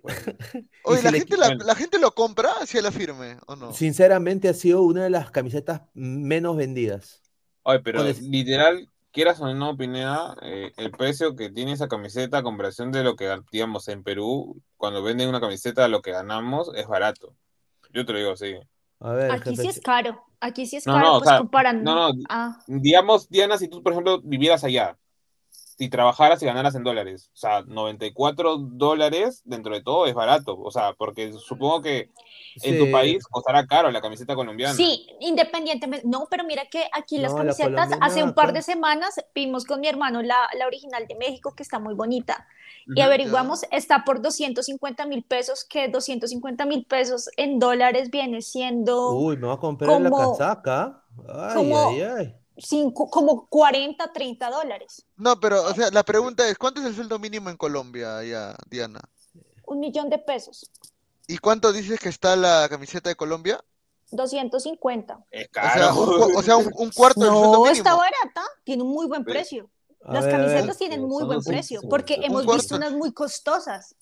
Speaker 4: Oye,
Speaker 2: si
Speaker 4: ¿la
Speaker 2: le
Speaker 4: gente, la,
Speaker 6: bueno.
Speaker 4: la gente lo compra hacia la firme, ¿o no?
Speaker 2: Sinceramente ha sido una de las camisetas menos vendidas.
Speaker 6: Oye, pero literal, quieras o no, Pineda, eh, el precio que tiene esa camiseta a comparación de lo que, digamos, en Perú, cuando venden una camiseta, lo que ganamos es barato. Yo te lo digo así.
Speaker 2: A ver,
Speaker 5: Aquí sí
Speaker 2: jefe,
Speaker 5: es caro, aquí sí es
Speaker 6: No,
Speaker 5: caro,
Speaker 6: no, o
Speaker 5: pues
Speaker 6: sea,
Speaker 5: comparando.
Speaker 6: no, no.
Speaker 5: Ah,
Speaker 6: Digamos, Diana, si tú, por ejemplo, vivieras allá y trabajaras y ganaras en dólares, o sea, 94 dólares dentro de todo es barato, o sea, porque supongo que en tu
Speaker 2: sí.
Speaker 6: país costará caro la camiseta colombiana.
Speaker 5: Sí, independientemente. No, pero mira que aquí las
Speaker 2: No, la
Speaker 5: camisetas, hace
Speaker 2: colombiana
Speaker 5: un par de semanas vimos con mi hermano la, la original de México, que está muy bonita, y averiguamos, está por 250 mil pesos, que 250 mil pesos en dólares viene siendo
Speaker 2: Uy, me va a comprar la
Speaker 5: como-
Speaker 2: casaca. Ay,
Speaker 5: como-
Speaker 2: ay, ay.
Speaker 5: Cinco- como 40, 30 dólares.
Speaker 4: No, pero, o sea, la pregunta es, ¿cuánto es el sueldo mínimo en Colombia, ya, Diana?
Speaker 5: Un millón de pesos,
Speaker 4: ¿Y cuánto dices que está la camiseta de Colombia?
Speaker 5: 250.
Speaker 6: Es
Speaker 4: O sea,
Speaker 6: caro.
Speaker 4: un, o sea, un, un cuarto del sueldo
Speaker 5: No,
Speaker 4: mínimo.
Speaker 5: está barata, tiene un muy buen precio.
Speaker 2: A
Speaker 5: Las
Speaker 2: ver,
Speaker 5: camisetas tienen muy buen precio, porque hemos
Speaker 4: cuarto.
Speaker 5: visto unas muy costosas.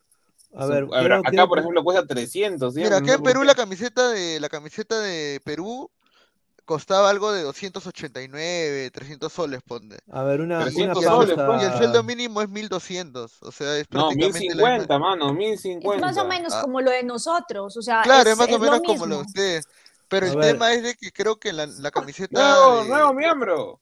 Speaker 2: A ver,
Speaker 6: A ver,
Speaker 2: quiero-
Speaker 6: acá,
Speaker 2: quiero-
Speaker 6: por ejemplo, cuesta 300. ¿sí?
Speaker 4: Mira, acá
Speaker 6: No
Speaker 4: en Perú la camiseta de la camiseta de Perú costaba algo de 289, 300 soles, ponte.
Speaker 2: A ver, una, una
Speaker 6: 300
Speaker 2: pausa.
Speaker 6: soles, pues,
Speaker 4: Y el sueldo mínimo es 1200, o sea, es
Speaker 6: No,
Speaker 4: prácticamente la misma-
Speaker 6: 1050, mano,
Speaker 5: Es
Speaker 6: 1050.
Speaker 5: más o menos
Speaker 4: Ah.
Speaker 5: como lo de nosotros, o sea,
Speaker 4: Claro,
Speaker 5: es,
Speaker 4: es más o
Speaker 5: es lo
Speaker 4: menos como lo de ustedes. Pero
Speaker 2: A
Speaker 4: el
Speaker 2: ver.
Speaker 4: tema es de que creo que la, la camiseta
Speaker 6: Nuevo,
Speaker 4: de-
Speaker 6: nuevo miembro.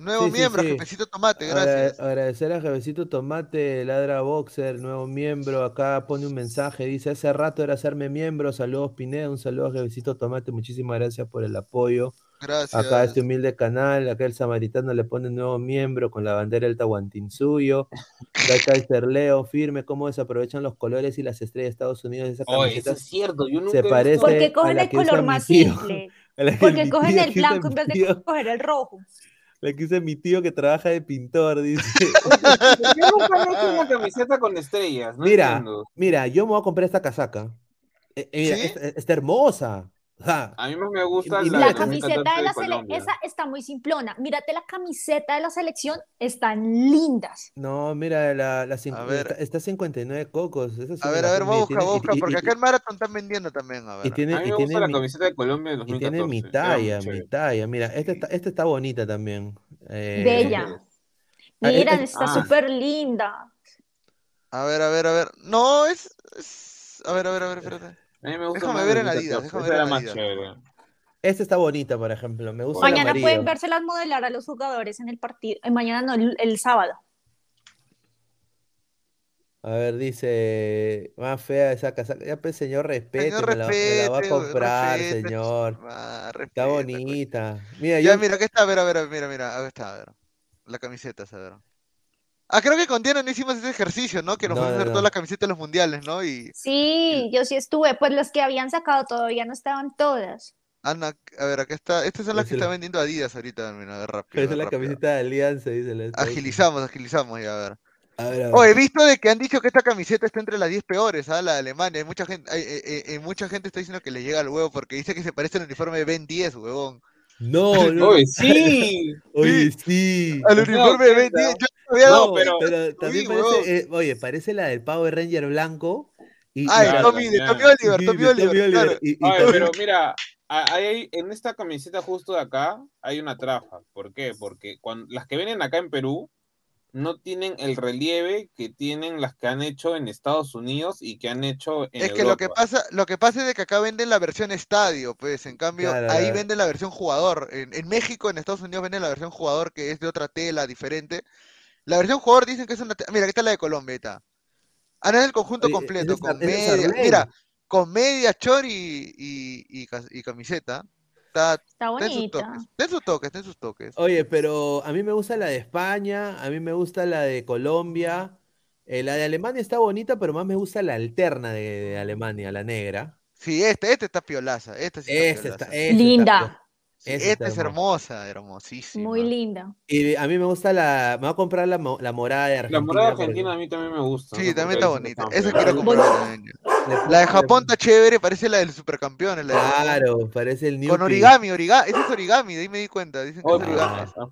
Speaker 4: Nuevo
Speaker 2: Sí,
Speaker 4: miembro,
Speaker 2: sí.
Speaker 4: jefecito tomate, gracias.
Speaker 2: agradecer a Jefecito Tomate, Ladra Boxer, nuevo miembro. Acá pone un mensaje, dice, hace rato era hacerme miembro. Saludos Pineda, un saludo a Jefecito Tomate, muchísimas gracias por el apoyo.
Speaker 4: Gracias.
Speaker 2: Acá este humilde canal, acá el samaritano le pone nuevo miembro con la bandera del Tahuantinsuyo. Acá Kaiser Leo, firme, cómo desaprovechan los colores y las estrellas de Estados Unidos. Esa
Speaker 6: Oye,
Speaker 2: camiseta
Speaker 6: eso es cierto. Yo nunca
Speaker 2: se parece
Speaker 5: Porque
Speaker 2: a
Speaker 5: cogen
Speaker 2: la
Speaker 5: el color más simple, porque cogen el blanco en vez de coger el rojo.
Speaker 2: La que usa mi tío que trabaja de pintor, dice.
Speaker 6: Yo nunca he hecho una camiseta con estrellas. No
Speaker 2: Mira,
Speaker 6: entiendo.
Speaker 2: mira, yo me voy a comprar esta casaca. Eh, eh,
Speaker 4: ¿Sí?
Speaker 2: esta- está hermosa.
Speaker 6: A mí más me gusta
Speaker 2: Y- y
Speaker 6: la,
Speaker 5: La camiseta
Speaker 6: 2014
Speaker 5: de la selección, esa está muy simplona. Mírate la camiseta de la selección, están lindas.
Speaker 2: no, mira, la, la
Speaker 4: A ver.
Speaker 2: está, está 59 cocos. esa sí
Speaker 4: A ver, a ver, voy a
Speaker 2: y
Speaker 4: buscar,
Speaker 2: tiene-
Speaker 4: voy a
Speaker 2: y-
Speaker 4: buscar,
Speaker 2: y-
Speaker 4: porque
Speaker 2: y-
Speaker 4: acá en Marathon están vendiendo también, a
Speaker 2: y
Speaker 4: ver.
Speaker 2: tiene,
Speaker 6: A mí
Speaker 2: y tiene
Speaker 6: gusta la
Speaker 2: mi-
Speaker 6: camiseta de Colombia de
Speaker 2: y
Speaker 6: 2014.
Speaker 2: tiene mi talla, mi
Speaker 6: chévere.
Speaker 2: talla. Mira, esta está, esta está bonita también. Eh,
Speaker 5: Bella.
Speaker 2: Ah,
Speaker 5: Mira,
Speaker 2: es-
Speaker 5: está
Speaker 6: ah.
Speaker 5: súper linda.
Speaker 4: A ver, a ver, a ver. No, es... es- A ver, a ver, a ver, espérate.
Speaker 6: A mí me gusta
Speaker 4: Déjame
Speaker 6: más
Speaker 4: ver en
Speaker 6: 2014,
Speaker 4: Adidas, déjame
Speaker 6: esa
Speaker 4: ver
Speaker 6: era
Speaker 4: en
Speaker 6: más
Speaker 4: Adidas.
Speaker 6: chévere.
Speaker 2: Esta está bonita, por ejemplo. Me gusta
Speaker 5: Mañana pueden vérselas modelar a los jugadores en el partido. eh, mañana no, el, el sábado.
Speaker 2: A ver, dice, más fea esa casaca. Ya, pues, señor, respete,
Speaker 4: Señor,
Speaker 2: me la, me la va a
Speaker 4: respete,
Speaker 2: comprar,
Speaker 4: respete,
Speaker 2: señor.
Speaker 4: Ah,
Speaker 2: Está bonita. Mira,
Speaker 4: Ya,
Speaker 2: yo,
Speaker 4: mira, aquí está, a ver, a ver, mira, mira, a ver, está, a ver. La camiseta, a ver. Ah, creo que con Diana no hicimos ese ejercicio, ¿no? Que nos
Speaker 2: No,
Speaker 4: fuimos a hacer
Speaker 2: no.
Speaker 4: todas las camisetas de los mundiales, ¿no? Y
Speaker 5: Sí, yo sí estuve, pues las que habían sacado todavía no estaban todas.
Speaker 4: Ana, a ver, acá está. Estas son las que está
Speaker 2: la-
Speaker 4: vendiendo Adidas ahorita, mira, a ver, rápido.
Speaker 2: esa es la
Speaker 4: rápido.
Speaker 2: camiseta de Alianza, dice la.
Speaker 4: Agilizamos, agilizamos ya, a ver.
Speaker 2: A ver, a ver.
Speaker 4: Oh, he visto de que han dicho que esta camiseta está entre las 10 peores, ¿ah? La de Alemania. Hay mucha gente, hay, eh, eh, eh, mucha gente está diciendo que le llega al huevo porque dice que se parece al uniforme de Ben 10, huevón.
Speaker 2: No, no.
Speaker 6: Oye, sí.
Speaker 2: Oye, sí.
Speaker 4: Al
Speaker 6: ¿No te
Speaker 4: uniforme de 10, yo no había dado
Speaker 6: No,
Speaker 4: cuenta.
Speaker 6: pero-
Speaker 2: también parece, eh, oye, parece la del Power Ranger blanco. Y,
Speaker 4: Ah,
Speaker 2: y-
Speaker 4: Tommy, de. Tommy Oliver, Tommy Oliver, claro.
Speaker 2: y- y
Speaker 6: Oye,
Speaker 2: también-
Speaker 6: pero mira, hay, en esta camiseta justo de acá hay una trafa. ¿Por qué? Porque cuando, las que vienen acá en Perú no tienen el relieve que tienen las que han hecho en Estados Unidos y que han hecho en
Speaker 4: Es que lo que pasa, lo que pasa es de que acá venden la versión estadio, pues, en cambio,
Speaker 2: Claro,
Speaker 4: ahí
Speaker 2: claro.
Speaker 4: venden la versión jugador. En, en México, en Estados Unidos venden la versión jugador que es de otra tela, diferente. La versión jugador dicen que es una tela. Mira, aquí está la de Colombia, ahí está. Ah, no, es el conjunto
Speaker 2: Oye,
Speaker 4: completo,
Speaker 2: es
Speaker 4: con
Speaker 2: Ar- ese es
Speaker 4: media,
Speaker 2: Arley.
Speaker 4: mira, con media, chor y, y, y camiseta. Está,
Speaker 5: Está bonita.
Speaker 4: toques, está en sus toques, está en sus toques.
Speaker 2: Oye, pero a mí me gusta la de España, a mí me gusta la de Colombia. eh, la de Alemania está bonita, pero más me gusta la alterna de, de Alemania, la negra.
Speaker 4: Sí, este, este está piolaza, este sí está
Speaker 2: Esta está,
Speaker 4: piolaza.
Speaker 2: está
Speaker 5: Linda,
Speaker 4: Sí, esta es hermosa, hermosísima.
Speaker 5: muy linda.
Speaker 2: Y a mí me gusta la. Me voy a comprar la, mo- la morada de Argentina.
Speaker 6: La morada
Speaker 2: porque
Speaker 6: argentina a mí también me gusta.
Speaker 4: Sí,
Speaker 6: no
Speaker 4: también
Speaker 6: por
Speaker 4: está bonita. Esa quiero comprar también. La de Japón está chévere, parece la del supercampeón. La de.
Speaker 2: Claro, parece el New
Speaker 4: Con origami, origami. Ese es origami, de ahí me di cuenta. Dicen que
Speaker 6: Oh,
Speaker 4: es origami.
Speaker 6: ah,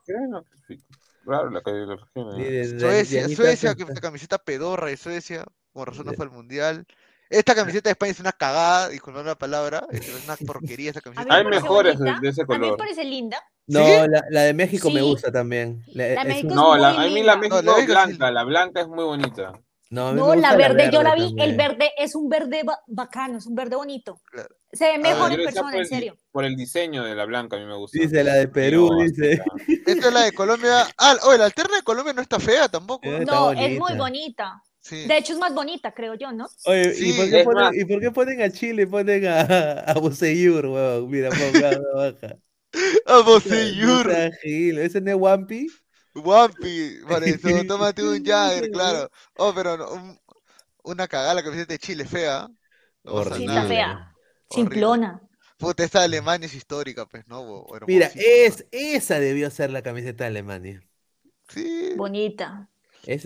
Speaker 6: sí, Claro, la que la región, ¿no?
Speaker 4: Suecia, Suecia, que esta camiseta pedorra de Suecia, con razón no fue al mundial. Esta camiseta de España es una cagada, disculpad la palabra, es una porquería esta camiseta.
Speaker 6: Hay mejores de- de ese
Speaker 5: A mí me
Speaker 6: color.
Speaker 5: parece linda.
Speaker 2: No,
Speaker 4: ¿Sí?
Speaker 2: la, la de México me gusta también. La-
Speaker 5: La
Speaker 2: es
Speaker 5: México
Speaker 6: No, la, a mí la. México
Speaker 4: No, la México sí.
Speaker 6: blanca, la blanca es muy bonita.
Speaker 2: no,
Speaker 5: la verde, yo la vi,
Speaker 2: también.
Speaker 5: el verde es un verde ba- bacano, es un verde bonito.
Speaker 4: Claro.
Speaker 5: Se ve
Speaker 4: Ah,
Speaker 5: mejor en persona,
Speaker 6: por
Speaker 5: en
Speaker 6: el,
Speaker 5: serio.
Speaker 6: por el diseño de la blanca, a mí me gusta.
Speaker 2: Dice la de Perú, dice.
Speaker 4: Esta es la de Colombia. Ah, oye, la alterna de Colombia no está fea tampoco.
Speaker 2: Eh,
Speaker 4: No,
Speaker 5: es muy
Speaker 2: bonita.
Speaker 4: Sí.
Speaker 5: De hecho, es más bonita, creo yo, ¿no?
Speaker 2: Oye,
Speaker 4: Sí,
Speaker 2: ¿y, por qué ponen, ¿y por qué ponen a Chile? Ponen a, a Boseyur, weón. Mira, ponga baja. Seas gil, ¿Ese no es Wampi?
Speaker 4: Wampi, por eso, tómate un Jagger, claro. Oh, pero no, un- una cagada la camiseta de Chile, fea. No
Speaker 5: Sí, está fea. Simplona.
Speaker 4: Puta, esta de Alemania es histórica, pues, ¿no?
Speaker 2: Mira, es, esa debió ser la camiseta de Alemania.
Speaker 4: Sí.
Speaker 5: Bonita.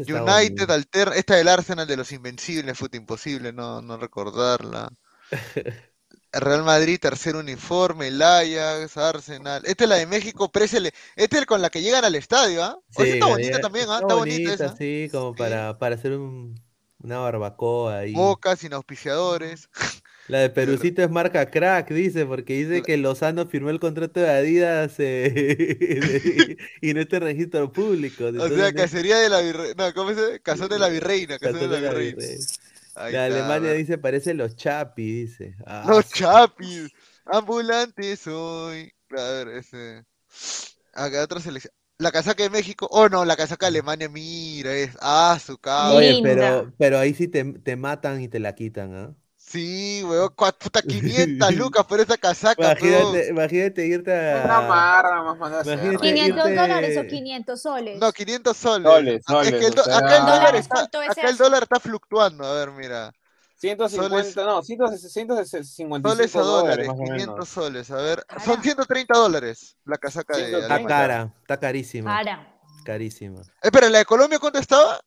Speaker 4: United,
Speaker 2: bonita.
Speaker 4: Alter, esta del Arsenal de los Invencibles, fue imposible no, no recordarla. Real Madrid, tercer uniforme, el Ajax, Arsenal. Esta es la de México, présele. Esta es con la que llegan al estadio, ¿ah? Oye,
Speaker 2: Sí,
Speaker 4: está bonita también, ¿ah?
Speaker 2: está
Speaker 4: Está bonita
Speaker 2: bonita,
Speaker 4: esa.
Speaker 2: sí, como
Speaker 4: Sí.
Speaker 2: para, para hacer un- una barbacoa ahí.
Speaker 4: Boca, sin auspiciadores.
Speaker 2: La de Perucito es marca crack, dice, porque dice que Lozano firmó el contrato de Adidas eh, y no está en registro público.
Speaker 4: O sea, cacería de la virreina. No, ¿cómo se dice? Cazón de la virreina. Cazón de la virreina.
Speaker 2: La
Speaker 4: está,
Speaker 2: Alemania dice, parece los Chapi, dice. Ah,
Speaker 4: Los chapis. Ambulante soy. A ver, ese. Acá otra selección. La casaca de México. Oh, no, la casaca de Alemania, mira, es. Ah, su cabrón.
Speaker 2: Oye, pero, pero ahí sí te, te matan y te la quitan, ¿ah?
Speaker 4: Sí, weón, puta 500 lucas por esa casaca,
Speaker 2: Imagínate, imagínate irte
Speaker 6: Una
Speaker 2: a...
Speaker 6: marra más más
Speaker 2: Imagínate
Speaker 5: 500
Speaker 2: irte-
Speaker 5: dólares o 500 soles.
Speaker 4: No, 500 soles.
Speaker 6: Soles,
Speaker 4: Ah, es que el
Speaker 6: soles,
Speaker 4: do-
Speaker 6: o sea-
Speaker 4: acá el dólar
Speaker 5: ¿Dólares
Speaker 4: está, acá el dólar está fluctuando. A ver, mira.
Speaker 6: 150, no, 155
Speaker 4: Soles a dólares,
Speaker 6: dólares más o
Speaker 4: 500
Speaker 6: menos.
Speaker 4: soles. A ver,
Speaker 5: Cara.
Speaker 4: son 130 dólares la casaca de
Speaker 6: 130.
Speaker 2: Está
Speaker 4: Alemania.
Speaker 2: cara, está carísima,
Speaker 5: Cara.
Speaker 2: carísima.
Speaker 4: Espera, ¿la de Colombia cuánto estaba?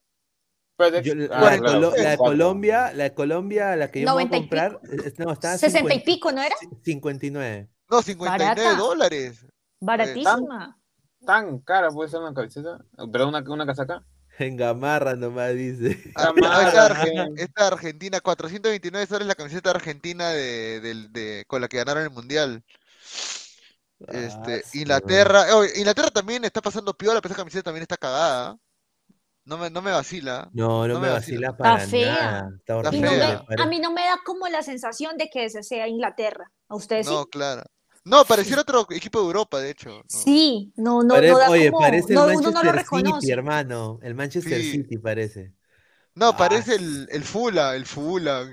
Speaker 6: Pero
Speaker 2: Yo-
Speaker 6: de-
Speaker 2: la, de
Speaker 6: claro,
Speaker 2: Colo- la de
Speaker 6: 24.
Speaker 2: Colombia, la de Colombia, la que yo voy a
Speaker 5: 90 y
Speaker 2: comprar, es- no, está
Speaker 5: 60 y
Speaker 2: 50
Speaker 5: pico, ¿no era?
Speaker 2: 59.
Speaker 4: No, 59
Speaker 5: Barata.
Speaker 4: dólares.
Speaker 5: Baratísima.
Speaker 6: Tan cara puede ser una camiseta, perdón, una, una casaca.
Speaker 2: En gamarra nomás dice.
Speaker 4: Ah,
Speaker 6: Camarada,
Speaker 4: esta, Arge-
Speaker 6: gente.
Speaker 4: esta Argentina, 429 soles la camiseta argentina de, del- de- con la que ganaron el mundial. Este,
Speaker 2: Ah,
Speaker 4: Inglaterra, oh, Inglaterra también está pasando piola, pero esa camiseta también está cagada. No me, no me vacila.
Speaker 2: No, no
Speaker 4: no
Speaker 2: me
Speaker 4: me
Speaker 2: vacila
Speaker 4: vacila.
Speaker 2: para
Speaker 5: Está fea.
Speaker 2: nada. Está
Speaker 4: Está
Speaker 5: Y
Speaker 2: horrible,
Speaker 5: no
Speaker 4: fea.
Speaker 2: me
Speaker 5: a mí no me da como la sensación de que ese sea Inglaterra. ¿A ustedes
Speaker 4: No,
Speaker 5: sí?
Speaker 4: claro. No, pareciera otro equipo de Europa, de hecho. no.
Speaker 5: Sí, no, no,
Speaker 2: Pare-
Speaker 5: no da
Speaker 2: oye,
Speaker 5: como,
Speaker 2: parece el
Speaker 5: no, uno no lo
Speaker 2: Manchester City,
Speaker 5: reconoce.
Speaker 2: hermano. El Manchester
Speaker 4: Sí.
Speaker 2: City parece.
Speaker 4: No,
Speaker 2: Ah,
Speaker 4: parece el, el Fula, el Fula.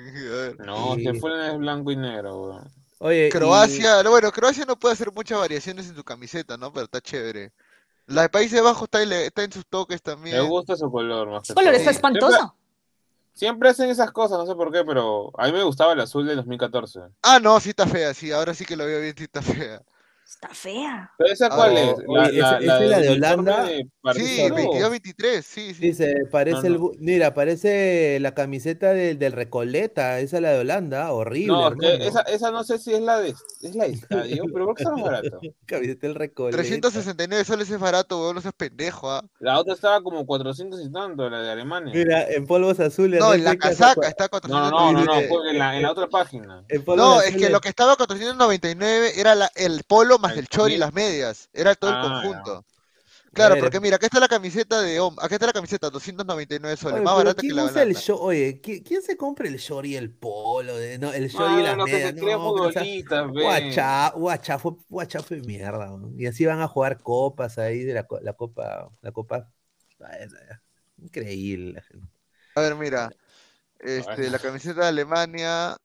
Speaker 6: No,
Speaker 2: Sí.
Speaker 6: que fue es blanco y negro, weón.
Speaker 2: Oye, y-
Speaker 4: Croacia, bueno, Croacia no puede hacer muchas variaciones en su camiseta, ¿no? Pero está chévere. La de Países Bajos está, en- está en sus toques
Speaker 6: Me
Speaker 4: también.
Speaker 6: gusta su color más
Speaker 5: Ese color está espantoso.
Speaker 6: Siempre, siempre hacen esas cosas, no sé por qué, pero a mí me gustaba el azul del 2014.
Speaker 4: Ah, no, sí está fea, sí, ahora sí que lo veo bien, sí está fea.
Speaker 5: Está fea.
Speaker 6: ¿Pero esa
Speaker 4: Ah,
Speaker 6: cuál es?
Speaker 2: oye, esa es la de Holanda.
Speaker 6: de
Speaker 4: Sí,
Speaker 6: Barcelona.
Speaker 4: 22-23, sí, sí.
Speaker 2: Dice, parece
Speaker 6: No,
Speaker 2: el,
Speaker 6: no.
Speaker 2: mira, parece la camiseta del, del Recoleta, esa es la de Holanda, horrible,
Speaker 6: No, esa, esa no sé si es la de, es la de estadio, pero creo que está más barato.
Speaker 2: Camiseta del Recoleta.
Speaker 4: 369 soles es barato, weón, no seas pendejo, ¿ah?
Speaker 6: La otra estaba como 400 y tanto, la de Alemania.
Speaker 2: Mira, en polvos azules.
Speaker 4: No, en la casaca está
Speaker 6: No, no, no, no, no,
Speaker 4: 499.
Speaker 6: en la, en la otra página.
Speaker 4: No, es que lo que estaba a 499 era la- el polo más
Speaker 6: El
Speaker 4: chori y las medias. Era todo el
Speaker 6: Ah,
Speaker 4: conjunto. Claro, porque mira, acá está la camiseta de hom- acá está la camiseta, 299 soles,
Speaker 2: Oye,
Speaker 4: más barata que
Speaker 2: ¿quién
Speaker 4: la
Speaker 2: usa el? Oye, ¿qui- ¿quién se compra el short y el polo? De, no, el short y
Speaker 6: Mano,
Speaker 2: las
Speaker 6: que
Speaker 2: medias. No,
Speaker 6: ve.
Speaker 2: guacha- guachafo, guachafo de mierda. Y así van a jugar copas ahí de la, co- la copa. La copa. Increíble. la gente.
Speaker 4: A ver, mira. Este, la camiseta de Alemania,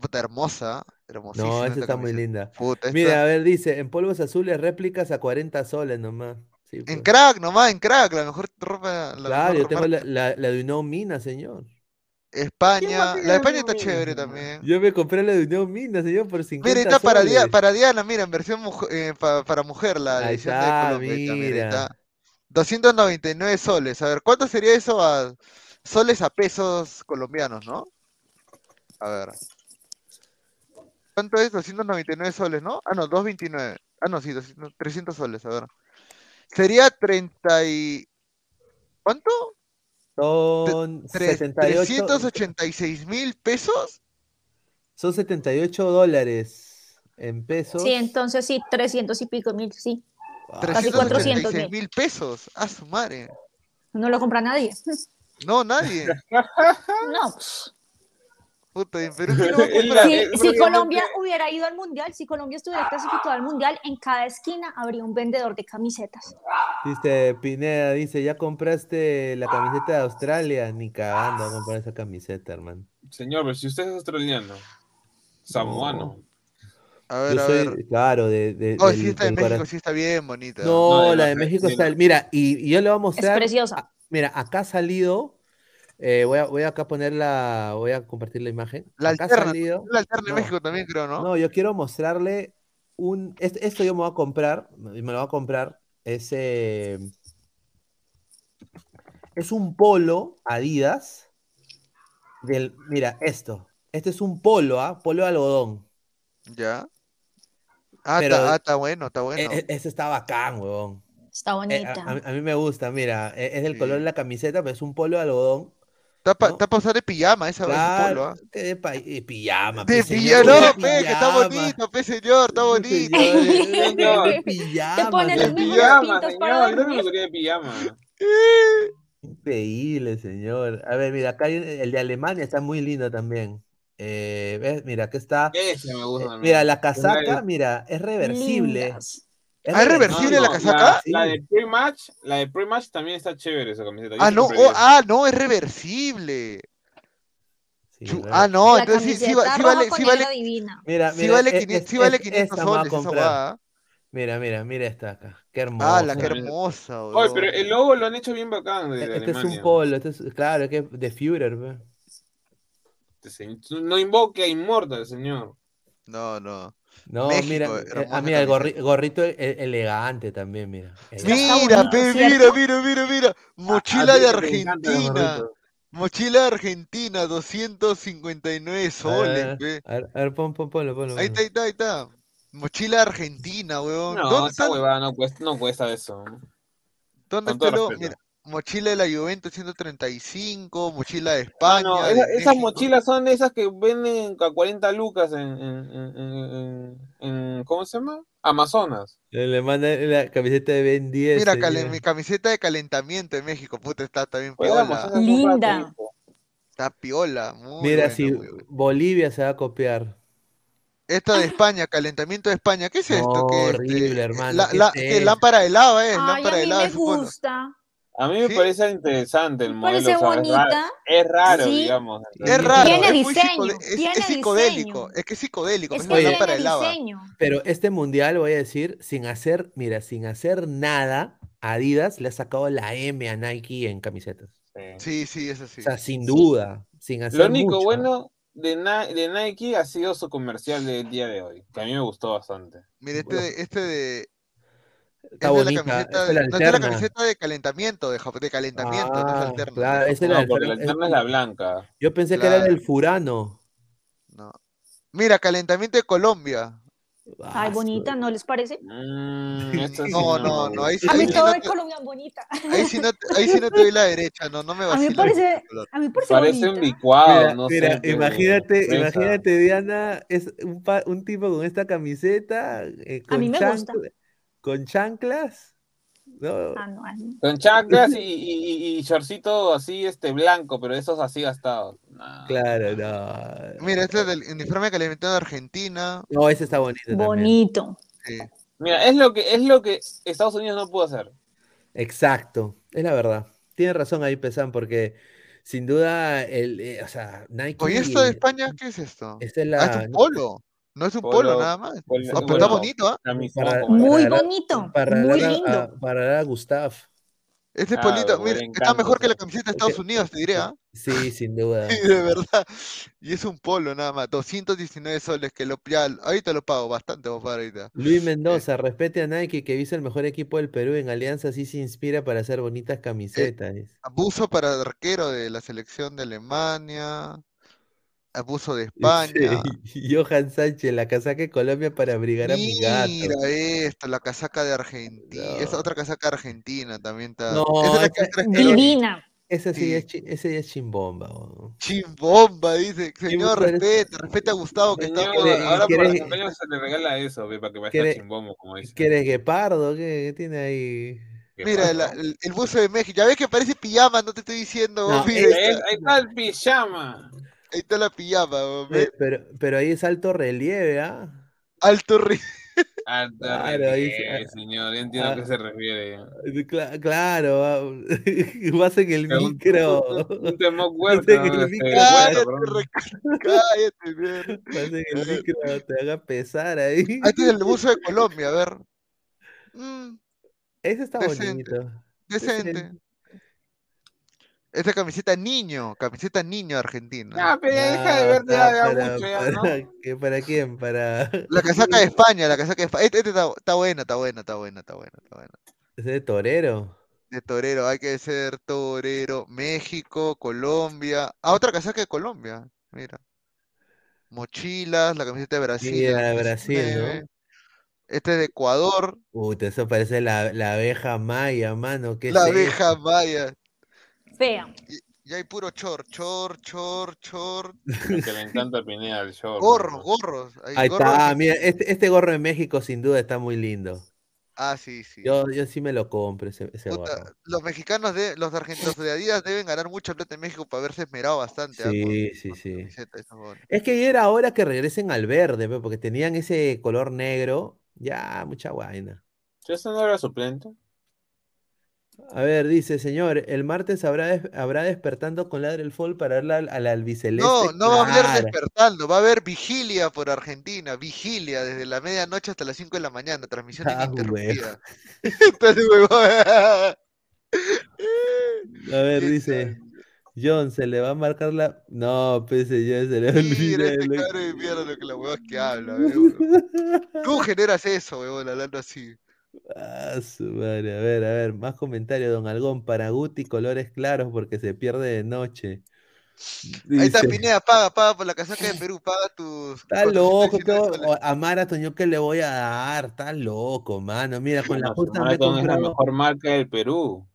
Speaker 4: puta hermosa, hermosísima
Speaker 2: No, esta
Speaker 4: esta
Speaker 2: está muy linda.
Speaker 4: Puta, esta-
Speaker 2: Mira, a ver, dice, en polvos azules réplicas a 40 soles nomás. Sí,
Speaker 4: en
Speaker 2: pues.
Speaker 4: crack nomás, en crack, la mejor ropa, la
Speaker 2: Claro,
Speaker 4: mejor
Speaker 2: yo tengo la, la, la de Unión Mina, señor.
Speaker 4: España, la de España está chévere también.
Speaker 2: Yo me compré la de Unión Mina, señor, por 50
Speaker 4: Mira, está para, Diana, mira, en versión mujer- eh, pa- para mujer, la
Speaker 2: Ahí
Speaker 4: edición
Speaker 2: está,
Speaker 4: de Colombia. mira,
Speaker 2: mira.
Speaker 4: está. 299 soles. A ver, ¿cuánto sería eso a soles a pesos colombianos, no? A ver. ¿Cuánto es? 299 soles, ¿no? Ah, no, 229. Ah, no, sí, 200 300 soles, a ver. Sería 30 y... ¿Cuánto?
Speaker 2: Son
Speaker 4: Tre-
Speaker 2: 78,
Speaker 4: 386 mil pesos.
Speaker 2: son 78 dólares en pesos.
Speaker 5: Sí, entonces sí, 300 y pico mil, sí.
Speaker 2: Ah,
Speaker 5: Casi 400
Speaker 4: 386 mil pesos. A su madre.
Speaker 5: No lo compra nadie.
Speaker 4: No, nadie.
Speaker 5: No. Pues,
Speaker 4: Puta, en Perú, ¿quién lo va a
Speaker 6: Es
Speaker 4: comprar?
Speaker 5: Si,
Speaker 6: eh,
Speaker 5: si Colombia hubiera ido al mundial, si Colombia estuviera clasificado al mundial, en cada esquina habría un vendedor de camisetas.
Speaker 2: Dice Pineda, dice, ¿ya compraste la camiseta de Australia? Ni cagando a comprar esa camiseta, hermano.
Speaker 6: Señor, pero si usted es australiano, samoano.
Speaker 4: A ver,
Speaker 2: Yo
Speaker 4: a
Speaker 2: soy,
Speaker 4: ver.
Speaker 2: claro, de, de-
Speaker 4: Oh,
Speaker 2: del-
Speaker 4: sí está en
Speaker 2: del
Speaker 4: México, sí está bien bonita.
Speaker 2: No,
Speaker 6: No, de
Speaker 2: la
Speaker 6: la-
Speaker 2: de México
Speaker 6: de
Speaker 2: está. Mira, y, y yo le voy a
Speaker 5: Es
Speaker 2: mostrar.
Speaker 5: preciosa.
Speaker 2: a- Mira, acá ha salido. Eh, voy, a, voy a acá poner la. Voy a compartir la imagen.
Speaker 4: La
Speaker 2: acá
Speaker 4: alterna,
Speaker 2: salido.
Speaker 4: La alterna en
Speaker 2: no.
Speaker 4: México también creo, ¿no?
Speaker 2: No, yo quiero mostrarle un. es- Esto yo me voy a comprar. y Me lo voy a comprar. Es, eh, es un polo Adidas. Del, mira, esto. Este es un polo, ¿ah? Polo de algodón.
Speaker 4: Ya. Ah,
Speaker 2: Pero-
Speaker 4: está, ah, está bueno, está bueno.
Speaker 2: E- e- ese está bacán, huevón.
Speaker 5: Está
Speaker 2: Eh, a,
Speaker 5: bonita.
Speaker 2: a mí- a me gusta, mira. e- Es del color de la camiseta, pero es un polo de algodón.
Speaker 4: Está para
Speaker 2: ¿no?
Speaker 4: usar de pijama esa, polo,
Speaker 2: Claro,
Speaker 4: ¿ah?
Speaker 2: de, de pijama,
Speaker 4: De
Speaker 2: pe,
Speaker 4: pijama, no, pe, que está
Speaker 2: pijama.
Speaker 4: bonito, pe, señor, está bonito.
Speaker 2: señor, de- pijama,
Speaker 5: ponen
Speaker 6: De pijama, señor.
Speaker 5: Dormir.
Speaker 6: me gustaría de pijama.
Speaker 2: Increíble, señor. A ver, mira, acá hay el de Alemania está muy lindo también. Eh, ¿ves? Mira, acá está.
Speaker 6: Ese me gusta
Speaker 2: Eh, mira, la casaca, mira, es reversible.
Speaker 5: Lindas.
Speaker 4: Ah, ¿es reversible la casaca?
Speaker 2: Sí.
Speaker 6: La, de pre-match, la de pre-match también está chévere esa camiseta. Yo
Speaker 4: Ah,
Speaker 6: sí
Speaker 4: no, oh, ah, no, es reversible.
Speaker 2: Sí,
Speaker 4: ah, no,
Speaker 5: la
Speaker 4: entonces sí, sí, sí vale, sí vale,
Speaker 5: negro divina.
Speaker 2: Mira,
Speaker 4: sí
Speaker 2: mira,
Speaker 4: vale
Speaker 2: e-
Speaker 4: 500,
Speaker 2: es-
Speaker 4: sí vale
Speaker 2: es-
Speaker 4: 500
Speaker 2: esta me voy a
Speaker 4: soles esa guada.
Speaker 2: Mira, mira, mira esta acá. Qué hermosa.
Speaker 4: Ah, la que
Speaker 6: hermosa.
Speaker 4: hermosa,
Speaker 6: Oye, pero el logo lo han hecho bien bacán de, de
Speaker 2: Este es un polo, este es, claro, es que de Führer, pe.
Speaker 6: Este No invoque a Immortal, señor.
Speaker 4: No, no.
Speaker 2: No,
Speaker 4: México,
Speaker 2: mira, eh, ah, mira, el gorri- gorrito e- elegante también, mira.
Speaker 4: Mira, pe, mira, mira, mira, mira. Mochila
Speaker 6: A- a
Speaker 4: de
Speaker 6: te
Speaker 4: Argentina. Mochila de Argentina, 259 soles,
Speaker 2: Ah,
Speaker 4: pe.
Speaker 2: A ver, a ver, pon, pon, ponlo, ponlo,
Speaker 4: Ahí está, ahí está, ahí está. Mochila de Argentina, weón.
Speaker 6: No,
Speaker 4: ¿Dónde
Speaker 6: esa
Speaker 4: está?
Speaker 6: huevada no cuesta, no cuesta eso.
Speaker 4: ¿Dónde
Speaker 6: todo
Speaker 4: lo-. Mira, mochila de la Juventus 135, mochila de
Speaker 6: Ah,
Speaker 4: España.
Speaker 6: no, esa- esas mochilas son esas que venden a 40 lucas en, en, en, en- en- en- ¿cómo se llama? Amazonas.
Speaker 2: Le le manda la camiseta de Ben 10.
Speaker 4: Mira, mi camiseta de calentamiento de México, puta, está, está bien
Speaker 6: Juegamos
Speaker 4: piola.
Speaker 5: Linda.
Speaker 4: Está piola, muy
Speaker 2: Mira,
Speaker 4: buena,
Speaker 2: si
Speaker 4: muy.
Speaker 2: Bolivia se va a copiar.
Speaker 4: Esta de España, calentamiento de España, ¿qué es esto?
Speaker 2: No,
Speaker 4: ¿Qué, este,
Speaker 2: horrible, hermano,
Speaker 4: la-
Speaker 2: ¿qué
Speaker 4: la-
Speaker 2: es
Speaker 4: ¿qué lámpara de lava, es?
Speaker 5: Ay,
Speaker 4: lámpara
Speaker 5: a
Speaker 4: de
Speaker 5: mí
Speaker 4: lava,
Speaker 5: me
Speaker 4: supongo.
Speaker 6: A mí me
Speaker 4: Sí.
Speaker 6: parece interesante el modelo.
Speaker 5: parece
Speaker 6: o sea, es raro-
Speaker 5: bonita.
Speaker 6: Es raro,
Speaker 5: Sí.
Speaker 6: digamos.
Speaker 4: Es raro,
Speaker 5: Tiene
Speaker 4: es
Speaker 5: diseño,
Speaker 4: es,
Speaker 5: tiene
Speaker 4: es psicodélico,
Speaker 5: diseño.
Speaker 4: es que es psicodélico,
Speaker 5: Es que tiene
Speaker 4: lámpara de lava.
Speaker 5: diseño.
Speaker 2: Pero este mundial, voy a decir, sin hacer, mira, sin hacer nada, Adidas le ha sacado la M a Nike en camisetas.
Speaker 4: Sí, sí, eso sí.
Speaker 2: O sea, sin
Speaker 6: Sí.
Speaker 2: duda, sin hacer
Speaker 6: Lo único
Speaker 2: mucho.
Speaker 6: bueno de, Ni- de Nike ha sido su comercial del día de hoy, que a mí me gustó bastante.
Speaker 4: Mira, este de, este de,
Speaker 2: Está
Speaker 4: es de la
Speaker 2: bonita,
Speaker 4: camiseta
Speaker 2: es la
Speaker 4: no, es la camiseta de calentamiento, de, de calentamiento, no es
Speaker 2: Ah,
Speaker 4: alterna.
Speaker 2: claro, es
Speaker 6: No,
Speaker 2: la
Speaker 6: porque la
Speaker 2: alterna-
Speaker 6: es la blanca.
Speaker 2: Yo pensé que era
Speaker 4: Claro.
Speaker 2: del Furano.
Speaker 4: No. Mira, calentamiento de Colombia.
Speaker 2: Ah,
Speaker 5: Ay, bonita, ¿no les parece?
Speaker 6: Mm, sí
Speaker 4: No, no, no, ahí sí,
Speaker 5: A
Speaker 4: ahí
Speaker 5: mí
Speaker 4: sí
Speaker 5: todo
Speaker 4: no
Speaker 5: de
Speaker 4: te,
Speaker 5: Colombia es bonita.
Speaker 4: ahí sí no te- ahí sí no te doy la derecha, no, no me
Speaker 5: A mí
Speaker 4: con
Speaker 5: parece, a mí me parece
Speaker 6: Parece un
Speaker 5: bonita.
Speaker 6: licuado,
Speaker 2: Mira,
Speaker 6: no
Speaker 2: mira,
Speaker 6: sé.
Speaker 2: imagínate,
Speaker 6: fresa.
Speaker 2: imagínate, Diana, es un, pa- un tipo con esta camiseta, eh,
Speaker 5: A mí
Speaker 2: con,
Speaker 5: me gusta.
Speaker 2: chancla- con chanclas, ¿no?
Speaker 5: Ah, no, ay,
Speaker 6: Con chanclas y, y, y- shortcito así, este, blanco, pero esos así gastados.
Speaker 2: Claro, no.
Speaker 4: Mira, este es del uniforme de calentamiento de Argentina.
Speaker 2: No, ese está bonito también.
Speaker 5: bonito.
Speaker 4: Sí.
Speaker 6: Mira, es lo que es lo que Estados Unidos no pudo hacer.
Speaker 2: Exacto, es la verdad. Tiene razón ahí, Pesan, porque sin duda, el, eh, o sea, Nike.
Speaker 4: Oye, ¿esto de España qué es esto?
Speaker 2: Esta es
Speaker 4: Ah, es
Speaker 2: la.
Speaker 4: un polo. No es un polo,
Speaker 6: Polo,
Speaker 4: nada más.
Speaker 6: polo,
Speaker 4: Ah, pero está bonito, ¿ah?
Speaker 2: Para-
Speaker 6: como
Speaker 5: Muy
Speaker 2: regalar-
Speaker 5: bonito,
Speaker 2: Para
Speaker 5: muy lindo.
Speaker 2: a- para Gustav.
Speaker 4: Este
Speaker 6: Ah,
Speaker 4: polito, mira, está mejor que la camiseta de Estados Unidos, te diré, ¿ah?
Speaker 2: Sí, sin duda.
Speaker 4: Sí, de verdad. Y es un polo nada más. 219 soles que lo ya, ahorita lo pago bastante, pagar ahorita.
Speaker 2: Luis Mendoza, respete a Nike que viste el mejor equipo del Perú en Alianza, así se inspira para hacer bonitas camisetas. dice.
Speaker 4: Abuso para arquero de la selección de Alemania. Abuso de España.
Speaker 2: Dice, Johan Sánchez, la casaca de Colombia para abrigar a mi gato.
Speaker 4: Mira esto, la casaca de Argentina. Esa
Speaker 2: No.
Speaker 4: otra casaca de Argentina también está.
Speaker 2: No,
Speaker 4: Esa es
Speaker 2: esa-
Speaker 5: Divina.
Speaker 2: Ese sí,
Speaker 4: Sí.
Speaker 2: es, chi- ese ya es chimbomba.
Speaker 4: Chimbomba, dice. Señor, respeta, respeta a Gustavo que está
Speaker 6: Señor,
Speaker 4: por-
Speaker 2: ¿Quiere-
Speaker 6: ahora por los cumpleaños se le regala eso, para que vaya
Speaker 2: quiere-
Speaker 6: chimbombo, como dice.
Speaker 2: ¿Qué eres, guepardo? ¿Qué, qué tiene ahí?
Speaker 6: ¿Qué
Speaker 4: Mira, la- el, el buzo de México. Ya ves que parece pijama, no te estoy diciendo.
Speaker 2: No, es-
Speaker 4: ahí está
Speaker 6: el pijama.
Speaker 4: Ahí está la pijama.
Speaker 2: Eh,
Speaker 4: ¿ves?
Speaker 2: Pero, pero ahí es alto relieve, ¿ah?
Speaker 4: Alto ri-
Speaker 6: Alta
Speaker 2: Claro, ahí
Speaker 6: relieve,
Speaker 2: ah,
Speaker 6: señor, yo entiendo a
Speaker 2: ah.
Speaker 6: qué se refiere.
Speaker 2: Cla- claro, ah, vas en el
Speaker 6: Un-
Speaker 2: micro.
Speaker 6: Un, ¿no?
Speaker 2: el
Speaker 6: Este,
Speaker 4: Cállate, cállate, mierda.
Speaker 2: Vas en el micro, te haga pesar ahí.
Speaker 4: Ah, Este es el buzo de Colombia, a ver. Mm,
Speaker 2: Ese está
Speaker 4: decente,
Speaker 2: bonito.
Speaker 4: decente. Esta camiseta niño, camiseta niño argentina.
Speaker 6: Ya, pero ya deja de verte ya, ya
Speaker 2: para,
Speaker 6: mucho, ya,
Speaker 2: para,
Speaker 6: ¿no?
Speaker 2: ¿qué- ¿Para quién? Para.
Speaker 4: La casaca de España, la casaca de España. Este, este está, está buena, está buena, está buena, está buena, está buena.
Speaker 2: Ese de torero.
Speaker 4: De torero, hay que ser torero. México, Colombia. Ah, otra casaca de Colombia. Mira. Mochilas, la camiseta de Brasil. del
Speaker 2: Mira, Brasil, ¿no?
Speaker 4: 19. Este es de Ecuador.
Speaker 2: Uy, eso parece la, la abeja maya, mano. ¿Qué
Speaker 4: La
Speaker 2: es
Speaker 4: abeja
Speaker 2: eso?
Speaker 4: maya.
Speaker 5: Fea.
Speaker 4: Y hay puro chor, chor, chor, chor.
Speaker 6: Que le encanta Pineda el show.
Speaker 4: Gorros, gorros. Hay
Speaker 2: Ahí
Speaker 4: gorros
Speaker 2: está,
Speaker 4: Argen-
Speaker 2: mira, este, este gorro de México sin duda está muy lindo.
Speaker 4: Ah, sí, sí.
Speaker 2: Yo, yo sí me lo compro ese, ese
Speaker 4: Puta,
Speaker 2: gorro.
Speaker 4: los mexicanos, de, los argentinos de Adidas deben ganar mucha plata en México para haberse esmerado bastante. ah, con-
Speaker 2: Sí, sí, sí. Es que ya era hora que regresen al verde, porque tenían ese color negro. Ya, mucha vaina.
Speaker 6: ¿Eso no era suplente?
Speaker 2: A ver, dice, señor, el martes habrá, des- habrá despertando con Ladre el Fall para darle al, al albiceleste.
Speaker 4: No, no va a haber
Speaker 2: Claro.
Speaker 4: despertando, va a haber vigilia por Argentina, vigilia desde la medianoche hasta las 5 de la mañana, transmisión
Speaker 2: Ah,
Speaker 4: ininterrumpida. Entonces, huevón.
Speaker 2: A ver, dice, John, se le va a marcar la... No, pese ya se le
Speaker 4: Mira
Speaker 2: olvida
Speaker 4: este
Speaker 2: lo-
Speaker 4: cabrón de mierda lo que la huevas que habla, huevón. Tú generas eso, huevón, hablando así.
Speaker 2: Ah, su madre. A ver, a ver, más comentarios, don Algón. Para Guti, colores claros porque se pierde de noche.
Speaker 4: Ahí está Pineda, paga, paga por la casaca de Perú, paga tus
Speaker 2: Está loco,
Speaker 4: 419
Speaker 2: ¿qué-
Speaker 4: soles.
Speaker 2: o- a Marathon, ¿yo qué le voy a dar? Está loco, mano. Mira, con la justa me he
Speaker 6: la mejor marca del Perú.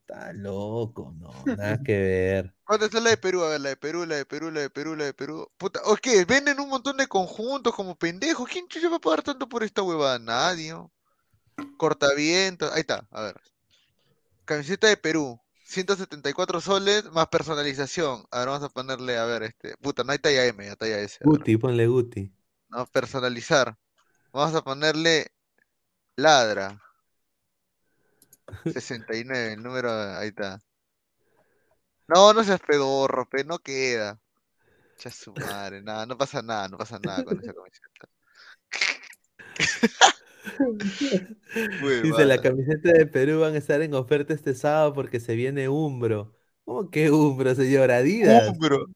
Speaker 2: Está loco, no, nada que ver.
Speaker 4: ¿Cuánto está la de Perú? A ver, la de Perú, la de Perú, la de Perú, la de Perú. Puta, ¿o qué? Venden un montón de conjuntos como pendejos. ¿Quién chucha va a pagar tanto por esta huevada? Nadie. ¿no? Cortavientos. Ahí está, a ver. Camiseta de Perú. 174 soles más personalización. A ver, vamos a ponerle, a ver, este. Puta, no hay talla M, hay talla S.
Speaker 2: Guti, ponle Guti.
Speaker 4: No, personalizar. Vamos a ponerle ladra. 69, el número, ahí está. No, no seas pedorro, pe, no queda. Ya su madre, nada, no pasa nada, no pasa nada con esa camiseta.
Speaker 2: Dice, la camiseta de Perú van a estar en oferta este sábado porque se viene Umbro. ¿Cómo que Umbro, señor? Adidas.
Speaker 4: Umbro.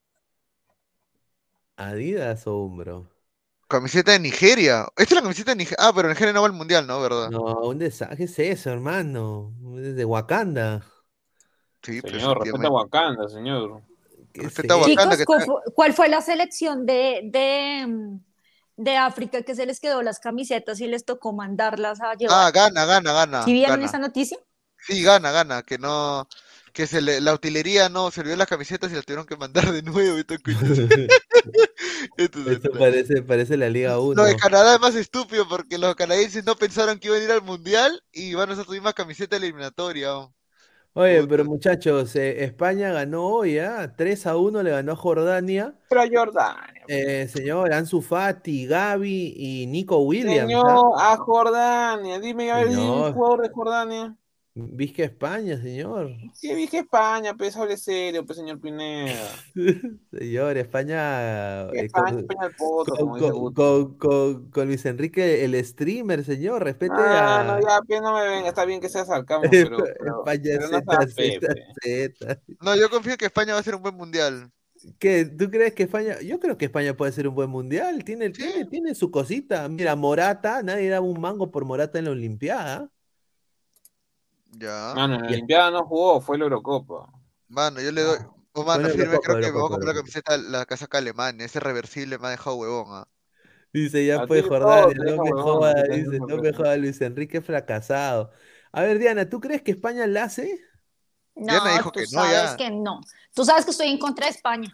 Speaker 2: ¿Adidas o Umbro?
Speaker 4: Camiseta de Nigeria. Esta es la camiseta de Nigeria. Ah, pero Nigeria no va al mundial, ¿no? ¿Verdad?
Speaker 2: No, un desastre. ¿Qué es eso, hermano? Es de Wakanda.
Speaker 4: Sí,
Speaker 6: Señor, respeta a Wakanda, señor.
Speaker 4: Respeta a Wakanda.
Speaker 5: Chicos, ¿cuál fue, cuál fue la selección de, de, de África que se les quedó las camisetas y les tocó mandarlas a llevar?
Speaker 4: Ah, gana, gana, gana.
Speaker 5: ¿Sí vieron
Speaker 4: gana.
Speaker 5: esa noticia?
Speaker 4: Sí, gana, gana. Que no. Que se le, la utilería no se olvidó las camisetas y las tuvieron que mandar de nuevo. y todo, coño. Entonces,
Speaker 2: Eso parece, parece la Liga 1.
Speaker 4: Lo de Canadá es más estúpido porque los canadienses no pensaron que iban a ir al mundial y van a usar su misma camiseta eliminatoria. oh.
Speaker 2: Oye, pero muchachos, eh, España ganó hoy, ¿ah? 3 a 1 le ganó a Jordania.
Speaker 6: Pero Jordania.
Speaker 2: Eh, señor, Ansu Fati, Gaby y Nico Williams. ¿ah?
Speaker 6: Señor, a Jordania. Dime, a ver, un jugador de Jordania.
Speaker 2: Vizca España, señor.
Speaker 6: Que dije España, pues hable serio, pues señor Pineda.
Speaker 2: Señor, España. Eh,
Speaker 6: España,
Speaker 2: con,
Speaker 6: España al poto,
Speaker 2: con- con- con- con- con Luis Enrique, el streamer, señor. Respete
Speaker 6: Ah,
Speaker 2: a.
Speaker 6: no, ya, pues no me venga, está bien que seas sarcasmo, pero, pero,
Speaker 2: España
Speaker 6: pero no
Speaker 2: Z,
Speaker 6: seas
Speaker 2: Z,
Speaker 6: Pepe.
Speaker 2: Z.
Speaker 4: No, yo confío en que España va a ser un buen mundial.
Speaker 2: ¿Qué? ¿Tú crees que España? Yo creo que España puede ser un buen mundial. Tiene,
Speaker 4: Sí.
Speaker 2: tiene, tiene su cosita. Mira, Morata, nadie daba un mango por Morata en la Olimpiada.
Speaker 4: Ya.
Speaker 6: Mano, en Olimpiada no jugó, fue la Eurocopa.
Speaker 4: Mano, yo le doy. Oh, mano, firme, creo que me voy a comprar la camiseta, la casaca alemana. Ese reversible me ha dejado huevón. ah.
Speaker 2: Dice, ya
Speaker 6: todo
Speaker 2: Jordania, no me joda, dice, no me joda Luis Enrique fracasado. A ver, Diana, ¿tú crees que España la hace?
Speaker 5: No,
Speaker 4: Diana dijo
Speaker 5: tú
Speaker 4: que no,
Speaker 5: sabes
Speaker 4: ya.
Speaker 5: que no. Tú sabes que estoy en contra de España.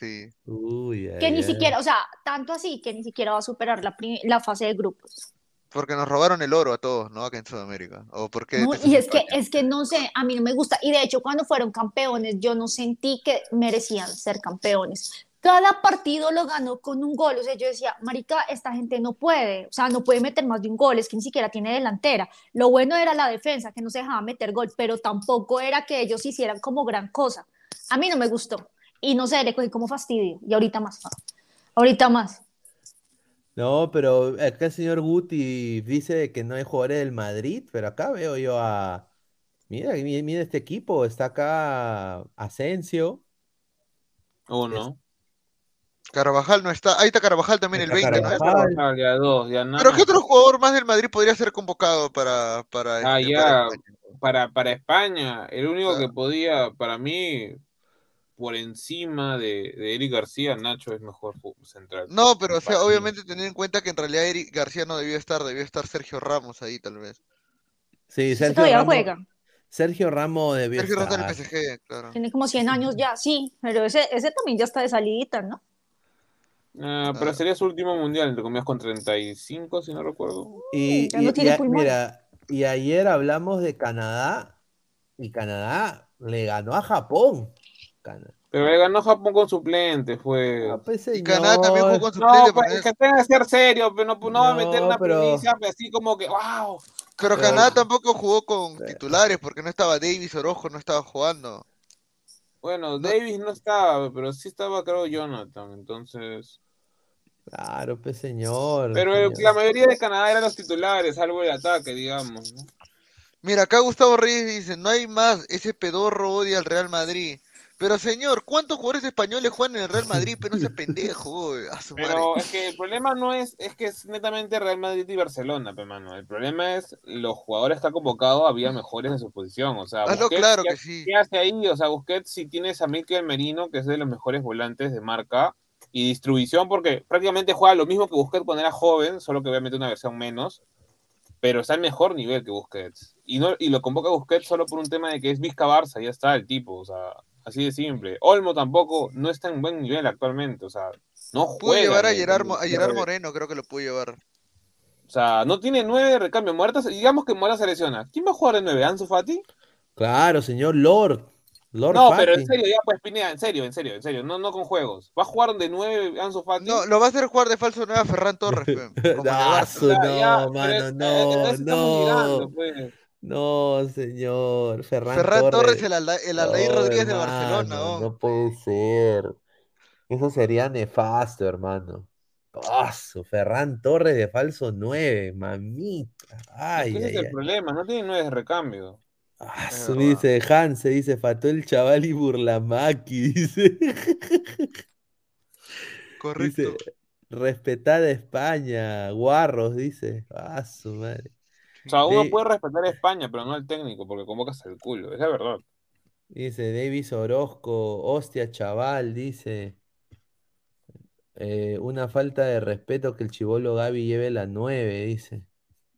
Speaker 4: Sí.
Speaker 2: Uy,
Speaker 5: Que
Speaker 2: ay,
Speaker 5: ni
Speaker 2: ay.
Speaker 5: siquiera, o sea, tanto así que ni siquiera va a superar la, la fase de grupos.
Speaker 4: Porque nos robaron el oro a todos, ¿no? Acá en Sudamérica. ¿O por qué
Speaker 5: No, y es que, es que no sé, a mí no me gusta. Y de hecho, cuando fueron campeones, yo no sentí que merecían ser campeones. Cada partido lo ganó con un gol. O sea, yo decía, Marica, esta gente no puede. O sea, no puede meter más de un gol. Es que ni siquiera tiene delantera. Lo bueno era la defensa, que no se dejaba meter gol, pero tampoco era que ellos hicieran como gran cosa. A mí no me gustó. Y no sé, le cogí como fastidio. Y ahorita más. Ahorita más.
Speaker 2: No, pero acá el señor Guti dice que no hay jugadores del Madrid, pero acá veo yo a... Mira, mi- mira este equipo, está acá Asensio,
Speaker 6: Uno.
Speaker 4: Carvajal no está. Ahí está Carvajal también el
Speaker 2: Está
Speaker 4: 20, ¿no?
Speaker 2: Carvajal.
Speaker 6: Ah, ya dos, ya nada.
Speaker 4: Pero ¿qué otro jugador más del Madrid podría ser convocado para, para,
Speaker 6: Ah,
Speaker 4: este,
Speaker 6: ya,
Speaker 4: para España?
Speaker 6: para, para España, el único
Speaker 4: Ah.
Speaker 6: que podía, para mí, por encima de, de Eric García, Nacho es mejor central.
Speaker 4: No, pero o sea, obviamente tener en cuenta que en realidad Eric García no debió estar, debió estar Sergio Ramos ahí tal vez.
Speaker 2: sí, Sergio
Speaker 5: Todavía
Speaker 2: Ramos,
Speaker 5: juega.
Speaker 2: Sergio Ramos debió
Speaker 4: Sergio Ramos en el
Speaker 2: estar.
Speaker 4: PSG, claro.
Speaker 5: Tiene como 100 años ya, sí. Pero ese, ese también ya está de salidita, ¿no?
Speaker 6: Ah, pero sería su último mundial, entre comillas, con 35, si no recuerdo.
Speaker 2: Y,
Speaker 5: no
Speaker 2: a- mira, y ayer hablamos de Canadá y Canadá le ganó a Japón.
Speaker 6: Pero le ganó Japón con suplente, fue.
Speaker 2: Ah, pues,
Speaker 4: Y Canadá también jugó con
Speaker 6: No,
Speaker 4: suplente.
Speaker 6: pues,
Speaker 4: porque-
Speaker 6: que tenga que ser serio, pero no, no va a meter
Speaker 2: No,
Speaker 6: una
Speaker 2: pero-
Speaker 6: primicia pues, así como que, wow.
Speaker 4: Pero
Speaker 2: Pero-
Speaker 4: Canadá tampoco jugó con titulares porque no estaba Davis Orojo, no estaba jugando.
Speaker 6: Bueno, Davis no estaba, pero sí estaba, creo, Jonathan, entonces.
Speaker 2: Claro, pues señor.
Speaker 6: Pero
Speaker 2: señor.
Speaker 6: la mayoría de Canadá eran los titulares, salvo el ataque, digamos. ¿no?
Speaker 4: Mira, acá Gustavo Reyes dice, no hay más, ese pedorro odia al Real Madrid. Pero señor, ¿cuántos jugadores españoles juegan en el Real Madrid? Pero no sea pendejo, güey, a su madre.
Speaker 6: Pero es que el problema no es, es que es netamente Real Madrid y Barcelona, pe, mano. El problema es los jugadores que ha convocado había mejores en su posición. O sea, Busquets,
Speaker 4: claro
Speaker 6: ¿qué,
Speaker 4: que sí.
Speaker 6: qué hace ahí? O sea, Busquets si tienes a Mikel Merino, que es de los mejores volantes de marca, y distribución, porque prácticamente juega lo mismo que Busquets cuando era joven, solo que obviamente una versión menos, pero está al mejor nivel que Busquets. Y, no, y lo convoca Busquets solo por un tema de que es Vizca Barça, ya está el tipo, o sea, así de simple. Olmo tampoco no está en buen nivel actualmente, o sea, no
Speaker 4: Pudo
Speaker 6: juega.
Speaker 4: llevar a Gerard, a Gerard Moreno, creo que lo pudo llevar.
Speaker 6: O sea, no tiene nueve de recambio muertos. Digamos que Mora se lesiona. ¿Quién va a jugar de nueve? ¿Ansu Fati?
Speaker 2: Claro, señor Lord. Lord
Speaker 6: No,
Speaker 2: Fati.
Speaker 6: pero en serio, ya pues Pineda, en serio, en serio, en serio. No, no con juegos. ¿Va a jugar de nueve Ansu Fati?
Speaker 4: No, lo va a hacer jugar de falso nueva Ferran Torres,
Speaker 2: Ah, no, mano, no,
Speaker 6: a
Speaker 2: no. No, señor. Ferran,
Speaker 4: Ferran Torres,
Speaker 2: Torres.
Speaker 4: el, Alda- el
Speaker 2: No,
Speaker 4: Rodríguez de Barcelona, oh.
Speaker 2: No puede ser. Eso sería nefasto, hermano. Ah, su Ferran Torres de falso 9, mamita. Ay, ay,
Speaker 6: es el
Speaker 2: ay.
Speaker 6: problema, no tiene nueve de recambio.
Speaker 2: Ah,
Speaker 4: Es
Speaker 2: su
Speaker 4: verdad.
Speaker 2: dice dice, faltó el chaval y Burlamaki, dice.
Speaker 4: Correcto.
Speaker 2: Dice, respetar a España, guarros, dice. Ah, su madre.
Speaker 6: O sea, uno puede respetar a España, pero no al técnico, porque convocas al culo, es la verdad.
Speaker 2: Dice Davis Orozco, hostia, chaval, dice. Eh, una falta de respeto que el chivolo Gaby lleve la 9, dice.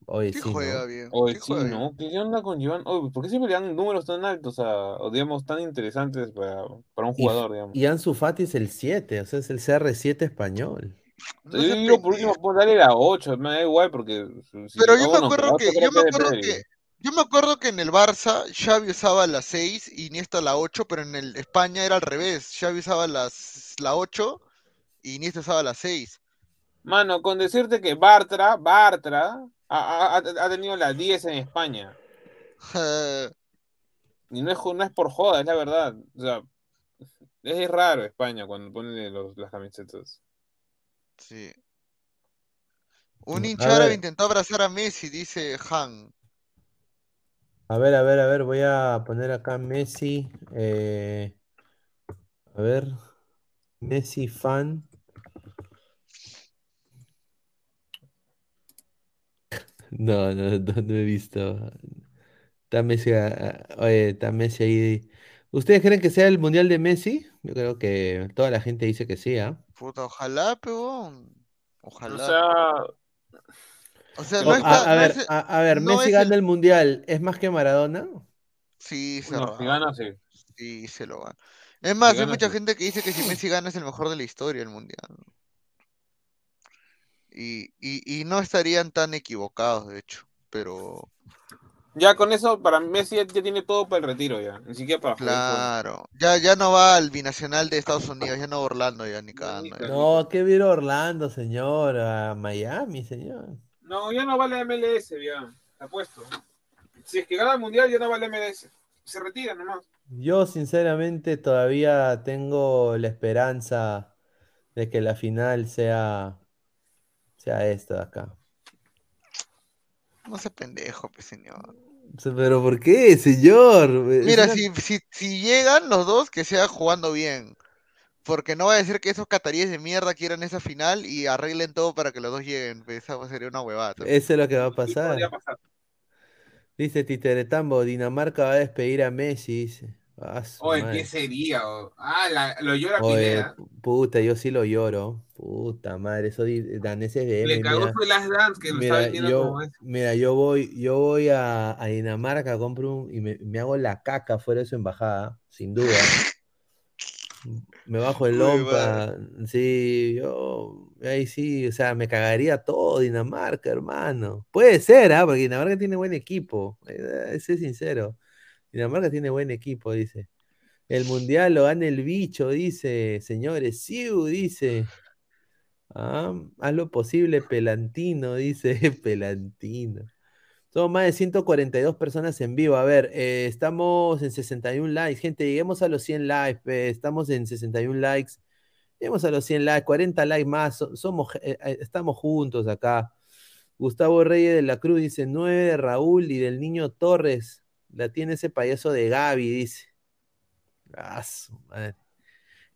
Speaker 2: Oye,
Speaker 4: Sí
Speaker 2: sí,
Speaker 4: juega
Speaker 2: ¿no?
Speaker 4: bien.
Speaker 6: Oye,
Speaker 4: sí
Speaker 6: sí,
Speaker 4: juega bien.
Speaker 6: ¿no? ¿Qué qué onda con Joan? Oye, ¿por qué siempre le dan números tan altos a, o digamos, tan interesantes para, para un
Speaker 2: Y,
Speaker 6: jugador, digamos?
Speaker 2: y Ansu Fati es el 7, o sea, es el CR7 español.
Speaker 4: No
Speaker 6: yo digo, por último, pues dale la 8, me da igual, porque si
Speaker 4: Pero yo me acuerdo que, yo me acuerdo que, yo me acuerdo que en el Barça Xavi usaba la 6 y Iniesta la 8, pero en el España era al revés. Xavi usaba las, la 8 y Iniesta usaba la 6.
Speaker 6: Mano, con decirte que Bartra, Bartra, ha, ha- ha tenido la 10 en España. Y no es, no es por joda, es la verdad. O sea, es raro España cuando ponen los- las camisetas.
Speaker 4: Sí. Un
Speaker 2: A
Speaker 4: hincha árabe
Speaker 2: ver.
Speaker 4: intentó abrazar a Messi, dice Han.
Speaker 2: A ver, a ver, a ver, voy a poner acá Messi. eh, a ver, Messi fan. No, no, no, no he visto. Está Messi, ah, ah, oye, está Messi ahí. ¿Ustedes creen que sea el mundial de Messi? Yo creo que toda la gente dice que sí, ¿ah?
Speaker 4: Puta, ojalá, peón.
Speaker 6: O
Speaker 4: Ojalá.
Speaker 6: sea,
Speaker 4: O sea, no
Speaker 2: a,
Speaker 4: está,
Speaker 2: a
Speaker 4: no
Speaker 2: ver,
Speaker 4: es,
Speaker 2: a, a ver,
Speaker 4: no
Speaker 2: Messi
Speaker 4: es
Speaker 2: gana
Speaker 4: el-
Speaker 2: el mundial, ¿es más que Maradona?
Speaker 4: Sí,
Speaker 6: no,
Speaker 4: cerrado.
Speaker 6: si gana, sí.
Speaker 4: Sí, se lo gana. Es más, hay
Speaker 6: gana,
Speaker 4: mucha
Speaker 6: sí.
Speaker 4: gente que dice que si Messi gana es el mejor de la historia del mundial. Y, y, y no estarían tan equivocados, de hecho. Pero,
Speaker 6: Ya con eso, para Messi ya, ya tiene todo para el retiro ya. Ni siquiera para jugar
Speaker 4: claro. Ya, ya no va al binacional de Estados Unidos, ya no va a Orlando, ya ni cagando. ya.
Speaker 2: No, que viene Orlando, señor, a Miami, señor.
Speaker 6: No, ya no vale MLS, ya. Apuesto. Si es que gana el mundial, ya no vale MLS. Se retira nomás.
Speaker 2: Yo sinceramente todavía tengo la esperanza de que la final sea, sea esta de acá.
Speaker 4: No se pendejo, pues, señor.
Speaker 2: Pero ¿por qué, señor?
Speaker 4: Mira, si, si, si llegan los dos, que sea jugando bien. Porque no va a decir que esos cataríes de mierda quieran esa final y arreglen todo para que los dos lleguen. pues, Esa sería una huevada.
Speaker 2: Eso es lo que va a pasar.
Speaker 6: pasar.
Speaker 2: Dice Titeretambo, Dinamarca va a despedir a Messi, dice. Ah,
Speaker 6: Oye,
Speaker 2: madre.
Speaker 6: ¿qué sería? Ah, la- lo llora
Speaker 2: Oye,
Speaker 6: Pineda.
Speaker 2: puta, yo sí lo lloro. Puta madre, esos daneses de
Speaker 6: Le cagó
Speaker 2: mira.
Speaker 6: su Last Dance que lo
Speaker 2: Mira, yo,
Speaker 6: como es.
Speaker 2: mira, yo voy, yo voy a, a Dinamarca, compro un, y me, me hago la caca fuera de su embajada, sin duda. Me bajo el lompa, sí, yo, ahí sí, o sea, me cagaría todo Dinamarca, hermano. Puede ser, ¿ah? Porque Dinamarca tiene buen equipo, eh, ese es sincero. Dinamarca tiene buen equipo, dice. El mundial lo gana el bicho, dice, señores, Siu, dice. Ah, haz lo posible, Pelantino, dice Pelantino. Somos más de 142 personas en vivo. A ver, eh, estamos en 61 likes. Gente, lleguemos a los 100 likes. Estamos en 61 likes. Lleguemos a los 100 likes, 40 likes más. so- somos, eh, eh, estamos juntos acá. Gustavo Reyes de la Cruz dice 9 de Raúl y del niño Torres. La tiene ese payaso de Gaby, dice. Ah, su madre.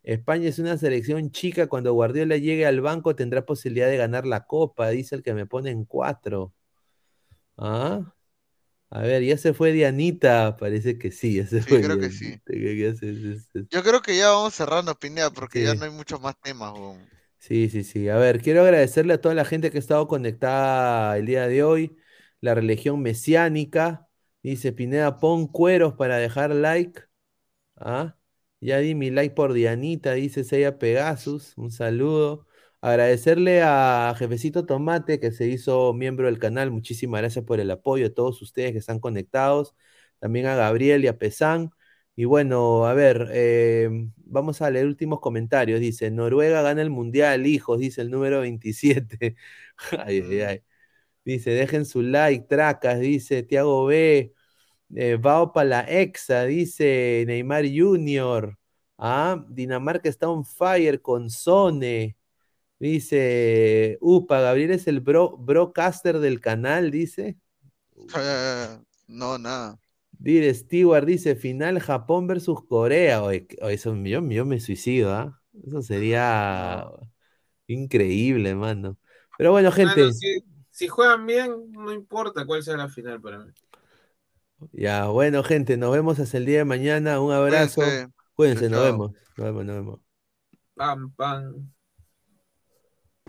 Speaker 2: España es una selección chica. Cuando Guardiola llegue al banco tendrá posibilidad de ganar la copa, dice el que me pone en cuatro. ¿Ah? A ver, ya se fue Dianita. Parece que sí, ya se
Speaker 4: Sí,
Speaker 2: fue
Speaker 4: creo que sí. Yo creo que ya vamos cerrando, Pineda, porque ya no hay muchos más temas.
Speaker 2: Sí, sí, sí. A ver, quiero agradecerle a toda la gente que ha estado conectada el día de hoy. La religión mesiánica. Dice Pineda, pon cueros para dejar like. ¿Ah? Ya di mi like por Dianita, dice Seiya Pegasus. Un saludo. Agradecerle a Jefecito Tomate que se hizo miembro del canal. Muchísimas gracias por el apoyo a todos ustedes que están conectados. También a Gabriel y a Pesán. Y bueno, a ver, eh, vamos a leer últimos comentarios. Dice, Noruega gana el mundial, hijos, dice el número 27. Ay, ay,
Speaker 4: Mm.
Speaker 2: ay.
Speaker 7: Dice, dejen su like, tracas, dice Tiago B. Eh, Vao para la Exa, dice Neymar Junior. Ah, Dinamarca está on fire con Sone. Dice, upa, Gabriel es el bro, broadcaster del canal, dice.
Speaker 4: Eh, no, nada.
Speaker 7: Dire Stewart dice, final Japón versus Corea. Oye, eso, yo, yo me suicido, ¿ah? Eso sería increíble, mano. Pero bueno, gente.
Speaker 6: Si juegan bien, no importa cuál sea la final para mí.
Speaker 7: Ya, bueno, gente, nos vemos hasta el día de mañana. Un abrazo.
Speaker 4: Cuídense.
Speaker 7: Cuídense, nos vemos. Nos vemos, nos vemos.
Speaker 6: Pam, pam.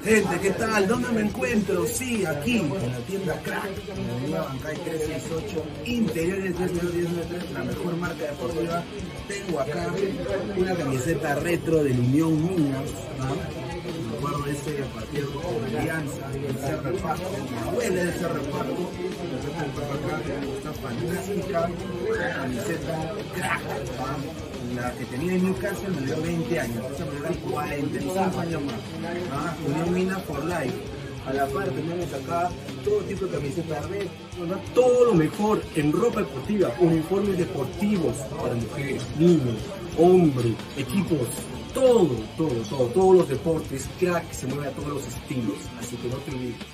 Speaker 3: Gente, ¿qué tal? ¿Dónde me encuentro? Sí, aquí, en la tienda Crack, en la avenida Bancay 368, interiores 1093, la mejor marca deportiva. Tengo acá una camiseta retro del Unión Minas, ¿no? Me acuerdo de ese partido con Alianza, el Cerro Paco, mi abuela es del Cerro la camiseta camiseta que tenía en Newcastle me dio 20 años, esa me dio 45 años más. Ah, Unión Mina for Life. A la par tenemos acá todo tipo de camisetas red, todo lo mejor en ropa deportiva, uniformes deportivos para mujeres, niños, hombres, equipos, todo, todo, todo, todos los deportes, crack se mueve a todos los estilos, así que no te olvides.